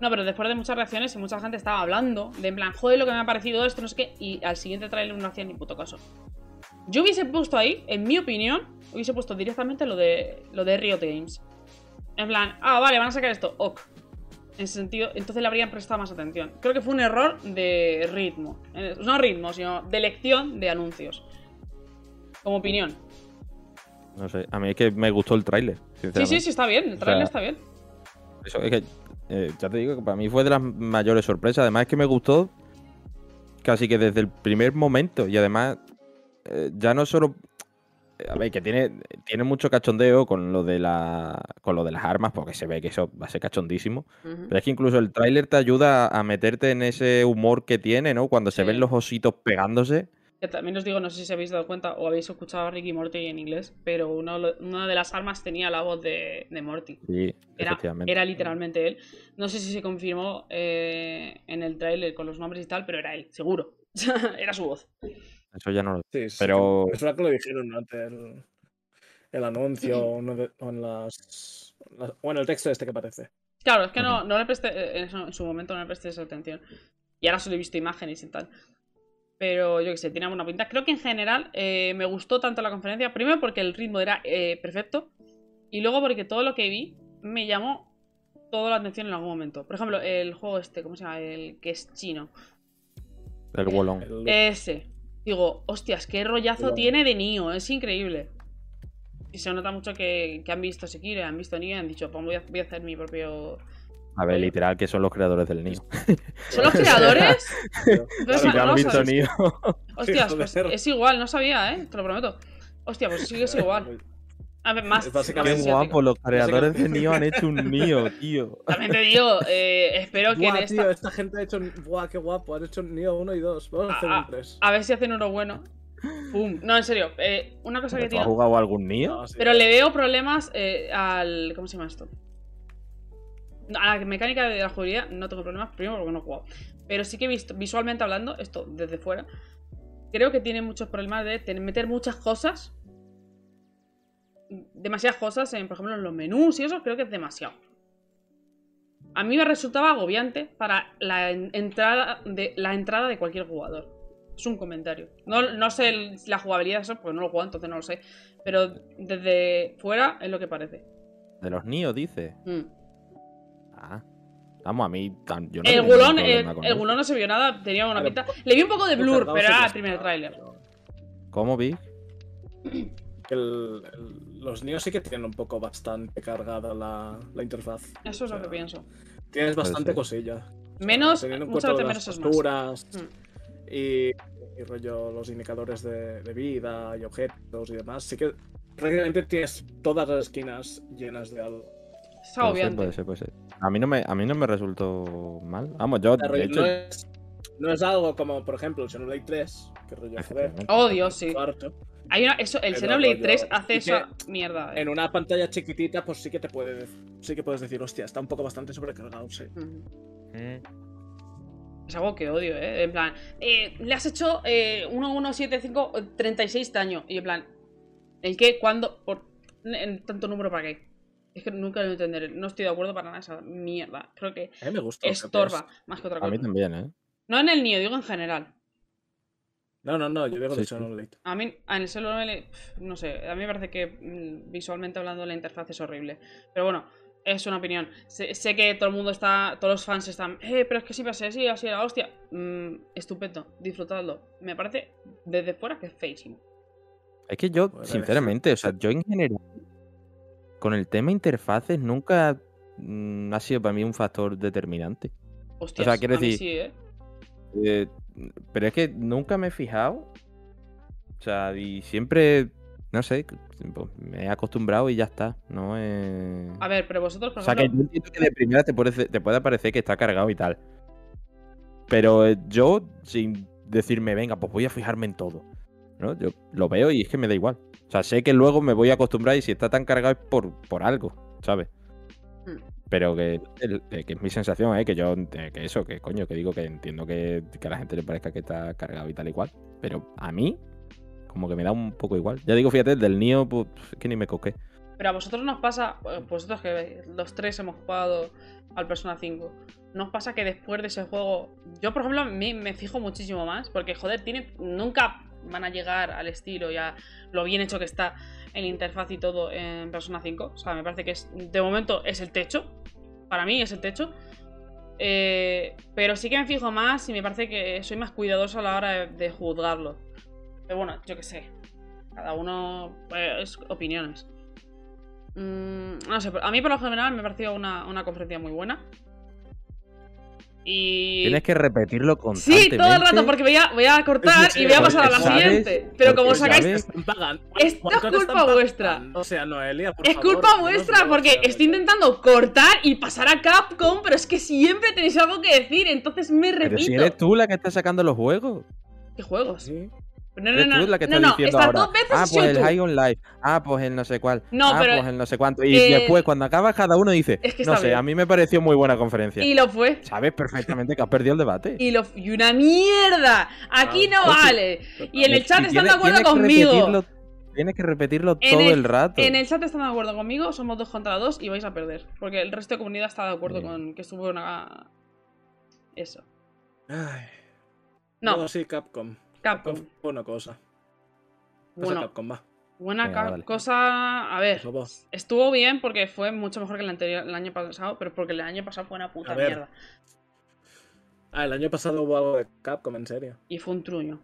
No, pero después de muchas reacciones y mucha gente estaba hablando de en plan, joder, lo que me ha parecido esto, no sé qué, y al siguiente tráiler no hacían ni puto caso. Yo hubiese puesto ahí, en mi opinión, hubiese puesto directamente lo de lo de Riot Games. En plan, ah, vale, van a sacar esto, ok. En ese sentido, entonces le habrían prestado más atención. Creo que fue un error de ritmo. Eh, No ritmo, sino de elección de anuncios. Como opinión. No sé. A mí es que me gustó el tráiler. Sí, sí, sí, está bien. El trailer sea, está bien. Eso es que, eh, ya te digo que para mí fue de las mayores sorpresas. Además es que me gustó casi que desde el primer momento. Y además, eh, ya no solo... eh, A ver, que tiene, tiene mucho cachondeo con lo, de la, con lo de las armas, porque se ve que eso va a ser cachondísimo. Pero es que incluso el tráiler te ayuda a meterte en ese humor que tiene, ¿no? Cuando se ven los ositos pegándose. Que también os digo, no sé si habéis dado cuenta o habéis escuchado a Ricky Morty en inglés, pero uno, una de las armas tenía la voz de, de Morty. Sí, Era, efectivamente. era literalmente él. No sé si se confirmó eh, en el tráiler con los nombres y tal, pero era él, seguro. [laughs] era su voz. Eso ya no lo Sí, sí, Pero- Es verdad que lo dijeron durante el, el anuncio o uno de- o en las, las- Bueno, el texto este que aparece. Claro, es que no, no le presté, eh, en su- en su momento no le presté esa atención. Y ahora solo he visto imágenes y tal. Pero yo que sé, tiene buena pinta. Creo que en general eh, me gustó tanto la conferencia. Primero porque el ritmo era eh, perfecto. Y luego porque todo lo que vi me llamó toda la atención en algún momento. Por ejemplo, el juego este, ¿cómo se llama? El que es chino. El Wolong. El- Ese. Digo, hostias, qué rollazo tiene de Nio, es increíble. Y se nota mucho que, que han visto Sekiro, han visto Nio y han dicho, pues voy a, voy a hacer mi propio. A ver, literal, que son los creadores del Nio. [laughs] ¿Son los creadores? [laughs] No ya han lo visto sabes. Nio. [laughs] Hostias, pues es igual, no sabía, ¿eh? Te lo prometo. Hostia, pues sí que es igual. A ver, más. Es Qué guapo, los creadores de Nio han hecho un Nio, tío. También te digo, eh, espero que en esta. tío, esta gente ha hecho. Buah, qué guapo. Han hecho Nio 1 y 2. Vamos a hacer Ah, un 3. A ver si hacen uno bueno. Pum. No, en serio. eh, una cosa que ¿Tú has tiene. jugado algún Nio? No, sí. Pero le veo problemas eh, al. ¿Cómo se llama esto? A la mecánica de la jugabilidad no tengo problemas, primero porque no he jugado. Pero sí que he visto, visualmente hablando, esto desde fuera, creo que tiene muchos problemas de tener- meter muchas cosas. Demasiadas cosas, en, por ejemplo, en los menús y eso, creo que es demasiado. A mí me resultaba agobiante para la en- entrada de, la entrada de cualquier jugador. Es un comentario. No, no sé el- la jugabilidad de eso, porque no lo juego, entonces no lo sé. Pero desde fuera es lo que parece. De los Nio, dice. Mm. Vamos, a mí. tan- Yo no el gulón, el, gulón no se vio nada, tenía una pinta. Le vi un poco de blur, pero sí era el primer está, tráiler. ¿Cómo vi? que el- el- los Nio sí que tienen un poco bastante cargada la, la interfaz. Eso es lo O que sea, pienso. Tienes básante ser. cosilla. O sea, Menos, teniendo en muchas veces las menos es más. Mm. y, y rollo los indicadores de, de vida y objetos y demás, sí que prácticamente tienes todas las esquinas llenas de algo. Es Puede ser, agobiante. puede ser, puede ser. A mí no me, a mí no me resultó mal. Vamos, yo, de hecho. no, es, no es algo como, por ejemplo, el Xenoblade 3, que rollo, joder. Oh, Dios, sí. Hay una, eso, el Xenoblade rollo, 3 hace esa mierda. eh. En una pantalla chiquitita, pues sí que te puede, sí que puedes decir, hostia, está un poco bastante sobrecargado, sí. Mm. Es algo que odio, ¿eh? En plan, eh, le has hecho eh, 1175, eh, 36 daño. Y en plan, ¿el qué? ¿Cuándo? ¿Por en tanto número para qué? Es que nunca lo entenderé. No estoy de acuerdo para nada esa mierda. Creo que A mí me gusta. los estorba más que otra A mí cosa. también, ¿eh? No en el Nio, digo en general. No, no, no, yo digo Sí, de sí. Xenoblade. A mí, en el celular, no sé, a mí me parece que mm, visualmente hablando la interfaz es horrible. Pero bueno, es una opinión. Sé, sé que todo el mundo está, todos los fans están, eh, pero es que si pasa así, así la hostia. Mm, estupendo, disfrutadlo. Me parece desde fuera que es feísimo. Es que yo, Pues, sinceramente, o sea, yo en general, con el tema interfaces nunca mm, ha sido para mí un factor determinante. Hostias, quiero a mí decir- sí, ¿eh? Eh, pero es que nunca me he fijado. O sea, y siempre, no sé, pues, me he acostumbrado y ya está. No. A ver, pero vosotros, por O sea, que yo entiendo que de primera te puede, te puede parecer que está cargado y tal. Pero eh, yo, sin decirme, venga, pues voy a fijarme en todo. ¿no? Yo lo veo y es que me da igual. O sea, sé que luego me voy a acostumbrar y si está tan cargado es por, por algo, ¿sabes? Hmm. Pero que, el- eh, que es mi sensación, ¿eh? Que yo, eh, que eso, que coño, que digo que entiendo que, que a la gente le parezca que está cargado y tal y cual. Pero a mí, como que me da un poco igual. Ya digo, fíjate, del Nio, pues, es que ni me coqué. pero a vosotros nos pasa, eh, vosotros que los tres hemos jugado al Persona 5, nos pasa que después de ese juego, yo por ejemplo, a mí me fijo muchísimo más, porque joder, tiene, nunca van a llegar al estilo y a lo bien hecho que está en interfaz y todo en Persona 5. O sea, me parece que es, de momento es el techo, para mí es el techo. Eh, pero sí que me fijo más y me parece que soy más cuidadoso a la hora de, juzgarlo. Pero bueno, yo qué sé. Cada uno eh, es opiniones. Mm, no sé, a mí por lo general me ha parecido una, una conferencia muy buena. Y. Tienes que repetirlo constantemente. Sí, todo el rato, porque voy a, voy a cortar Sí, sí, y voy a pasar a la sabes- siguiente. Pero como sacáis. Esto es ¿Cuánto te culpa vuestra. O sea, Noelia, por Es culpa vuestra porque estoy intentando cortar y pasar a Capcom, pero es que siempre tenéis algo que decir, entonces me Pero repito. si eres tú la que está sacando los juegos. ¿Qué juegos? Sí. No, no, no, tú la que no, no, diciendo estas ahora. dos veces ah, pues el. High on Life. Ah, pues el no sé cuál. No, ah, pero- pues el no sé cuánto. Y eh, después, cuando acaba cada uno dice, Es que no sé, bien. a mí me pareció muy buena conferencia. Y lo fue. Sabes perfectamente que has perdido el debate. Y, lo, y una mierda. Aquí Ah, no oye, vale. Y en el chat están de acuerdo tienes que conmigo. repetirlo- Tienes que repetirlo En todo el- el, rato. En el chat están de acuerdo conmigo, somos dos contra dos y vais a perder. Porque el resto de comunidad está de acuerdo Bien. con que estuvo una. Eso. Ay. No, No, sí, Capcom. Capcom. Fue una cosa. Pasa Bueno, Capcom, va. buena Venga, cosa. A ver, estuvo bien porque fue mucho mejor que el anterior, el año pasado, pero porque el año pasado fue una puta A ver. mierda. Ah, el año pasado hubo algo de Capcom, en serio. Y fue un truño.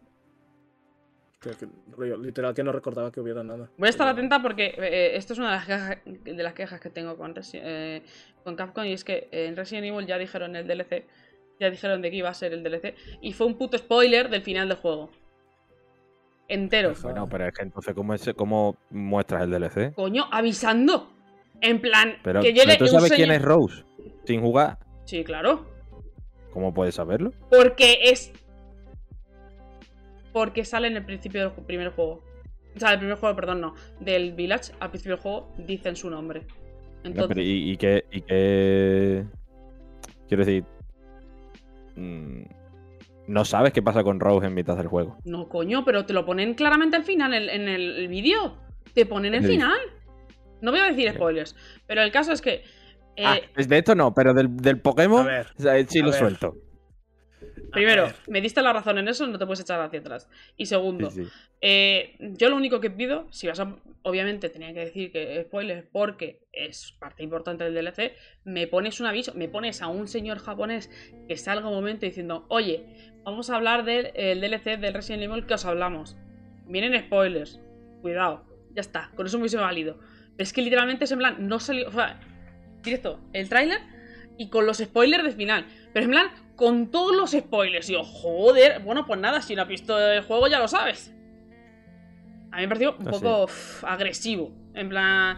Que- que- rollo, literal que no recordaba que hubiera nada. Voy a estar atenta porque eh, esto es una de las quejas, de las quejas que tengo con, Resi- eh, con Capcom y es que en Resident Evil ya dijeron el DLC, ya dijeron de que iba a ser el DLC y fue un puto spoiler del final del juego. Entero. Bueno, pero es que entonces, ¿cómo, es, cómo muestras el DLC? Coño, avisando. En plan, Pero, que pero llegue tú sabes quién es Rose sin jugar. Sí, claro. ¿Cómo puedes saberlo? Porque es. Porque sale en el principio del primer juego. O sea, del primer juego, perdón, no. Del Village, al principio del juego, dicen su nombre. No, Entonces, pero ¿y, y qué, y qué- Quiero decir... mm, No sabes qué pasa con Rose en mitad del juego. no, coño, pero te lo ponen claramente al final en, en el vídeo. Te ponen el final. No voy a decir spoilers. Pero el caso es que. eh, ah, es de esto no, pero del, del Pokémon A ver, o sea, sí a lo ver. suelto. Primero, me diste la razón en eso, no te puedes echar hacia atrás. Y segundo, Sí, sí. Eh, yo lo único que pido, si vas a. Obviamente tenía que decir que spoiler porque es parte importante del DLC. Me pones un aviso, me pones a un señor japonés que salga un momento diciendo: Oye, vamos a hablar del el DLC del Resident Evil que os hablamos. Vienen spoilers. Cuidado, ya está, con eso me hubiese valido. Pero es que literalmente es en plan, no salió. O sea, directo, el tráiler y con los spoilers del final. Pero en plan, con todos los spoilers. Y yo, joder, bueno, pues nada, si no has visto el juego ya lo sabes. A mí me pareció un poco uf, agresivo. En plan.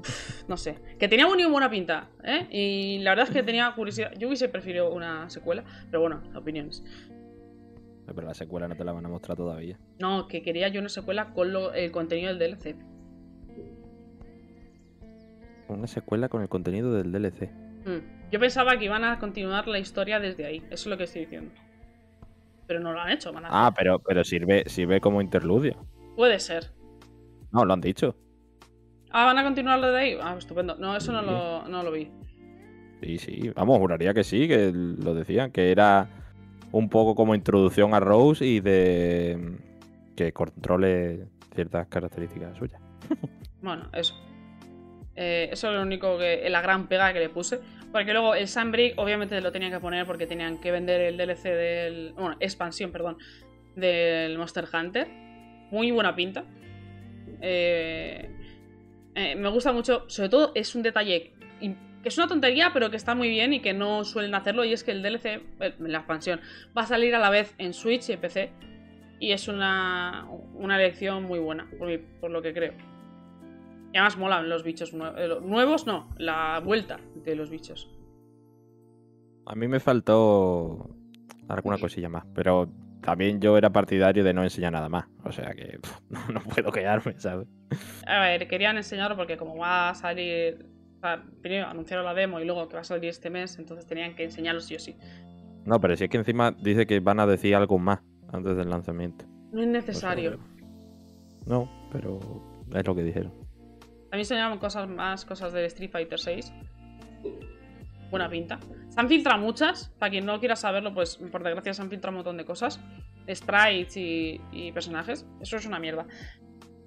uf, No sé. Que tenía muy buena pinta, ¿eh? Y la verdad es que tenía curiosidad. Yo hubiese preferido una secuela, pero bueno, opiniones. Pero la secuela no te la van a mostrar todavía. No, que quería yo una secuela con lo- el contenido del DLC. Una secuela con el contenido del DLC. Mm. Yo pensaba que iban a continuar la historia desde ahí. Eso es lo que estoy diciendo. Pero no lo han hecho, van a Ah, pero, pero sirve, sirve como interludio. Puede ser. No, lo han dicho. Ah, ¿van a continuar desde ahí? Ah, estupendo. No, eso no lo, no lo vi. Sí, sí. Vamos, juraría que sí, que lo decían, que era un poco como introducción a Rose y de que controle ciertas características suyas. [laughs] Bueno, eso. Eh, eso es lo único que. La gran pega que le puse. Porque luego el Sunbreak, obviamente lo tenían que poner porque tenían que vender el DLC del. Bueno, expansión, perdón. Del Monster Hunter. Muy buena pinta. Eh, eh, me gusta mucho. Sobre todo, es un detalle que es una tontería, pero que está muy bien y que no suelen hacerlo. Y es que el DLC, eh, la expansión, va a salir a la vez en Switch y en PC. Y es una, una elección muy buena, por lo que creo. Y además molan los bichos nue- eh, nuevos, no, la vuelta de los bichos. A mí me faltó alguna cosilla más, pero también yo era partidario de no enseñar nada más. O sea que [laughs] no, puedo quedarme, ¿sabes? A ver, querían enseñarlo porque como va a salir... o sea, primero anunciaron la demo y luego que va a salir este mes, entonces tenían que enseñarlo sí o sí. No, pero si es que encima dice que van a decir algo más antes del lanzamiento. No es necesario. No, pero es lo que dijeron. También enseñaron cosas más, cosas de Street Fighter 6. Buena pinta. Se han filtrado muchas. Para quien no quiera saberlo, pues por desgracia se han filtrado un montón de cosas. Sprites y, y personajes. Eso es una mierda.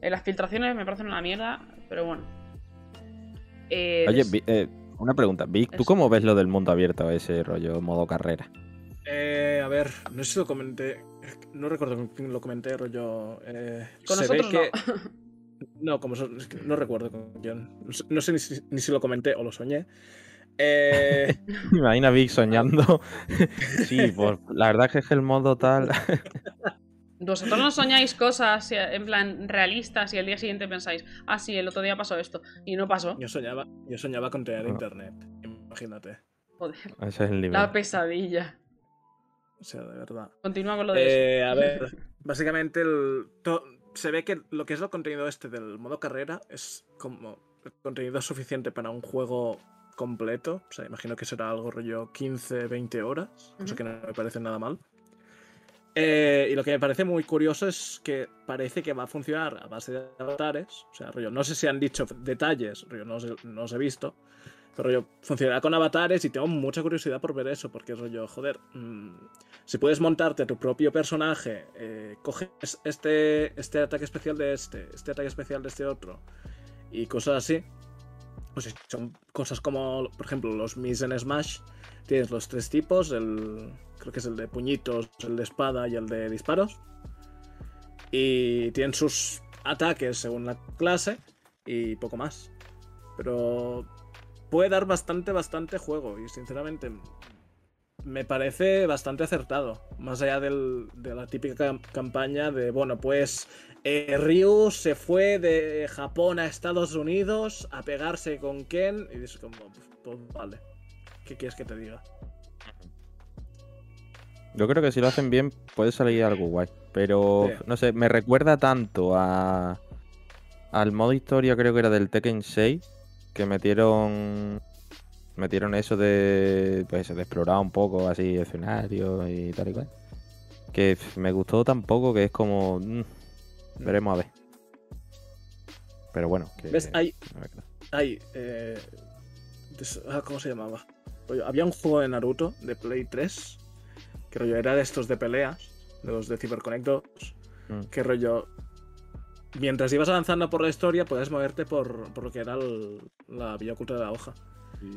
Eh, las filtraciones me parecen una mierda, pero bueno. Eh, Oye, eh, una pregunta. Vic, ¿tú Eso. cómo ves lo del mundo abierto, ese rollo modo carrera? Eh, a ver, no sé si lo comenté. No recuerdo quién lo comenté, rollo. eh, con se ve nosotros que- [laughs] no. No, como so- es no recuerdo con quién. No sé, ni, si, ni si lo comenté o lo soñé. Eh, [laughs] Imagina a Vic soñando. [laughs] sí, pues la verdad es que el modo tal. [laughs] Vosotros no soñáis cosas eh, en plan realistas y al día siguiente pensáis, ah, sí, el otro día pasó esto. Y no pasó. yo soñaba, yo soñaba con tener Ah. internet. Imagínate. Joder. Ese es el nivel. La pesadilla. O sea, de verdad. Continúa con lo de Eh, a ver, básicamente el, to- se ve que lo que es el contenido este del modo carrera es como el contenido suficiente para un juego completo. O sea, imagino que será algo rollo 15, 20 horas, cosa que no me parece nada mal. Eh, y lo que me parece muy curioso es que parece que va a funcionar a base de avatares. O sea, rollo, no sé si han dicho detalles, rollo, no, os- no os he visto. Pero rollo, funcionará con avatares y tengo mucha curiosidad por ver eso, porque rollo, joder, mm, si puedes montarte tu propio personaje, eh, coges este, este ataque especial de este, este ataque especial de este otro, y cosas así, pues son cosas como, por ejemplo, los Mis en Smash, tienes los tres tipos, el, creo que es el de puñitos, el de espada y el de disparos, y tienen sus ataques según la clase y poco más. Pero puede dar bastante, bastante juego y sinceramente me parece bastante acertado. Más allá del- de la típica cam- campaña de, bueno, pues eh, Ryu se fue de Japón a Estados Unidos a pegarse con Ken y es como, pues, pues, vale. ¿Qué quieres que te diga? Yo creo que si lo hacen bien puede salir algo guay. Pero, Sí. no sé, me recuerda tanto a al modo historia, creo que era del Tekken 6, que metieron metieron eso de pues eso, de explorar un poco así escenarios y tal y cual. Que me gustó tampoco, que es como mm, veremos a ver. Pero bueno, que ¿Ves? Hay, hay eh, ah, ¿Cómo se llamaba? Había un juego de Naruto de Play 3 que rollo era de estos de peleas, de los de CyberConnect 2, Mm. que rollo. Mientras ibas avanzando por la historia, podías moverte por, por lo que era el- la vía oculta de la hoja.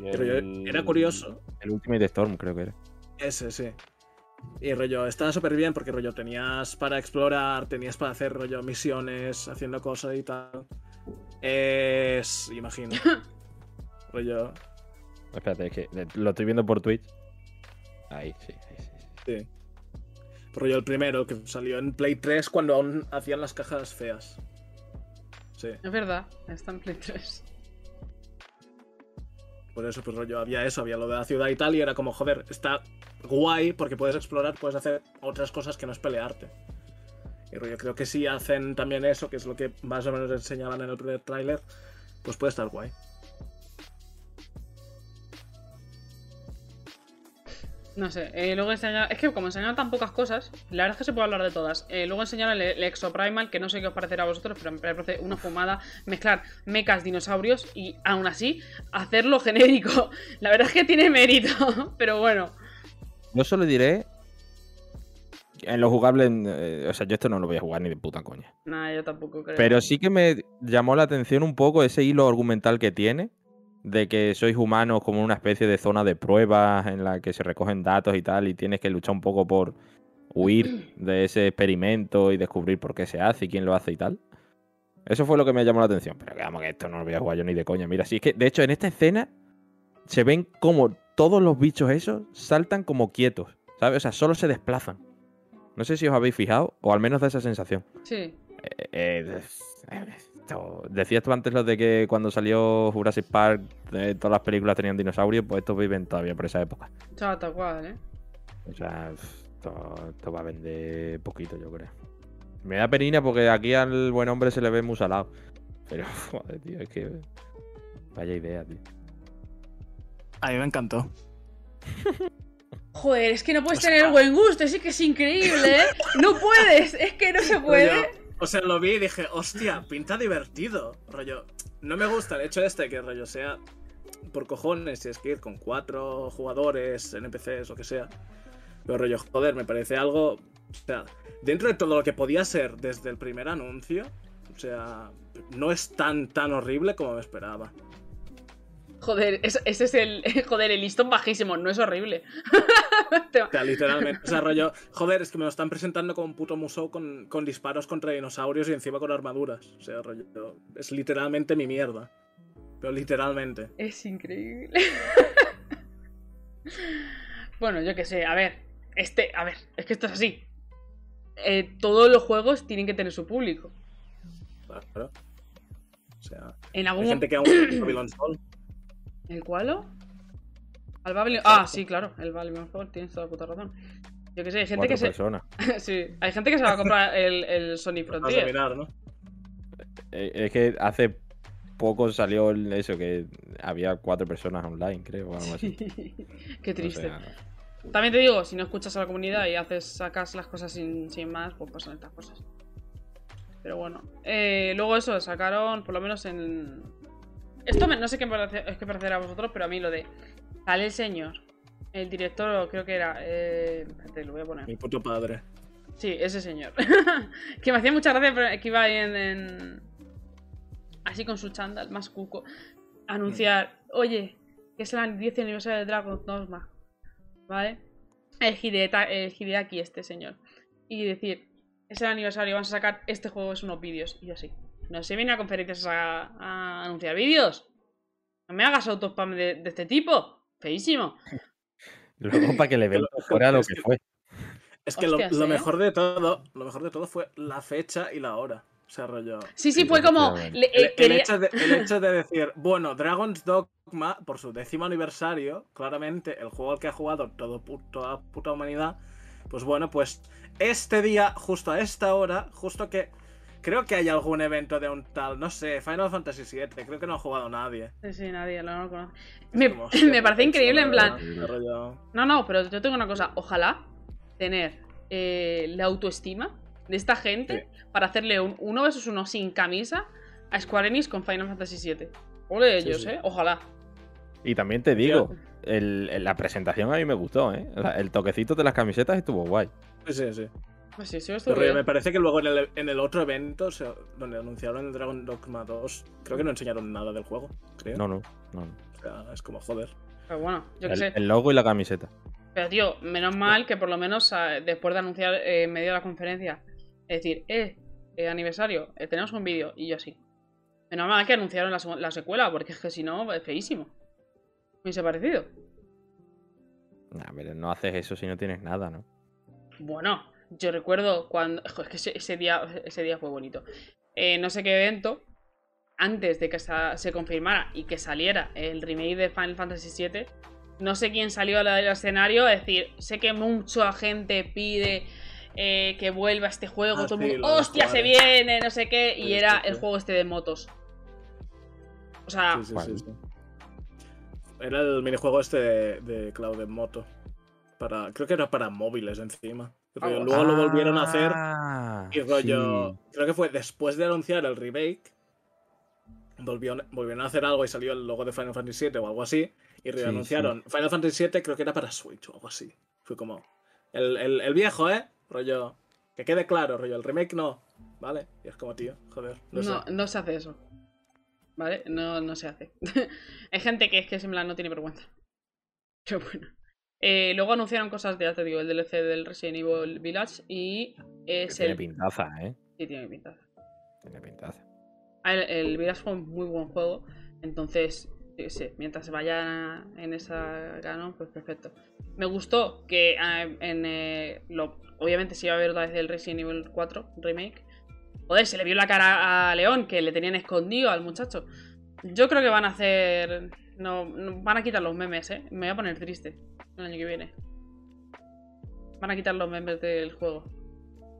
Pero yo- era curioso. El Ultimate Storm, creo que era. Ese, sí. Y rollo, estaba súper bien porque rollo tenías para explorar, tenías para hacer rollo misiones, haciendo cosas y tal. Es. imagino. [laughs] rollo. Espérate, es que lo estoy viendo por Twitch. Ahí, sí, ahí, sí. sí. Rollo el primero que salió en Play 3 cuando aún hacían las cajas feas. Sí. Es verdad, está en Play 3. Por eso, pues rollo, había eso, había lo de la ciudad y tal, y era como, joder, está guay porque puedes explorar, puedes hacer otras cosas que no es pelearte. Y rollo, creo que si hacen también eso, que es lo que más o menos enseñaban en el primer tráiler, pues puede estar guay. No sé, eh, luego enseñaron. Es que como enseñaron tan pocas cosas, la verdad es que se puede hablar de todas. Eh, luego enseñaron el, el Exoprimal, que no sé qué os parecerá a vosotros, pero me parece una fumada mezclar mechas, dinosaurios y aún así hacerlo genérico. [laughs] La verdad es que tiene mérito, [laughs] pero bueno. Yo solo diré. En lo jugable, eh, o sea, yo esto no lo voy a jugar ni de puta coña. Nada, yo tampoco creo. Pero sí que me llamó la atención un poco ese hilo argumental que tiene. De que sois humanos como una especie de zona de pruebas en la que se recogen datos y tal. Y tienes que luchar un poco por huir de ese experimento y descubrir por qué se hace y quién lo hace y tal. Eso fue lo que me llamó la atención. Pero que vamos, que esto no lo voy a jugar yo ni de coña. Mira, si es que, de hecho, en esta escena se ven como todos los bichos esos saltan como quietos. ¿Sabes? O sea, solo se desplazan. No sé si os habéis fijado, o al menos da esa sensación. Sí. Eh, eh, esto- decías tú antes lo de que cuando salió Jurassic Park eh, todas las películas tenían dinosaurios, pues estos viven todavía por esa época. Chao, tal cual, ¿eh? O sea, esto, esto va a vender poquito, yo creo. Me da penina porque aquí al buen hombre se le ve muy salado. Pero, [laughs] joder, tío, es que. Vaya idea, tío. A mí me encantó. Joder, es que no puedes tener buen gusto, sí que es increíble, ¿eh? No puedes, es que no se puede. O sea, lo vi y dije, hostia, pinta divertido. Rollo, no me gusta el hecho este que rollo sea por cojones, si es que ir con cuatro jugadores, NPCs, lo que sea. Pero rollo, joder, me parece algo. O sea, dentro de todo lo que podía ser desde el primer anuncio, o sea, no es tan tan horrible como me esperaba. Joder, es- ese es el. [laughs] Joder, el listón bajísimo, no es horrible. [laughs] O sea, literalmente. O sea, rollo, joder, es que me lo están presentando como un puto museo con, con disparos contra dinosaurios y encima con armaduras. O sea, rollo, es literalmente mi mierda. Pero literalmente. Es increíble. [laughs] bueno, yo qué sé, a ver. Este, a ver, es que esto es así. Eh, todos los juegos tienen que tener su público. Claro. O sea, En hay algún gente que aún. ¿El cuál? ¿Al Babylon? Ah, sí, claro, el Babylon Fall, tienes toda la puta razón. Yo que sé, hay gente que se. [laughs] sí, hay gente que se va a comprar el, el Sony Vas a Frontier. mirar, ¿no? Eh, Es que hace poco salió el- eso, que había cuatro personas online, creo, o algo así. [laughs] Qué O triste. sea, También te digo, si no escuchas a la comunidad y haces, sacas las cosas sin, sin más, pues pasan estas cosas. Pero bueno. Eh, luego eso, sacaron, por lo menos en. Esto me- no sé qué parece, parecerá a vosotros, pero a mí lo de. Sale el señor. El director, creo que era. Eh, espérate, lo voy a poner. Mi puto padre. Sí, ese señor. [laughs] que me hacía mucha gracia pero que iba ahí en, en- Así con su chándal, más cuco. Anunciar, oye, que es el 10 aniversario de Dragon Dogma. ¿Vale? El, Hideta, el Hideaki, este señor. Y decir, es el aniversario, vamos a sacar este juego, es unos vídeos. Y así. No se viene a conferencias a, a anunciar vídeos. No me hagas autospam de, de este tipo. Feísimo. [laughs] Luego para que el evento lo- [laughs] fuera lo es que fue. Es que lo, Hostias, lo ¿eh? mejor de todo, lo mejor de todo fue la fecha y la hora. O sea, rollo. Sí, sí, fue como. le- eh, el quería- hecho de, el [laughs] hecho de decir, bueno, Dragon's Dogma, por su décimo aniversario, claramente el juego al que ha jugado todo, toda puta humanidad, pues bueno, pues este día, justo a esta hora, justo que creo que hay algún evento de un tal, no sé, Final Fantasy VII, creo que no ha jugado nadie. Sí, sí, nadie no lo conoce. Me, hostia, me parece qué increíble, en plan. No, no, pero yo tengo una cosa. Ojalá tener eh, la autoestima de esta gente para hacerle un uno versus uno sin camisa a Square Enix con Final Fantasy VII. Ole ellos, sí. ¿eh? Ojalá. Y también te digo, el- el- la presentación a mí me gustó, ¿eh? El toquecito de las camisetas estuvo guay. Sí, sí, sí. Sí, sí, estuvo Pero bien. me parece que luego en el, en el otro evento, o sea, donde anunciaron el Dragon Dogma 2, creo que no enseñaron nada del juego, creo. No, no, no. O sea, es como joder. Pero bueno, yo qué El, sé. el logo y la camiseta. Pero tío, menos mal que por lo menos ah, después de anunciar eh, en medio de la conferencia, es decir, eh, eh, aniversario, eh, tenemos un vídeo, y yo así. Menos mal que anunciaron la, secuela, porque es que si no, es feísimo. Me hubiese parecido. Nah, pero no haces eso si no tienes nada, ¿no? Bueno, yo recuerdo cuando. Es que ese, ese día, ese día fue bonito. Eh, no sé qué evento, antes de que sa- se confirmara y que saliera el remake de Final Fantasy VII, no sé quién salió al al escenario a decir: Sé que mucha gente pide eh, que vuelva este juego, Ah, todo el mundo, ¡hostia, se jugar, eh". viene! No sé qué, y Sí, era sí, el juego este de motos. O sea, Sí, sí, ¿cuál? sí, sí. Era el minijuego este de, de Cloud en moto. Para, creo que era para móviles encima. Ah, luego lo volvieron a hacer Ah, y rollo. sí. Creo que fue después de anunciar el remake. Volvieron, volvieron a hacer algo y salió el logo de Final Fantasy VII o algo así. Y reanunciaron Final Fantasy VII, creo que era para Switch o algo así. Fue como. El, el- el viejo, ¿eh? Rollo. Que quede claro, rollo. El remake no. ¿Vale? Y es como, tío, joder. No, no, sé. no se hace eso. ¿Vale? No, no se hace. [laughs] Hay gente que es que en plan no tiene vergüenza. Pero bueno. Eh, luego anunciaron cosas de, ya te digo, el DLC del Resident Evil Village y Que es tiene el... pintaza, ¿eh? Sí, tiene pinta. Tiene pintaza. Ah, El, el Village fue un muy buen juego. Entonces, yo sé, mientras se vaya en esa canon, pues perfecto. Me gustó que ah, en eh, lo, obviamente se iba a ver otra vez el Resident Evil 4 remake. Joder, se le vio la cara a León, que le tenían escondido al muchacho. Yo creo que van a hacer. No, no- van a quitar los memes, eh. Me voy a poner triste el año que viene. Van a quitar los memes del juego.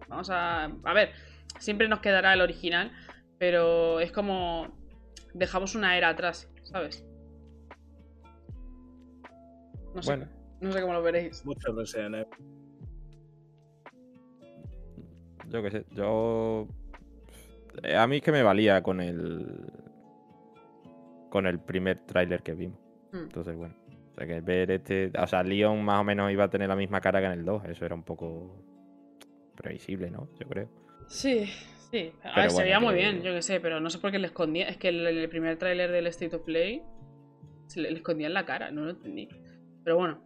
Vamos a. A ver, siempre nos quedará el original, pero es como. Dejamos una era atrás, ¿sabes? No sé, Bueno. no sé cómo lo veréis. Mucho Resident Evil. Yo qué sé, yo. eh, A mí es que me valía con el. Con el primer tráiler que vimos. Mm. Entonces, bueno. O sea, que ver este. O sea, Leon más o menos iba a tener la misma cara que en el 2. Eso era un poco. previsible, ¿no? Yo creo. Sí, sí. A Pero ver, se bueno, veía muy que- bien, yo qué sé, pero no sé por qué le escondía. Es que el, el primer tráiler del State of Play se le, le escondía en la cara, no lo entendí. Pero bueno.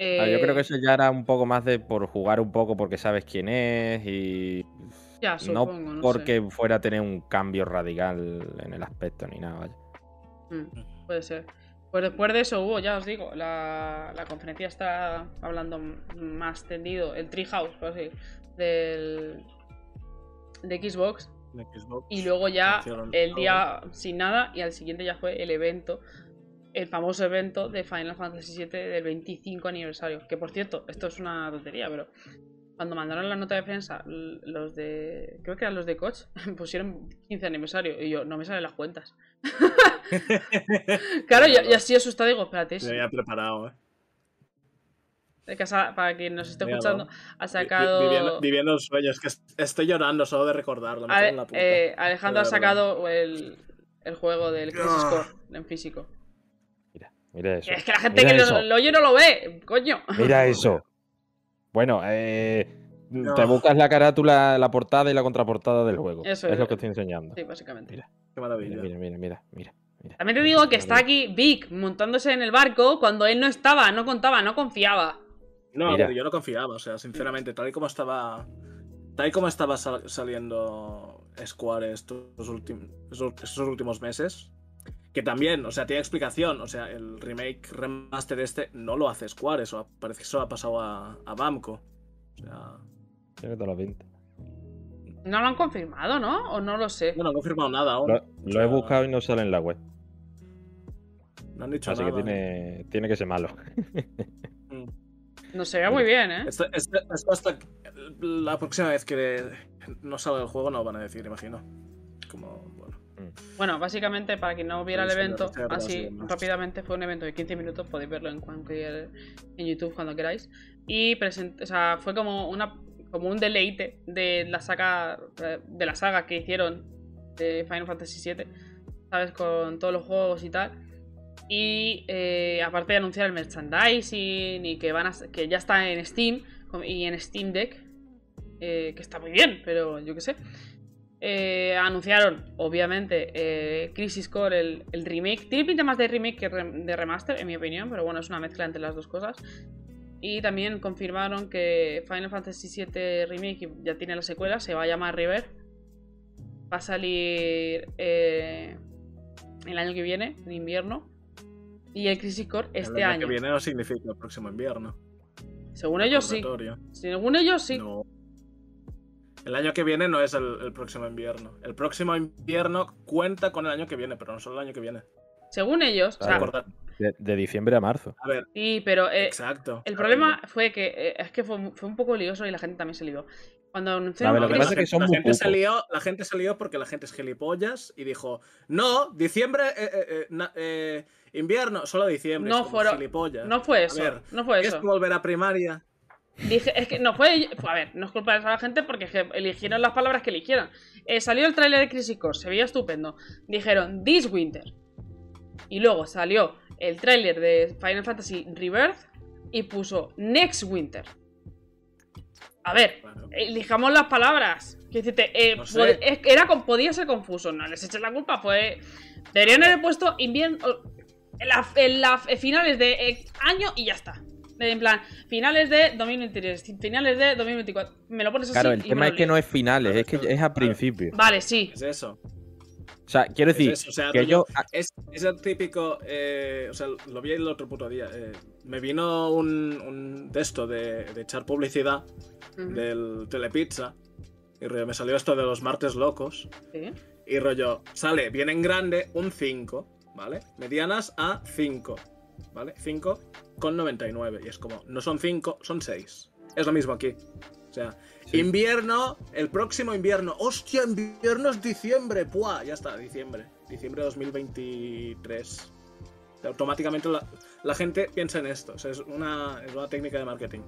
Ah, yo creo eh, que eso ya era un poco más de por jugar un poco porque sabes quién es y. Ya, no supongo, no, porque fuera a tener un cambio radical en el aspecto ni nada, vaya. Sé. Mm, puede ser. Pues después de eso hubo, ya os digo, la, la conferencia está hablando más tendido, el Treehouse, por así, del de Xbox. de Xbox. Y luego ya el día sin nada y al siguiente ya fue el evento. el famoso evento de Final Fantasy VII del 25 aniversario. Que por cierto, esto es una tontería, pero cuando mandaron la nota de prensa, los de. Creo que eran los de Coach, [laughs] pusieron 15 aniversario. Y yo, no me salen las cuentas. [laughs] claro, yo, yo así asustado digo, espérate, Me había preparado, eh. De casa, para quien nos esté escuchando, ha sacado. Viviendo, viviendo el sueño, es que est- estoy llorando solo de recordarlo. Me cago Ale- en la puta. eh, Alejandro ha sacado el, el juego del Crisis. Core en físico. Mira, mira eso. Es que la gente Mira que lo, lo oye no lo ve, coño. Mira [laughs] eso. Bueno, eh, No. te buscas la carátula, la portada y la contraportada del juego. Eso es es. lo que estoy enseñando. Sí, básicamente. Mira. Qué maravilla. Mira, mira, mira, mira, mira. También te digo que está aquí Vic montándose en el barco cuando él no estaba, no contaba, no confiaba. No, pero yo no confiaba, o sea, sinceramente, tal y como estaba. Tal y como estaba sal- saliendo Square estos, últimos estos últimos meses. Que también, o sea, tiene explicación. O sea, el remake remaster este no lo hace Square, eso ha- parece que eso ha pasado a, a Bamco. O sea. Tiene toda la pinta. No lo han confirmado, ¿no? O no lo sé. No, no han confirmado nada aún. Lo, O lo sea, he buscado y no sale en la web. No han dicho Así nada. que tiene, tiene que ser malo. Mm. No se ve muy bien, ¿eh? Esto, esto- esto hasta la próxima vez que no salga el juego no lo van a decir, imagino. Como, bueno. Bueno, básicamente, para quien no viera el evento, así rápidamente fue un evento de 15 minutos, podéis verlo en cualquier en YouTube cuando queráis. Y present- o sea, fue como una como un deleite de la saga eh, de la saga que hicieron de Final Fantasy VII, ¿sabes? Con todos los juegos y tal. Y eh, aparte de anunciar el merchandising y que van a, que ya está en Steam y en Steam Deck, eh, que está muy bien, pero yo qué sé. Anunciaron, obviamente, Crisis Core, el, el remake. Tiene pinta más de remake que de remaster, en mi opinión, pero bueno, es una mezcla entre las dos cosas. Y también confirmaron que Final Fantasy VII Remake ya tiene la secuela, se va a llamar River. Va a salir eh, el año que viene, en invierno. Y el Crisis Core este el año, año. que viene no significa el próximo invierno. Según ellos sí. Según ellos sí. No. El año que viene no es el, el próximo invierno. El próximo invierno cuenta con el año que viene, pero no solo el año que viene. Según ellos. o sea, De, de diciembre a marzo. A ver, sí, pero eh, exacto. El problema fue que eh, es que fue, fue un poco lioso y la gente también se lió. Cuando A anunciaron ver, lo que la pasa es que gente- son la muy gente se lió, la gente se lió porque la gente es gilipollas y dijo, no, diciembre, eh, eh, eh, na- eh, invierno, solo diciembre. No es como fueron- gilipollas. No fue eso. ver, no fue ¿Qué es eso. volver a primaria? Dije, es que no fue, A ver, no es culpa de esa gente porque eligieron las palabras que eligieron. Eh, salió el tráiler de Crisis Core, se veía estupendo. Dijeron This Winter. Y luego salió el tráiler de Final Fantasy Rebirth y puso Next Winter. A ver, Bueno, elijamos las palabras. Decirte, eh, No sé. era, con- podía ser confuso, no les eches la culpa, fue. Deberían haber puesto invierno. En, la- en la- en finales de eh, año y ya está. En plan, finales de 2023, finales de 2024. Me lo pones así. Claro, el y tema me es que no es finales, es que Claro, es a claro. principio. Vale, sí. es eso. O sea, quiero decir, es eso. O sea, que yo. ah, Es, es el típico. eh, o sea, lo vi el otro puto día. eh, me vino un, un de esto de, de echar publicidad del Telepizza. Y rollo, me salió esto de los martes locos. sí. Y rollo, sale bien en grande un 5, ¿vale? Medianas a 5, ¿vale? 5 con 99. Y es como, no son 5, son 6. Es lo mismo aquí. O sea, Sí. invierno, el próximo invierno. ¡Hostia, invierno es diciembre! ¡Puah! Ya está, diciembre. Diciembre de 2023. O sea, automáticamente la, la gente piensa en esto. O sea, es una, es una técnica de marketing.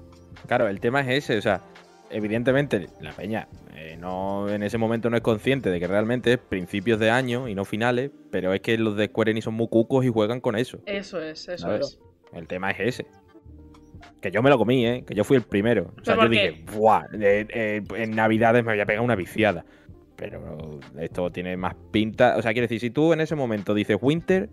Claro, el tema es ese, o sea, evidentemente la peña eh, no en ese momento no es consciente de que realmente es principios de año y no finales, pero es que los de Square Enix son muy cucos y juegan con eso. Eso es, eso es. El tema es ese. Que yo me lo comí, ¿eh? Que yo fui el primero. O sea, ¿Pero yo qué? dije, ¡buah! eh, eh, en Navidades me voy a pegar una viciada. Pero esto tiene más pinta. O sea, quiere decir, si tú en ese momento dices Winter,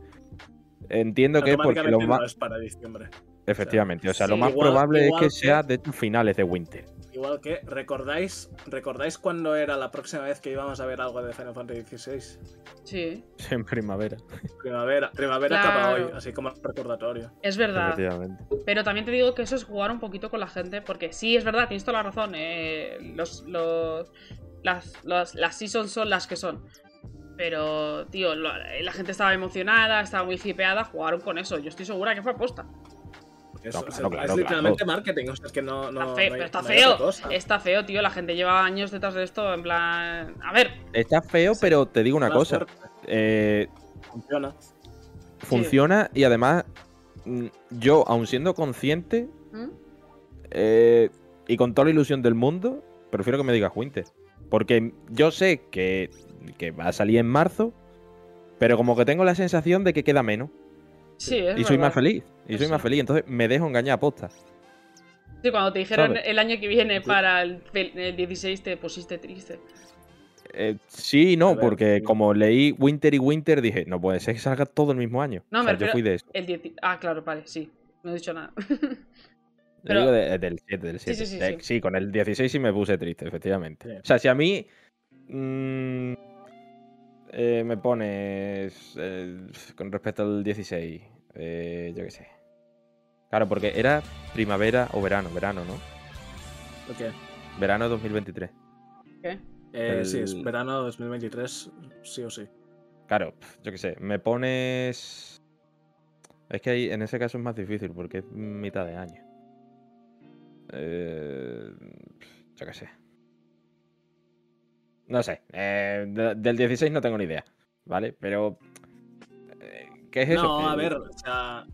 entiendo que es porque lo más. no es para diciembre. Efectivamente, o sea, sí, lo más igual- probable igual es que que- sea de finales de Winter. Igual que, ¿recordáis, ¿recordáis cuándo era la próxima vez que íbamos a ver algo de Final Fantasy XVI? Sí. [laughs] En primavera. Primavera. Primavera Claro. acaba hoy, así como recordatorio. Es verdad. Efectivamente. Pero también te digo que eso es jugar un poquito con la gente, porque sí, es verdad, tienes toda la razón. eh, los, los, las, los- las seasons son las que son. Pero, tío, lo- la gente estaba emocionada, estaba muy hipeada, jugaron con eso. Yo estoy segura que fue aposta. Porque No, eso- claro, o sea, claro, es literalmente claro. marketing. O sea, es que no. no Está feo, está no hay otra feo. cosa. Está feo, tío. La gente lleva años detrás de esto, en plan. A ver, Está feo, pero te digo una Más cosa. eh, Funciona. funciona y además, mm, yo, aun siendo consciente ¿Mm? eh, y con toda la ilusión del mundo, prefiero que me digas Winter. Porque yo sé que, que va a salir en marzo, pero como que tengo la sensación de que queda menos. Sí, es y soy más feliz. Y soy Sí. más feliz. Entonces me dejo engañar a posta. Sí, cuando te dijeron ¿Sabes? el año que viene para el, el 16 te pusiste triste. Eh, sí no, ver, porque sí. como leí Winter y Winter, dije, no puede ser que salga todo el mismo año. No, O sea, me yo refiero- fui de eso. El 10 Ah, claro, vale, sí. No he dicho nada. [laughs] Yo Pero- digo de- del 7, del Sí, 7. sí, sí, De- sí. con el 16 sí me puse triste, efectivamente. Sí. O sea, si a mí mm, eh, me pones eh, con respecto al 16, eh, yo qué sé. Claro, porque era primavera o verano, verano, ¿no? Ok. Verano 2023. ¿Qué? Eh, Sí, es El- verano 2023, sí o sí. Claro, yo qué sé, me pones... Es que ahí, en ese caso es más difícil porque es mitad de año. Eh, yo qué sé. No sé. eh, de- del 16 no tengo ni idea, ¿vale? Pero... eh, ¿Qué es eso? No, a ver, o sea.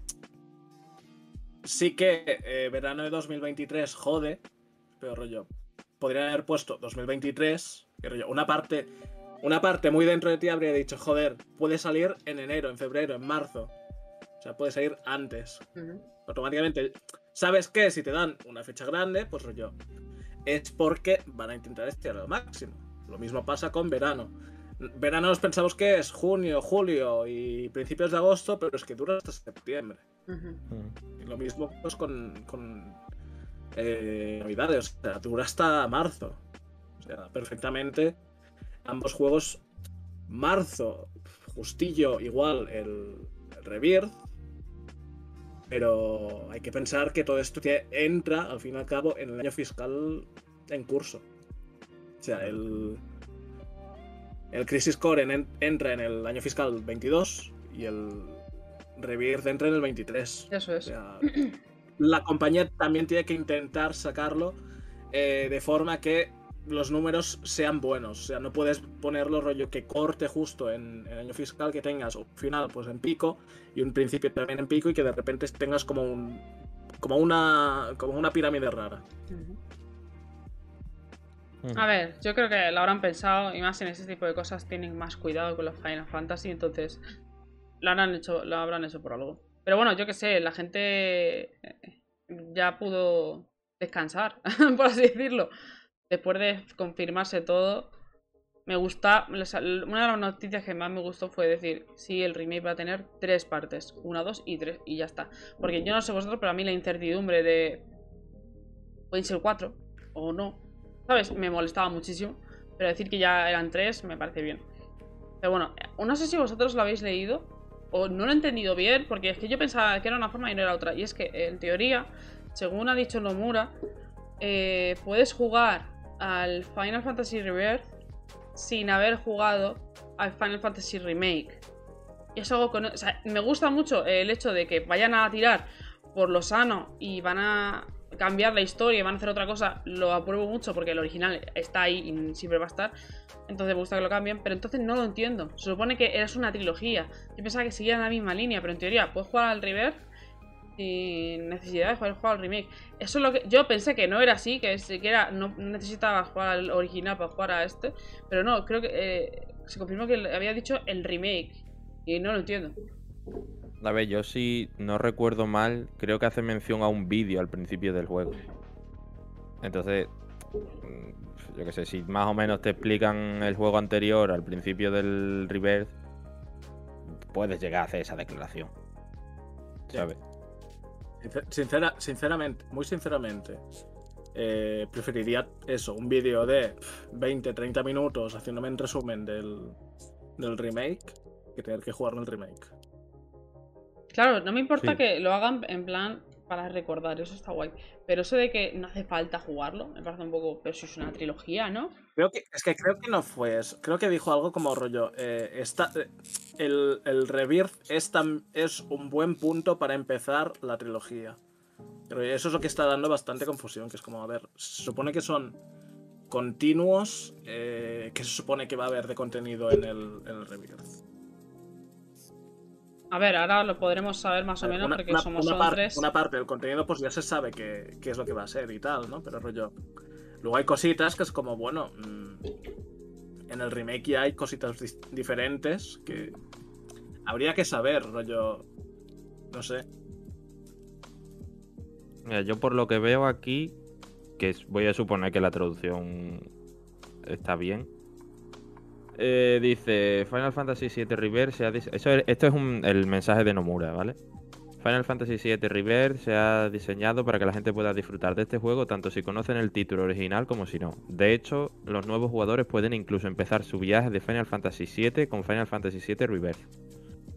Sí que eh, verano de 2023 jode, pero rollo. Podría haber puesto 2023, que rollo, una parte. Una parte muy dentro de ti habría dicho, joder, puede salir en enero, en febrero, en marzo. O sea, puede salir antes. Automáticamente, ¿sabes qué? Si te dan una fecha grande, pues rollo. Es porque van a intentar estirar al máximo. Lo mismo pasa con verano. Verano nos pensamos que es junio, julio y principios de agosto, pero es que dura hasta septiembre. Mm. Y lo mismo pues con, con eh, Navidades, o sea, dura hasta marzo. O sea, perfectamente ambos juegos, marzo, justillo, igual el, el Rebirth, pero hay que pensar que todo esto tie- entra, al fin y al cabo, en el año fiscal en curso. O sea, el, el Crisis Core en- entra en el año fiscal 22 y el Rebirth entra en el 23. Eso O es. sea, la compañía también tiene que intentar sacarlo eh, de forma que los números sean buenos. O sea, no puedes ponerlo rollo que corte justo en el año fiscal que tengas un final pues en pico y un principio también en pico y que de repente tengas como un como una como una pirámide rara. A ver, yo creo que lo habrán pensado y más en ese tipo de cosas tienen más cuidado con los Final Fantasy, entonces lo habrán hecho, lo habrán hecho por algo. Pero bueno, yo qué sé, la gente eh, ya pudo descansar, [laughs] por así decirlo. Después de confirmarse todo, me gusta. Una de las noticias que más me gustó fue decir: sí, el remake va a tener tres partes: una, dos y tres, y ya está. Porque yo no sé vosotros, pero a mí la incertidumbre de. Pueden ser cuatro o no, ¿sabes? Me molestaba muchísimo. Pero decir que ya eran tres me parece bien. Pero bueno, eh, no sé si vosotros lo habéis leído o no lo he entendido bien, porque es que yo pensaba que era una forma y no era otra. Y es que, en teoría, según ha dicho Nomura, eh, puedes jugar al Final Fantasy Rebirth sin haber jugado al Final Fantasy Remake. Y es algo que o sea, me gusta mucho el hecho de que vayan a tirar por lo sano y van a cambiar la historia y van a hacer otra cosa. Lo apruebo mucho porque el original está ahí y siempre va a estar. Entonces me gusta que lo cambien, pero entonces no lo entiendo. Se supone que es una trilogía. Yo pensaba que seguían la misma línea, pero en teoría puedes jugar al Rebirth sin necesidad de jugar, jugar al remake. Eso es lo que yo pensé que no era así, que siquiera no necesitabas jugar al original para jugar a este, pero no, creo que eh, se confirmó que había dicho el remake y no lo entiendo. A ver, yo si no recuerdo mal, creo que hace mención a un vídeo al principio del juego. Entonces, mm, yo qué sé, si más o menos te explican el juego anterior al principio del Rebirth, puedes llegar a hacer esa declaración. ¿Sabes? Sincer- Sincera, sinceramente, muy sinceramente, eh, preferiría eso, un vídeo de 20-30 minutos haciéndome un resumen del, del remake que tener que jugarme el remake. Claro, no me importa Sí. que lo hagan en plan para recordar, eso está guay. Pero eso de que no hace falta jugarlo, me parece un poco. Pero si es una trilogía, ¿no? Creo que, es que creo que no fue eso. Creo que dijo algo como rollo. eh, esta- eh, el, el Rebirth es, tan- es un buen punto para empezar la trilogía. Pero eso es lo que está dando bastante confusión. Que es como, a ver, se supone que son continuos. eh, que se supone que va a haber de contenido en el, en el Rebirth. A ver, ahora lo podremos saber más o menos Una- porque una- somos una son par- tres. Una parte del contenido, pues ya se sabe qué qué es lo que va a ser y tal, ¿no? Pero rollo. Luego hay cositas que es como, bueno. mm, en el remake ya hay cositas diferentes que. Habría que saber, rollo. No sé. Mira, yo por lo que veo aquí, que voy a suponer que la traducción está bien. Eh, dice Final Fantasy VII Rebirth se ha dise- eso es- esto es un- el mensaje de Nomura, ¿vale? Final Fantasy VII Rebirth se ha diseñado para que la gente pueda disfrutar de este juego tanto si conocen el título original como si no. De hecho, los nuevos jugadores pueden incluso empezar su viaje de Final Fantasy VII con Final Fantasy VII Rebirth.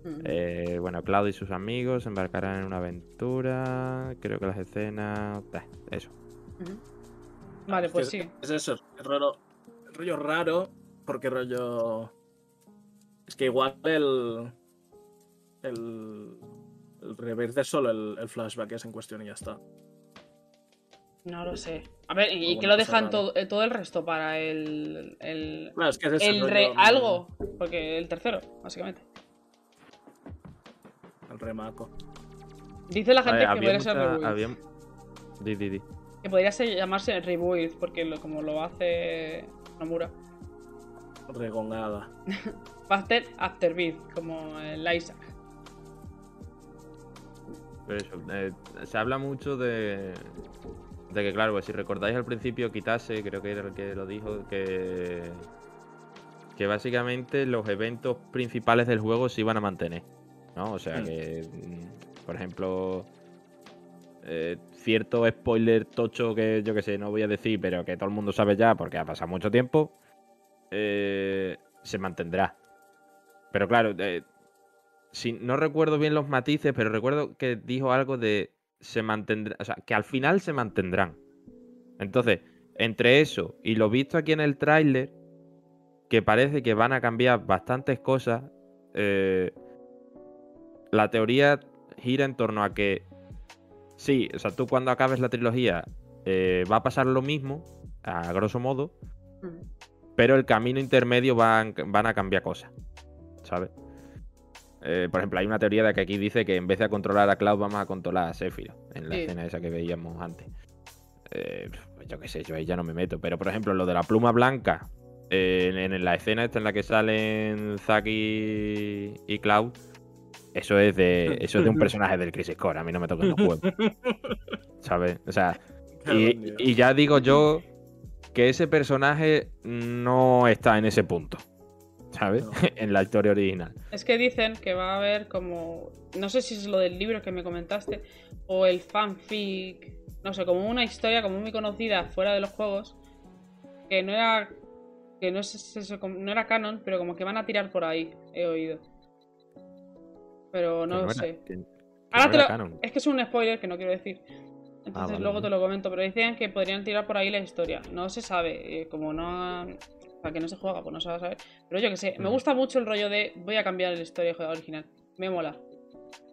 Mm. Eh, bueno, Cloud y sus amigos se embarcarán en una aventura. Creo que las escenas. bah, eso. Vale, pues es, sí. Es eso, es raro. Rollo raro, porque rollo. Es que igual el. El. El es solo el, el flashback es en cuestión y ya está. No lo sé. A ver, ¿y, que lo dejan todo, eh, todo el resto para el. el, Claro, es que es eso, el rollo, re- mm, algo? Porque el tercero, básicamente. El remaco. Dice la gente ver, que podría ser mucha- Rebuild. había- Di, di, di. Que podría ser, llamarse Rebuild, porque lo- como lo hace Nomura. Regongada. Faster [laughs] Afterbirth, como el Isaac. Pero eso, eh, se habla mucho de, de que, claro, pues si recordáis al principio, Kitase, creo que era el que lo dijo, que, que básicamente los eventos principales del juego se iban a mantener. ¿no? O sea Mm. que, mm, por ejemplo, eh, cierto spoiler tocho que yo que sé, no voy a decir, pero que todo el mundo sabe ya porque ha pasado mucho tiempo, eh, se mantendrá. Pero claro, eh, si, no recuerdo bien los matices, pero recuerdo que dijo algo de se mantendrá, o sea, que al final se mantendrán. Entonces, entre eso y lo visto aquí en el tráiler, que parece que van a cambiar bastantes cosas, eh, la teoría gira en torno a que sí, o sea, tú cuando acabes la trilogía va a pasar lo mismo, a grosso modo, Mm. Pero el camino intermedio van, van a cambiar cosas, ¿sabes? Eh, por ejemplo, hay una teoría de que aquí dice que en vez de controlar a Cloud vamos a controlar a Sephiroth, en la Sí. escena esa que veíamos antes. Eh, pues yo qué sé, yo ahí ya no me meto, pero por ejemplo, lo de la pluma blanca, eh, en, en la escena esta en la que salen Zack y, y Cloud, eso es de eso es de un personaje del Crisis Core, a mí no me toquen los huevos, [laughs] ¿sabes? O sea, y, y ya digo yo que ese personaje no está en ese punto, ¿sabes? No. [laughs] en la historia original. Es que dicen que va a haber como. No sé si es lo del libro que me comentaste. O el fanfic. No sé, como una historia como muy conocida fuera de los juegos. Que no era. Que no es eso, no era canon, pero como que van a tirar por ahí, he oído. Pero Que no lo era- sé. que- que Ahora no te era lo- canon. Es que es un spoiler que no quiero decir. Entonces vale, luego te lo comento, pero decían que podrían tirar por ahí la historia. No se sabe, eh, como no... Para que no se juega, pues no se va a saber. Pero yo que sé, me gusta mucho el rollo de voy a cambiar la historia de juego original. Me mola.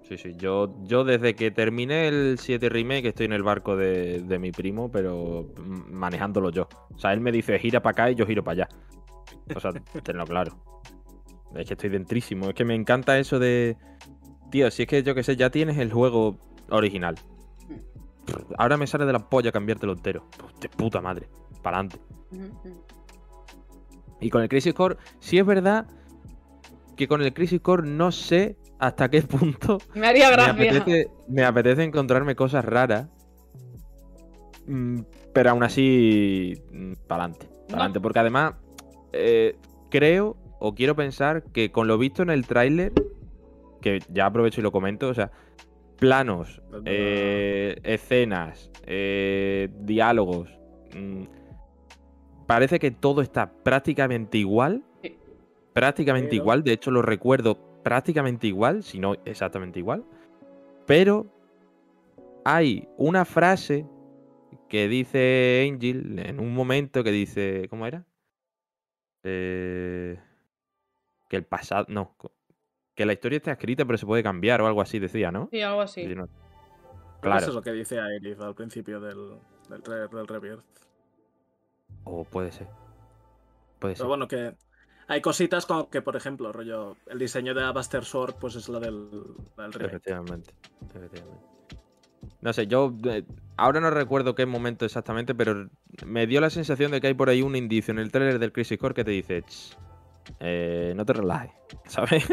Sí, sí, yo, yo desde que terminé el 7 Remake estoy en el barco de, de mi primo, pero manejándolo yo. O sea, él me dice gira para acá y yo giro para allá. O sea, [laughs] tenlo claro. Es que estoy dentrísimo. Es que me encanta eso de. Tío, si es que yo que sé, ya tienes el juego original. Ahora me sale de la polla cambiártelo entero. Pues, De puta madre. Para adelante. Y con el Crisis Core, sí es verdad que con el Crisis Core no sé hasta qué punto [laughs] Me haría me gracia. apetece, me apetece encontrarme cosas raras. mm, Pero aún así, para adelante. Adelante. Porque además, eh, creo o quiero pensar que con lo visto en el tráiler, que ya aprovecho y lo comento, o sea, planos, eh, escenas, eh, diálogos, mm, parece que todo está prácticamente igual. Prácticamente Pero- igual, de hecho lo recuerdo prácticamente igual, si no exactamente igual. Pero hay una frase que dice Angel en un momento que dice. ¿Cómo era? Eh, que el pasado. No. Que la historia está escrita, pero se puede cambiar o algo así, decía, ¿no? Sí, algo así. No- Claro. Eso es lo que dice Aerith al principio del, del, del Rebirth. O puede ser. Puede ser. Pero bueno, que hay cositas como que, por ejemplo, rollo, el diseño de la Buster Sword, pues es la del, del remake. Efectivamente, efectivamente. No sé, yo eh, ahora no recuerdo qué momento exactamente, pero me dio la sensación de que hay por ahí un indicio en el trailer del Crisis Core que te dice, "Ch, eh, no te relajes, ¿sabes?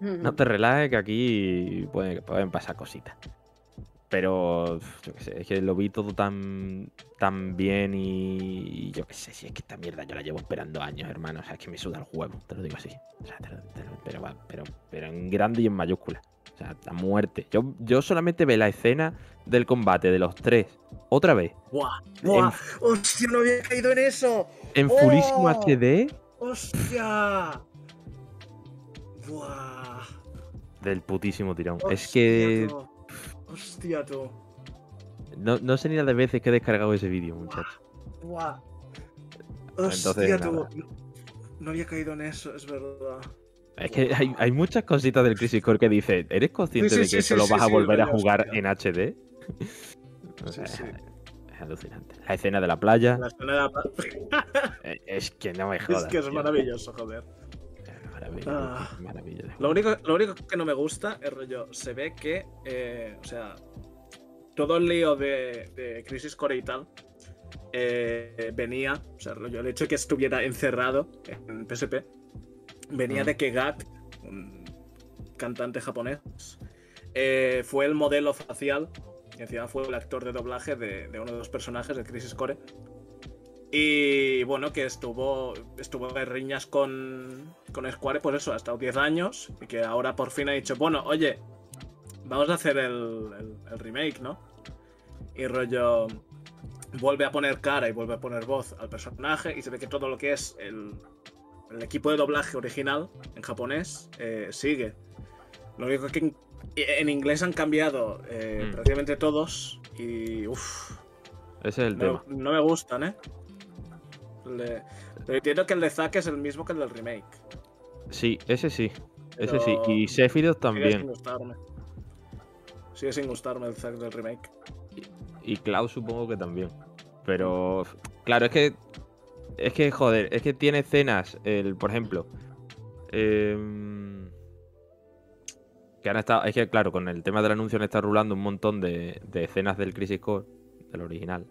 no te relajes que aquí pueden, pueden pasar cositas. Pero, yo qué sé, es que lo vi todo tan, tan bien y, y yo qué sé, si es que esta mierda yo la llevo esperando años, hermano. O sea, es que me suda el huevo, te lo digo así. O sea, te lo- te lo- pero, pero, pero en grande y en mayúscula. O sea, a muerte. Yo, yo solamente ve la escena del combate de los tres, otra vez, ¡Buah! ¡Buah! ¡Hostia, no había caído en eso! en ¡Oh! HD ¡Hostia! ¡Buah! del putísimo tirón. es que tú. ¡Hostia, tú! no, no sé ni las de veces que he descargado ese vídeo, muchachos. ¡Buah! Entonces, ¡Hostia, tú! No, no había caído en eso, es verdad. Es que hay, hay muchas cositas del Crisis Core que dice, ¿eres consciente Sí, sí, de que sí, esto sí, lo vas a volver a jugar en HD? [laughs] O sea, alucinante. La escena de la playa, La escena de la- [laughs] eh, es que no me Es jodas. que es tío. maravilloso, joder. Es Ah. es maravilla de Lo único, lo único que no me gusta es rollo, se ve que, eh, o sea, todo el lío de, de Crisis Core y tal eh, venía, o sea, rollo, el hecho de que estuviera encerrado en PSP, venía Mm. de que Gak, un cantante japonés, eh, fue el modelo facial y encima fue el actor de doblaje de, uno de los personajes de Crisis Core. Y bueno, que estuvo, estuvo en riñas con, con Square, pues eso, ha estado 10 años. Y que ahora por fin ha dicho, bueno, oye, vamos a hacer el, el- el remake, ¿no? Y rollo, vuelve a poner cara y vuelve a poner voz al personaje. Y se ve que todo lo que es el, el equipo de doblaje original en japonés eh, sigue. Lo único que en, inglés han cambiado eh, Mm. prácticamente todos. Y uff. Ese es el No, tema. no me gustan, ¿eh? Le- Pero entiendo que el de Zack es el mismo que el del remake. Sí, ese sí. Ese sí. Y Sephiroth Sigue sin también. gustarme. Sigue sin gustarme el Zack del remake. Y Klaus supongo que también. Pero, claro, es que. Es que, joder, es que tiene escenas. El, por ejemplo. em, que han estado. Es que, claro, con el tema del anuncio han estado rulando un montón de, de escenas del Crisis Core, del original.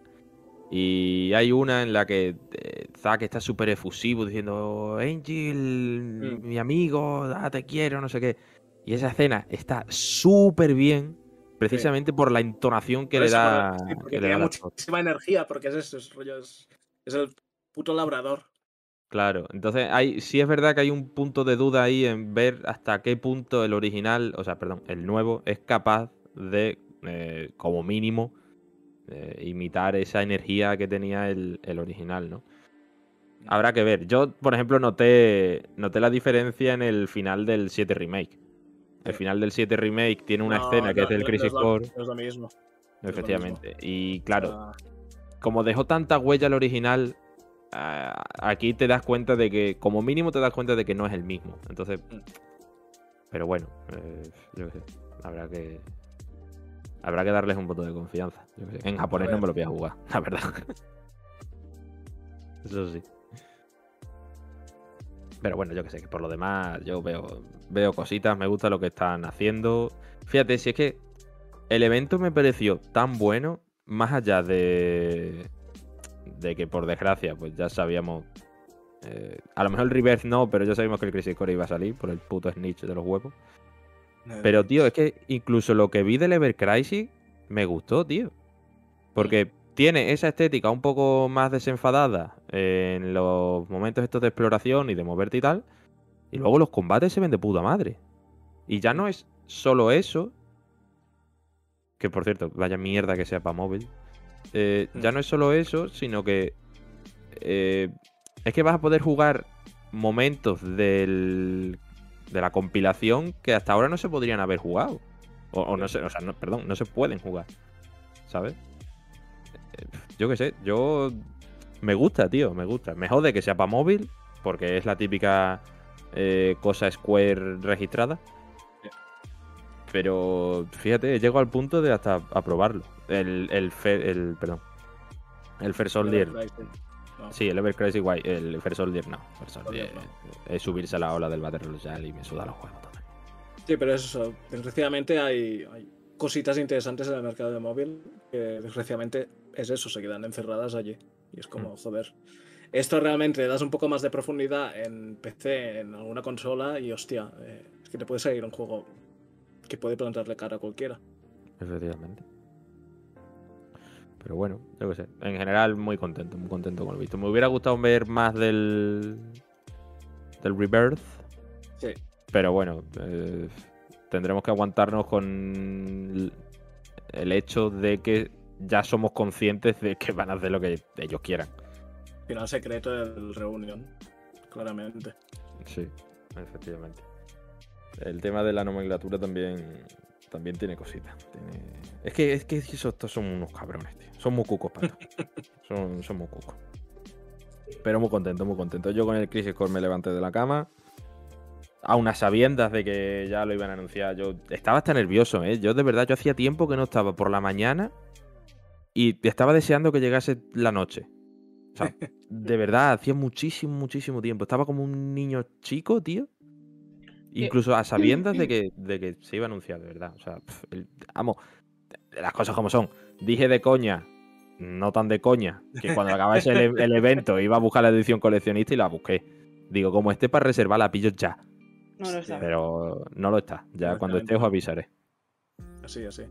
Y hay una en la que eh, Zack está súper efusivo diciendo: Angel, Mm. mi amigo, ah, te quiero, no sé qué. Y esa escena está súper bien, precisamente por la entonación que Por le da. sí, porque que le da tiene el actor. muchísima energía, porque es eso, es, rollo, es, es el puto labrador. Claro, entonces hay, sí es verdad que hay un punto de duda ahí en ver hasta qué punto el original, o sea, perdón, el nuevo es capaz de, eh, como mínimo, eh, imitar esa energía que tenía el, el original, ¿no? Habrá que ver. Yo, por ejemplo, noté, noté la diferencia en el final del 7 Remake. El final del 7 Remake tiene una No, escena que no, es del no- Crisis Core, es lo mismo. efectivamente. Y claro, como dejó tanta huella el original, aquí te das cuenta de que, como mínimo, te das cuenta de que no es el mismo. Entonces, Mm. pero bueno, eh, yo qué sé, habrá que. Habrá que darles un voto de confianza. yo qué sé. En japonés no me lo voy a jugar, [laughs] la verdad. Eso sí. Pero bueno, yo que sé, que por lo demás yo veo, veo cositas, me gusta lo que están haciendo. Fíjate, si es que el evento me pareció tan bueno, más allá de, de que por desgracia, pues ya sabíamos. eh, a lo mejor el reverse no, pero ya sabíamos que el Crisis Core iba a salir por el puto snitch de los huevos. Pero, tío, es que incluso lo que vi del Ever Crisis me gustó, tío. Porque tiene esa estética un poco más desenfadada en los momentos estos de exploración y de moverte y tal. Y luego los combates se ven de puta madre. Y ya no es solo eso. Que por cierto, vaya mierda que sea para móvil. Eh, ya no es solo eso, sino que. eh, es que vas a poder jugar momentos del, de la compilación que hasta ahora no se podrían haber jugado. O, o no sé, o sea, no, perdón, no se pueden jugar. ¿sabes? Eh, Yo qué sé, yo me gusta, tío, me gusta. Me jode que sea para móvil, porque es la típica eh, cosa Square registrada. Pero fíjate, llego al punto de hasta aprobarlo. El, el, Fe- el perdón. El Fair Soldier. No. Sí, el Ever Crazy White. El Fair Soldier no. Fair Soldier Soldier es subirse a la ola del Battle Royale y me suda los juegos total. Sí, pero es eso. Desgraciadamente hay, hay cositas interesantes en el mercado de móvil que desgraciadamente es eso, se quedan encerradas allí. Y es como, Mm. joder. Esto realmente le das un poco más de profundidad en PC, en alguna consola, y hostia, eh, es que te puede salir un juego que puede plantarle cara a cualquiera. Efectivamente. Pero bueno, yo qué sé. En general, muy contento, muy contento con lo visto. Me hubiera gustado ver más del. del Rebirth. Sí. Pero bueno, eh, tendremos que aguantarnos con el hecho de que ya somos conscientes de que van a hacer lo que ellos quieran. Final secreto del Reunion, claramente. Sí, efectivamente. El tema de la nomenclatura también, también tiene cositas. tiene- Es que, es que esos estos son unos cabrones, tío. Son muy cucos esto. [laughs] son, son muy cucos. Pero muy contento, muy contento. Yo con el Crisis Core me levanté de la cama. A unas sabiendas de que ya lo iban a anunciar. Yo estaba hasta nervioso, ¿eh? Yo de verdad, yo hacía tiempo que no estaba por la mañana y estaba deseando que llegase la noche. O sea, [laughs] de verdad, hacía muchísimo, muchísimo tiempo. Estaba como un niño chico, tío. Incluso a sabiendas de [laughs] que, de que se iba a anunciar, de verdad. O sea, el- vamos, las cosas como son. Dije de coña, no tan de coña, que cuando acabase el, el evento iba a buscar la edición coleccionista y la busqué. Digo, como esté para reservar, la pillo ya. No lo está. Pero no lo está. Ya cuando esté os avisaré. Así, así.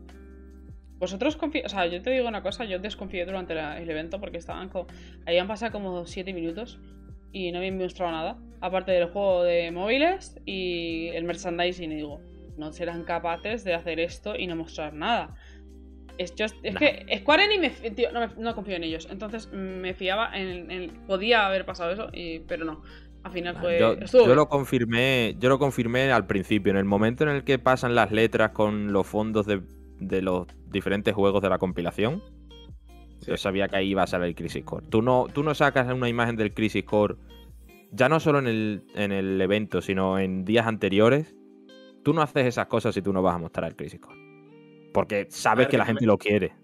Vosotros confí- o sea, yo te digo una cosa, yo desconfié durante la- el evento porque estaban como. Habían pasado como 7 minutos y no habían mostrado nada. Aparte del juego de móviles y el merchandising. Y digo, no serán capaces de hacer esto y no mostrar nada. Es, just- es Nah. que Square Enix me tío, no, me- no confío en ellos. Entonces me fiaba en, en- Podía haber pasado eso, y, pero no. Al final fue. Yo, lo confirmé, yo lo confirmé al principio, en el momento en el que pasan las letras con los fondos de, de los diferentes juegos de la compilación. Sí. Yo sabía que ahí iba a salir el Crisis Core. Tú no, tú no sacas una imagen del Crisis Core, ya no solo en el, en el evento, sino en días anteriores. Tú no haces esas cosas si tú no vas a mostrar el Crisis Core. Porque sabes ver, que la gente lo quiere.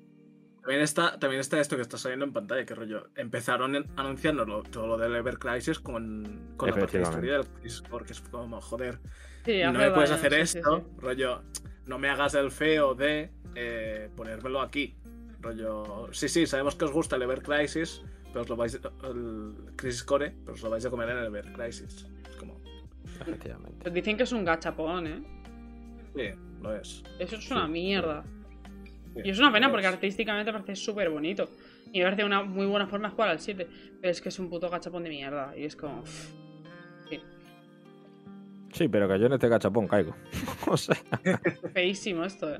También está, también está esto que está saliendo en pantalla, que rollo. Empezaron anunciándolo todo lo del Ever Crisis con, con la parte de historia del Crisis Core, que es como, joder, Sí, no me puedes hacer sí, esto, sí. rollo, no me hagas el feo de eh, ponérmelo aquí. Rollo, sí, sí, sabemos que os gusta el Ever Crisis, pero os lo vais el Crisis Core, pero os lo vais a comer en el Ever Crisis. Es como, Efectivamente. Pues dicen que es un gachapón, ¿eh? Sí, lo es. Eso es una mierda. Sí, Y es una pena porque es. artísticamente parece súper bonito. Y me parece una muy buena forma de jugar al 7. Pero es que es un puto gachapón de mierda. Y es como. uff, Sí, pero que yo en este cachapón caigo. [laughs] o sea, feísimo esto, eh.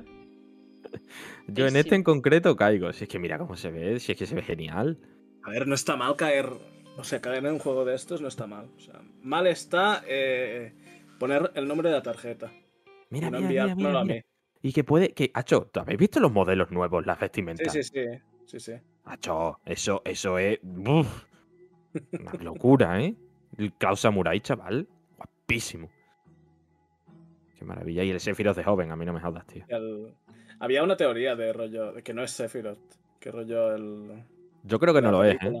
yo en Sí, este sí. en concreto caigo. Si es que mira cómo se ve, si es que se ve genial. A ver, no está mal caer. O sea, caer en un juego de estos no está mal. O sea, mal está eh, poner el nombre de la tarjeta. Mira, mira. Y que puede. que Acho, ¿tú habéis visto los modelos nuevos, las vestimentas? sí, sí. Sí, sí. Acho, eso, eso es. uf, una locura, ¿eh? El Klaus Samurai, chaval. Guapísimo. Qué maravilla. Y el Sephiroth de joven, a mí no me jodas, tío. El- Había una teoría de rollo, de que no es Sephiroth, que rollo el... Yo creo que no lo es, ¿eh?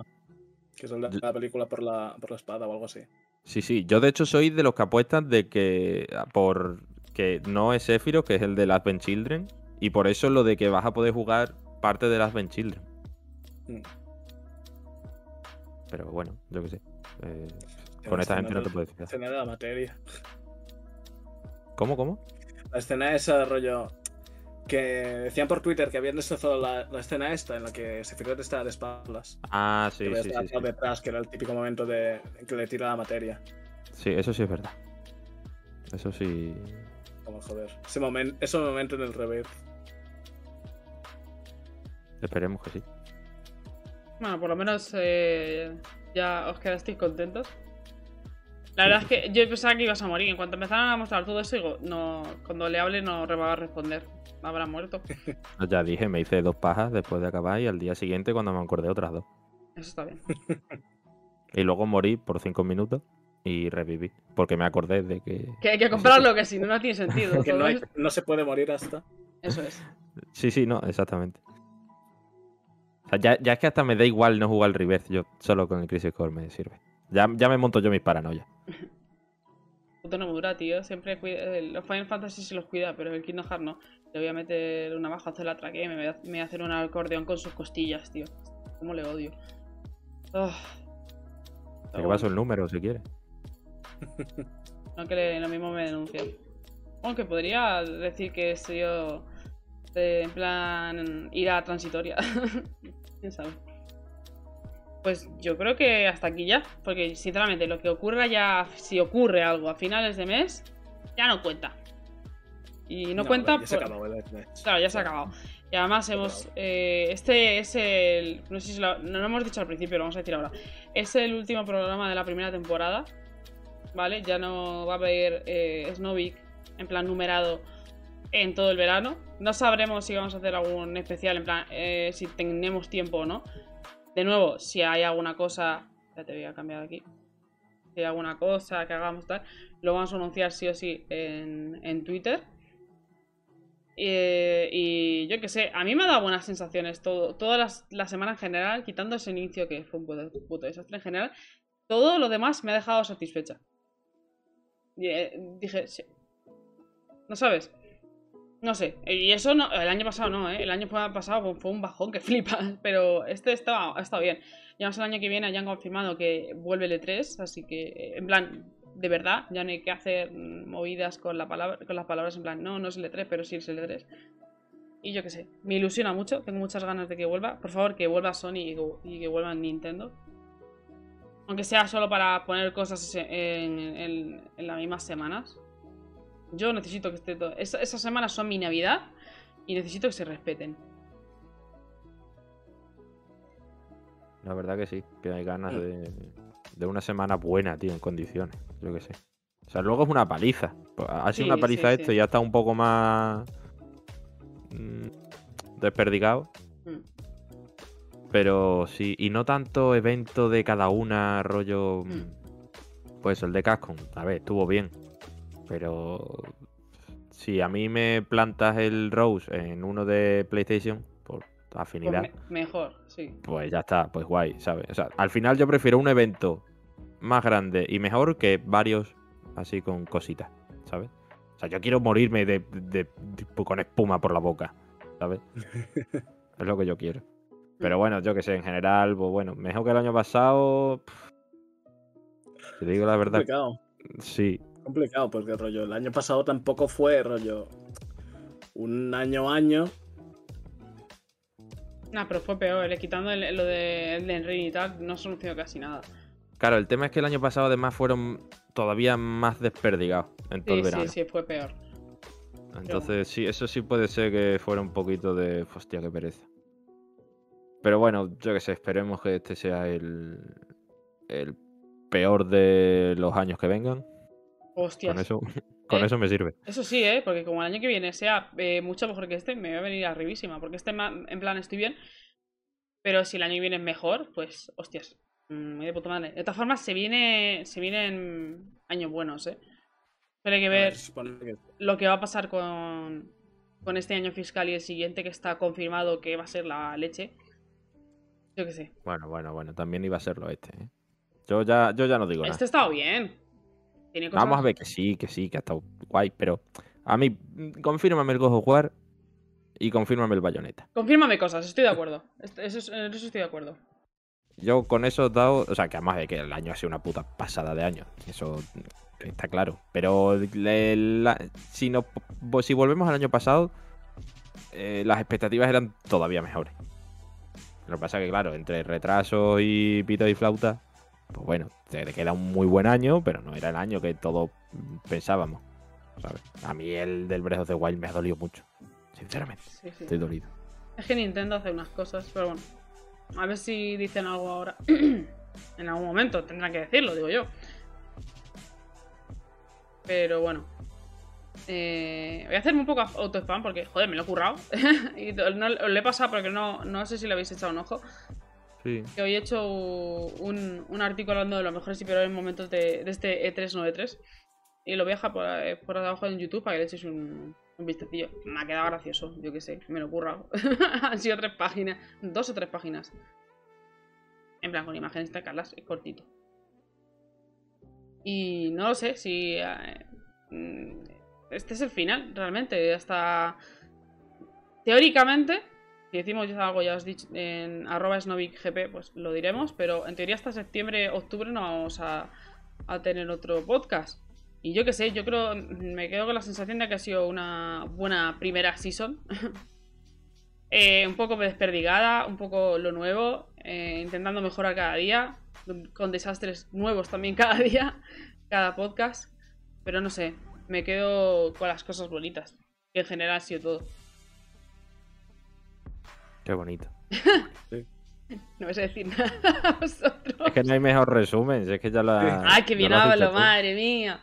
Que es el de Yo- la película por la, por la espada o algo así. Sí, sí. Yo de hecho soy de los que apuestan de que ah, por que no es Sephiroth, que es el de Advent Children, y por eso lo de que vas a poder jugar parte de Advent Children. Mm. Pero bueno, yo qué sé. Eh, con la esta gente no te puedes La fijar. escena de la materia. ¿Cómo, cómo? La escena esa de rollo... Que decían por Twitter que habían destrozado la, la escena esta en la que Sephiroth está de espaldas. Ah, sí, detrás, que era el típico momento de en que le tira la materia. Sí, eso sí es verdad. Eso sí. Como joder. Ese, momento ese momento en el Rebirth. Esperemos que sí. Bueno, por lo menos eh, ya os quedasteis contentos. La verdad es que yo pensaba que ibas a morir. En cuanto empezaron a mostrar todo eso, digo, no, cuando le hable no va a responder. Habrá muerto. [laughs] Ya dije, me hice dos pajas después de acabar y al día siguiente cuando me acordé otras dos. Eso está bien. [laughs] Y luego morí por cinco minutos y reviví. Porque me acordé de que. Que hay que comprarlo, que si no, no tiene sentido. [laughs] Que no, hay- esto. no se puede morir hasta. Eso es. Sí, sí, no, exactamente. O sea, ya, ya es que hasta me da igual no jugar al reverse. Yo solo con el Crisis Core me sirve. Ya, ya me monto yo mis paranoias. Puto no dura, tío. Siempre cuida, eh, los Final Fantasy se los cuida, pero el Kingdom Hearts no. Le voy a meter una baja hacer la traquea y me voy, a, me voy a hacer un acordeón con sus costillas, tío. Cómo le odio. Ah. Te paso el número si quieres. [laughs] No que lo mismo me denuncian. Aunque podría decir que soy yo de, en plan ira transitoria. [laughs] ¿Quién sabe? Pues yo creo que hasta aquí ya. Porque sinceramente lo que ocurra ya, si ocurre algo a finales de mes, ya no cuenta. Y no, cuenta Ya se por- acabó el mes. Claro, ya se ha acabado. Y además hemos. eh, este es el. No sé si lo, no lo hemos dicho al principio, lo vamos a decir ahora. Es el último programa de la primera temporada. ¿Vale? Ya no va a haber eh, Snowbeak en plan numerado en todo el verano. No sabremos si vamos a hacer algún especial, en plan, eh, si tenemos tiempo o no. De nuevo, si hay alguna cosa. Ya te voy a cambiar aquí. Si hay alguna cosa que hagamos tal, lo vamos a anunciar sí o sí en, en Twitter. Y yo qué sé, a mí me ha dado buenas sensaciones todo, toda las- la semana en general, quitando ese inicio que fue un puto, puto desastre en general, todo lo demás me ha dejado satisfecha. Eh, dije, sí. ¿No sabes? No sé, y eso no, el año pasado no, ¿eh? El año pasado fue- un bajón que [laughs] flipas, pero este estaba, ha estado bien. Y además el año que viene ya han confirmado que vuelve el E3, así que, eh, en plan, de verdad, ya no hay que hacer movidas con, la palabra, con las palabras en plan, no, no es el E3, pero sí es el E3. Y yo qué sé, me ilusiona mucho, tengo muchas ganas de que vuelva. Por favor, que vuelva Sony y que vuelva Nintendo. Aunque sea solo para poner cosas en, en- en las mismas semanas. Yo necesito que esté todo. esa- esas semanas son mi Navidad y necesito que se respeten. La verdad que sí, que hay ganas de, de una semana buena, tío, en condiciones. Yo qué sé. O sea, luego es una paliza. Pues Ha sido Sí, una paliza sí, esto y ya está un poco más mm, desperdigado. Pero sí, y no tanto evento de cada una, rollo. Mm. Pues el de Capcom, a ver, estuvo bien. Pero si a mí me plantas el Rose en uno de PlayStation, por Pues afinidad, me- mejor, sí. pues ya está, pues guay, ¿sabes? O sea, al final yo prefiero un evento más grande y mejor que varios así con cositas, ¿sabes? O sea, yo quiero morirme de, de- de- con espuma por la boca, ¿sabes? [laughs] es lo que yo quiero. Pero bueno, yo que sé, en general, pues bueno, mejor que el año pasado. pff, Te digo la verdad, Complicado. sí. Complicado, porque rollo, el año pasado tampoco fue rollo. Un año año. Nah, pero fue peor, eh, quitando el- lo de Elden Ring y tal, no solucionó casi nada. Claro, el tema es que el año pasado además fueron todavía más desperdigados en todo Sí, el verano. sí, sí, fue peor. Entonces, sí, eso sí puede ser que fuera un poquito de. Hostia, qué pereza. Pero bueno, yo qué sé, esperemos que este sea el. el peor de los años que vengan. Hostias. Con eso, [laughs] con Eh. eso me sirve. Eso sí, ¿eh? Porque como el año que viene sea eh, mucho mejor que este, me va a venir arribísima. Porque este, en plan, estoy bien. Pero si el año que viene es mejor, pues, hostias. mm, muy de puta madre. De todas formas, se viene se vienen años buenos, ¿eh? Solo hay que ver que- lo que va a pasar con, con este año fiscal y el siguiente, que está confirmado que va a ser la leche. Yo qué sé. Bueno, bueno, bueno, también iba a serlo este. ¿eh? Yo ya, yo ya no digo nada. Este ha estado bien. Tiene cosas... Vamos a ver que sí, que sí, que ha estado guay, pero a mí, mm, confírmame el God of War y confírmame el Bayonetta. Confírmame cosas, estoy de acuerdo. Eso, eso estoy de acuerdo. Yo con eso he dado, o sea, que además de que el año ha sido una puta pasada de año, eso está claro. Pero le- la- si, no, si volvemos al año pasado, eh, las expectativas eran todavía mejores. Lo que pasa que, claro, entre retrasos y pito y flauta, pues bueno, te queda un muy buen año, pero no era el año que todos pensábamos. ¿sabes? A mí el del Breath of the Wild me ha dolido mucho, sinceramente. Sí, sí. Estoy dolido. Es que Nintendo hace unas cosas, pero bueno. A ver si dicen algo ahora. [clears throat] en algún momento tendrán que decirlo, digo yo. Pero bueno. Eh, voy a hacerme un poco auto-spam porque, joder, me lo he currado. [laughs] y no, lo he pasado porque no, no sé si le habéis echado un ojo. Sí. Que hoy he hecho un, un artículo hablando de los mejores y peores momentos de, de este E393. Y lo voy a dejar por, eh, por abajo en YouTube para que le echéis un, un vistacillo. Me ha quedado gracioso, yo qué sé, me lo he currado. [laughs] Han sido tres páginas, dos o tres páginas. En plan, con imágenes de Carlas, es cortito. Y no lo sé si. eh, mm, este es el final, realmente. Hasta. Teóricamente, si decimos algo, ya os he dicho en arroba snovicgp, pues lo diremos. Pero en teoría hasta septiembre, octubre no vamos a, a tener otro podcast. Y yo qué sé, yo creo, me quedo con la sensación de que ha sido una buena primera season. [laughs] Eh, un poco desperdigada, un poco lo nuevo, eh, intentando mejorar cada día, con desastres nuevos también [laughs] cada día, cada podcast. Pero no sé, me quedo con las cosas bonitas, que en general ha sido todo. Qué bonito. [laughs] No vais a decir nada [laughs] a vosotros. Es que no hay mejor resumen, es que ya la. ¡Ay, qué ya bien hablo, madre mía!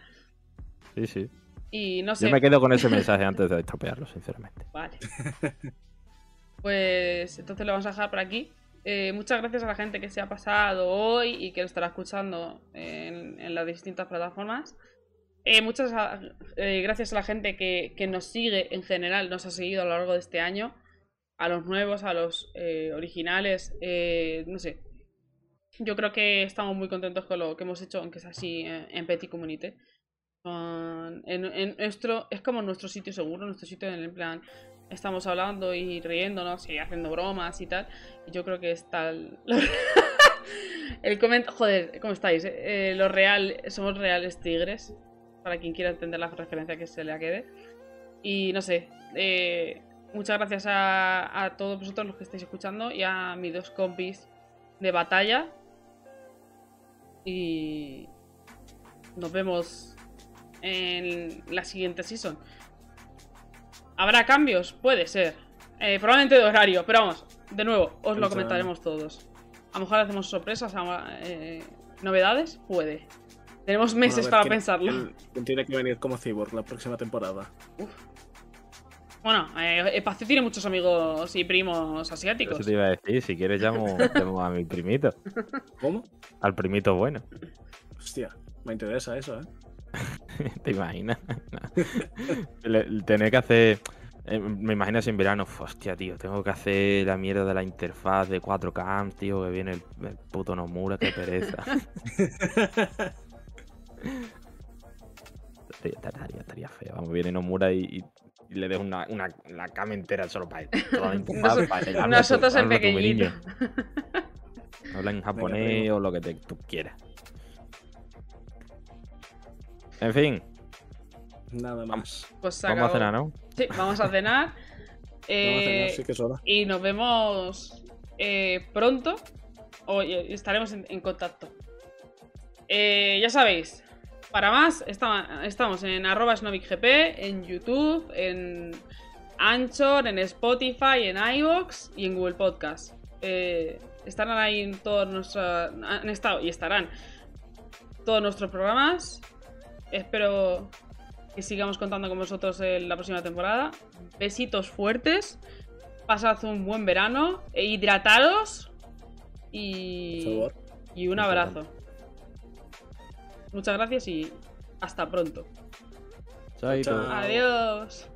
Sí, sí. Y no sé. Yo me quedo con ese mensaje antes de estropearlo, sinceramente. Vale. Pues entonces lo vamos a dejar por aquí. Eh, muchas gracias a la gente que se ha pasado hoy y que lo estará escuchando en, en las distintas plataformas. Eh, muchas eh, gracias a la gente que, que nos sigue en general, nos ha seguido a lo largo de este año. A los nuevos, a los eh, originales, eh, no sé. Yo creo que estamos muy contentos con lo que hemos hecho, aunque es así eh, en Petit Community. En, nuestro, es como nuestro sitio seguro, nuestro sitio en el plan estamos hablando y riéndonos y haciendo bromas y tal. Y yo creo que está [laughs] el, comentario. Joder, ¿cómo estáis? Los real, somos reales tigres. Para quien quiera entender la referencia que se le quede. Y no sé. eh, muchas gracias a, a todos vosotros los que estáis escuchando y a mis dos compis de batalla. Y nos vemos en la siguiente season. ¿Habrá cambios? Puede ser. Eh, probablemente de horario, pero vamos, de nuevo, os lo comentaremos todos. A lo mejor hacemos sorpresas, eh, novedades, puede. Tenemos meses Bueno, para ver, ¿quién- pensarlo. quién- tiene que venir como Cyborg la próxima temporada? Bueno, eh, Espacio tiene muchos amigos y primos asiáticos. Eso te iba a decir, si quieres llamo, [laughs] llamo a mi primito. ¿Cómo? Al primito bueno. Hostia, me interesa eso, ¿eh? [laughs] ¿Te imaginas? [laughs] Le- le- tener que hacer. eh, me imagino así en verano. "Uf, Hostia, tío, tengo que hacer la mierda de la interfaz de 4K, tío, que viene el, el puto Nomura, qué pereza. Estaría, estaría- estaría feo. Vamos, viene Nomura y, y- y le dejo una, una, la cama entera solo para él. Toda [laughs] Nos- para [laughs] Nosotros en pequeñito. [laughs] Habla en japonés o lo que te- tú quieras. En fin, Nada más. Pues se vamos a cenar, ¿no? Sí, vamos a cenar. Vamos a Eh, cenar, sí que es hora. Y nos vemos eh, pronto. O eh, estaremos en, en contacto. Eh, ya sabéis, para más, esta- estamos en arroba snovicgp, en YouTube, en Anchor, en Spotify, en iVoox y en Google Podcast. Eh, estarán ahí en todos nuestros. Han estado y estarán todos nuestros programas. Espero que sigamos contando con vosotros en la próxima temporada. Besitos fuertes. Pasad un buen verano. E hidratados. Por Y, favor. y un abrazo. Muchas gracias y hasta pronto. Chaito. Adiós.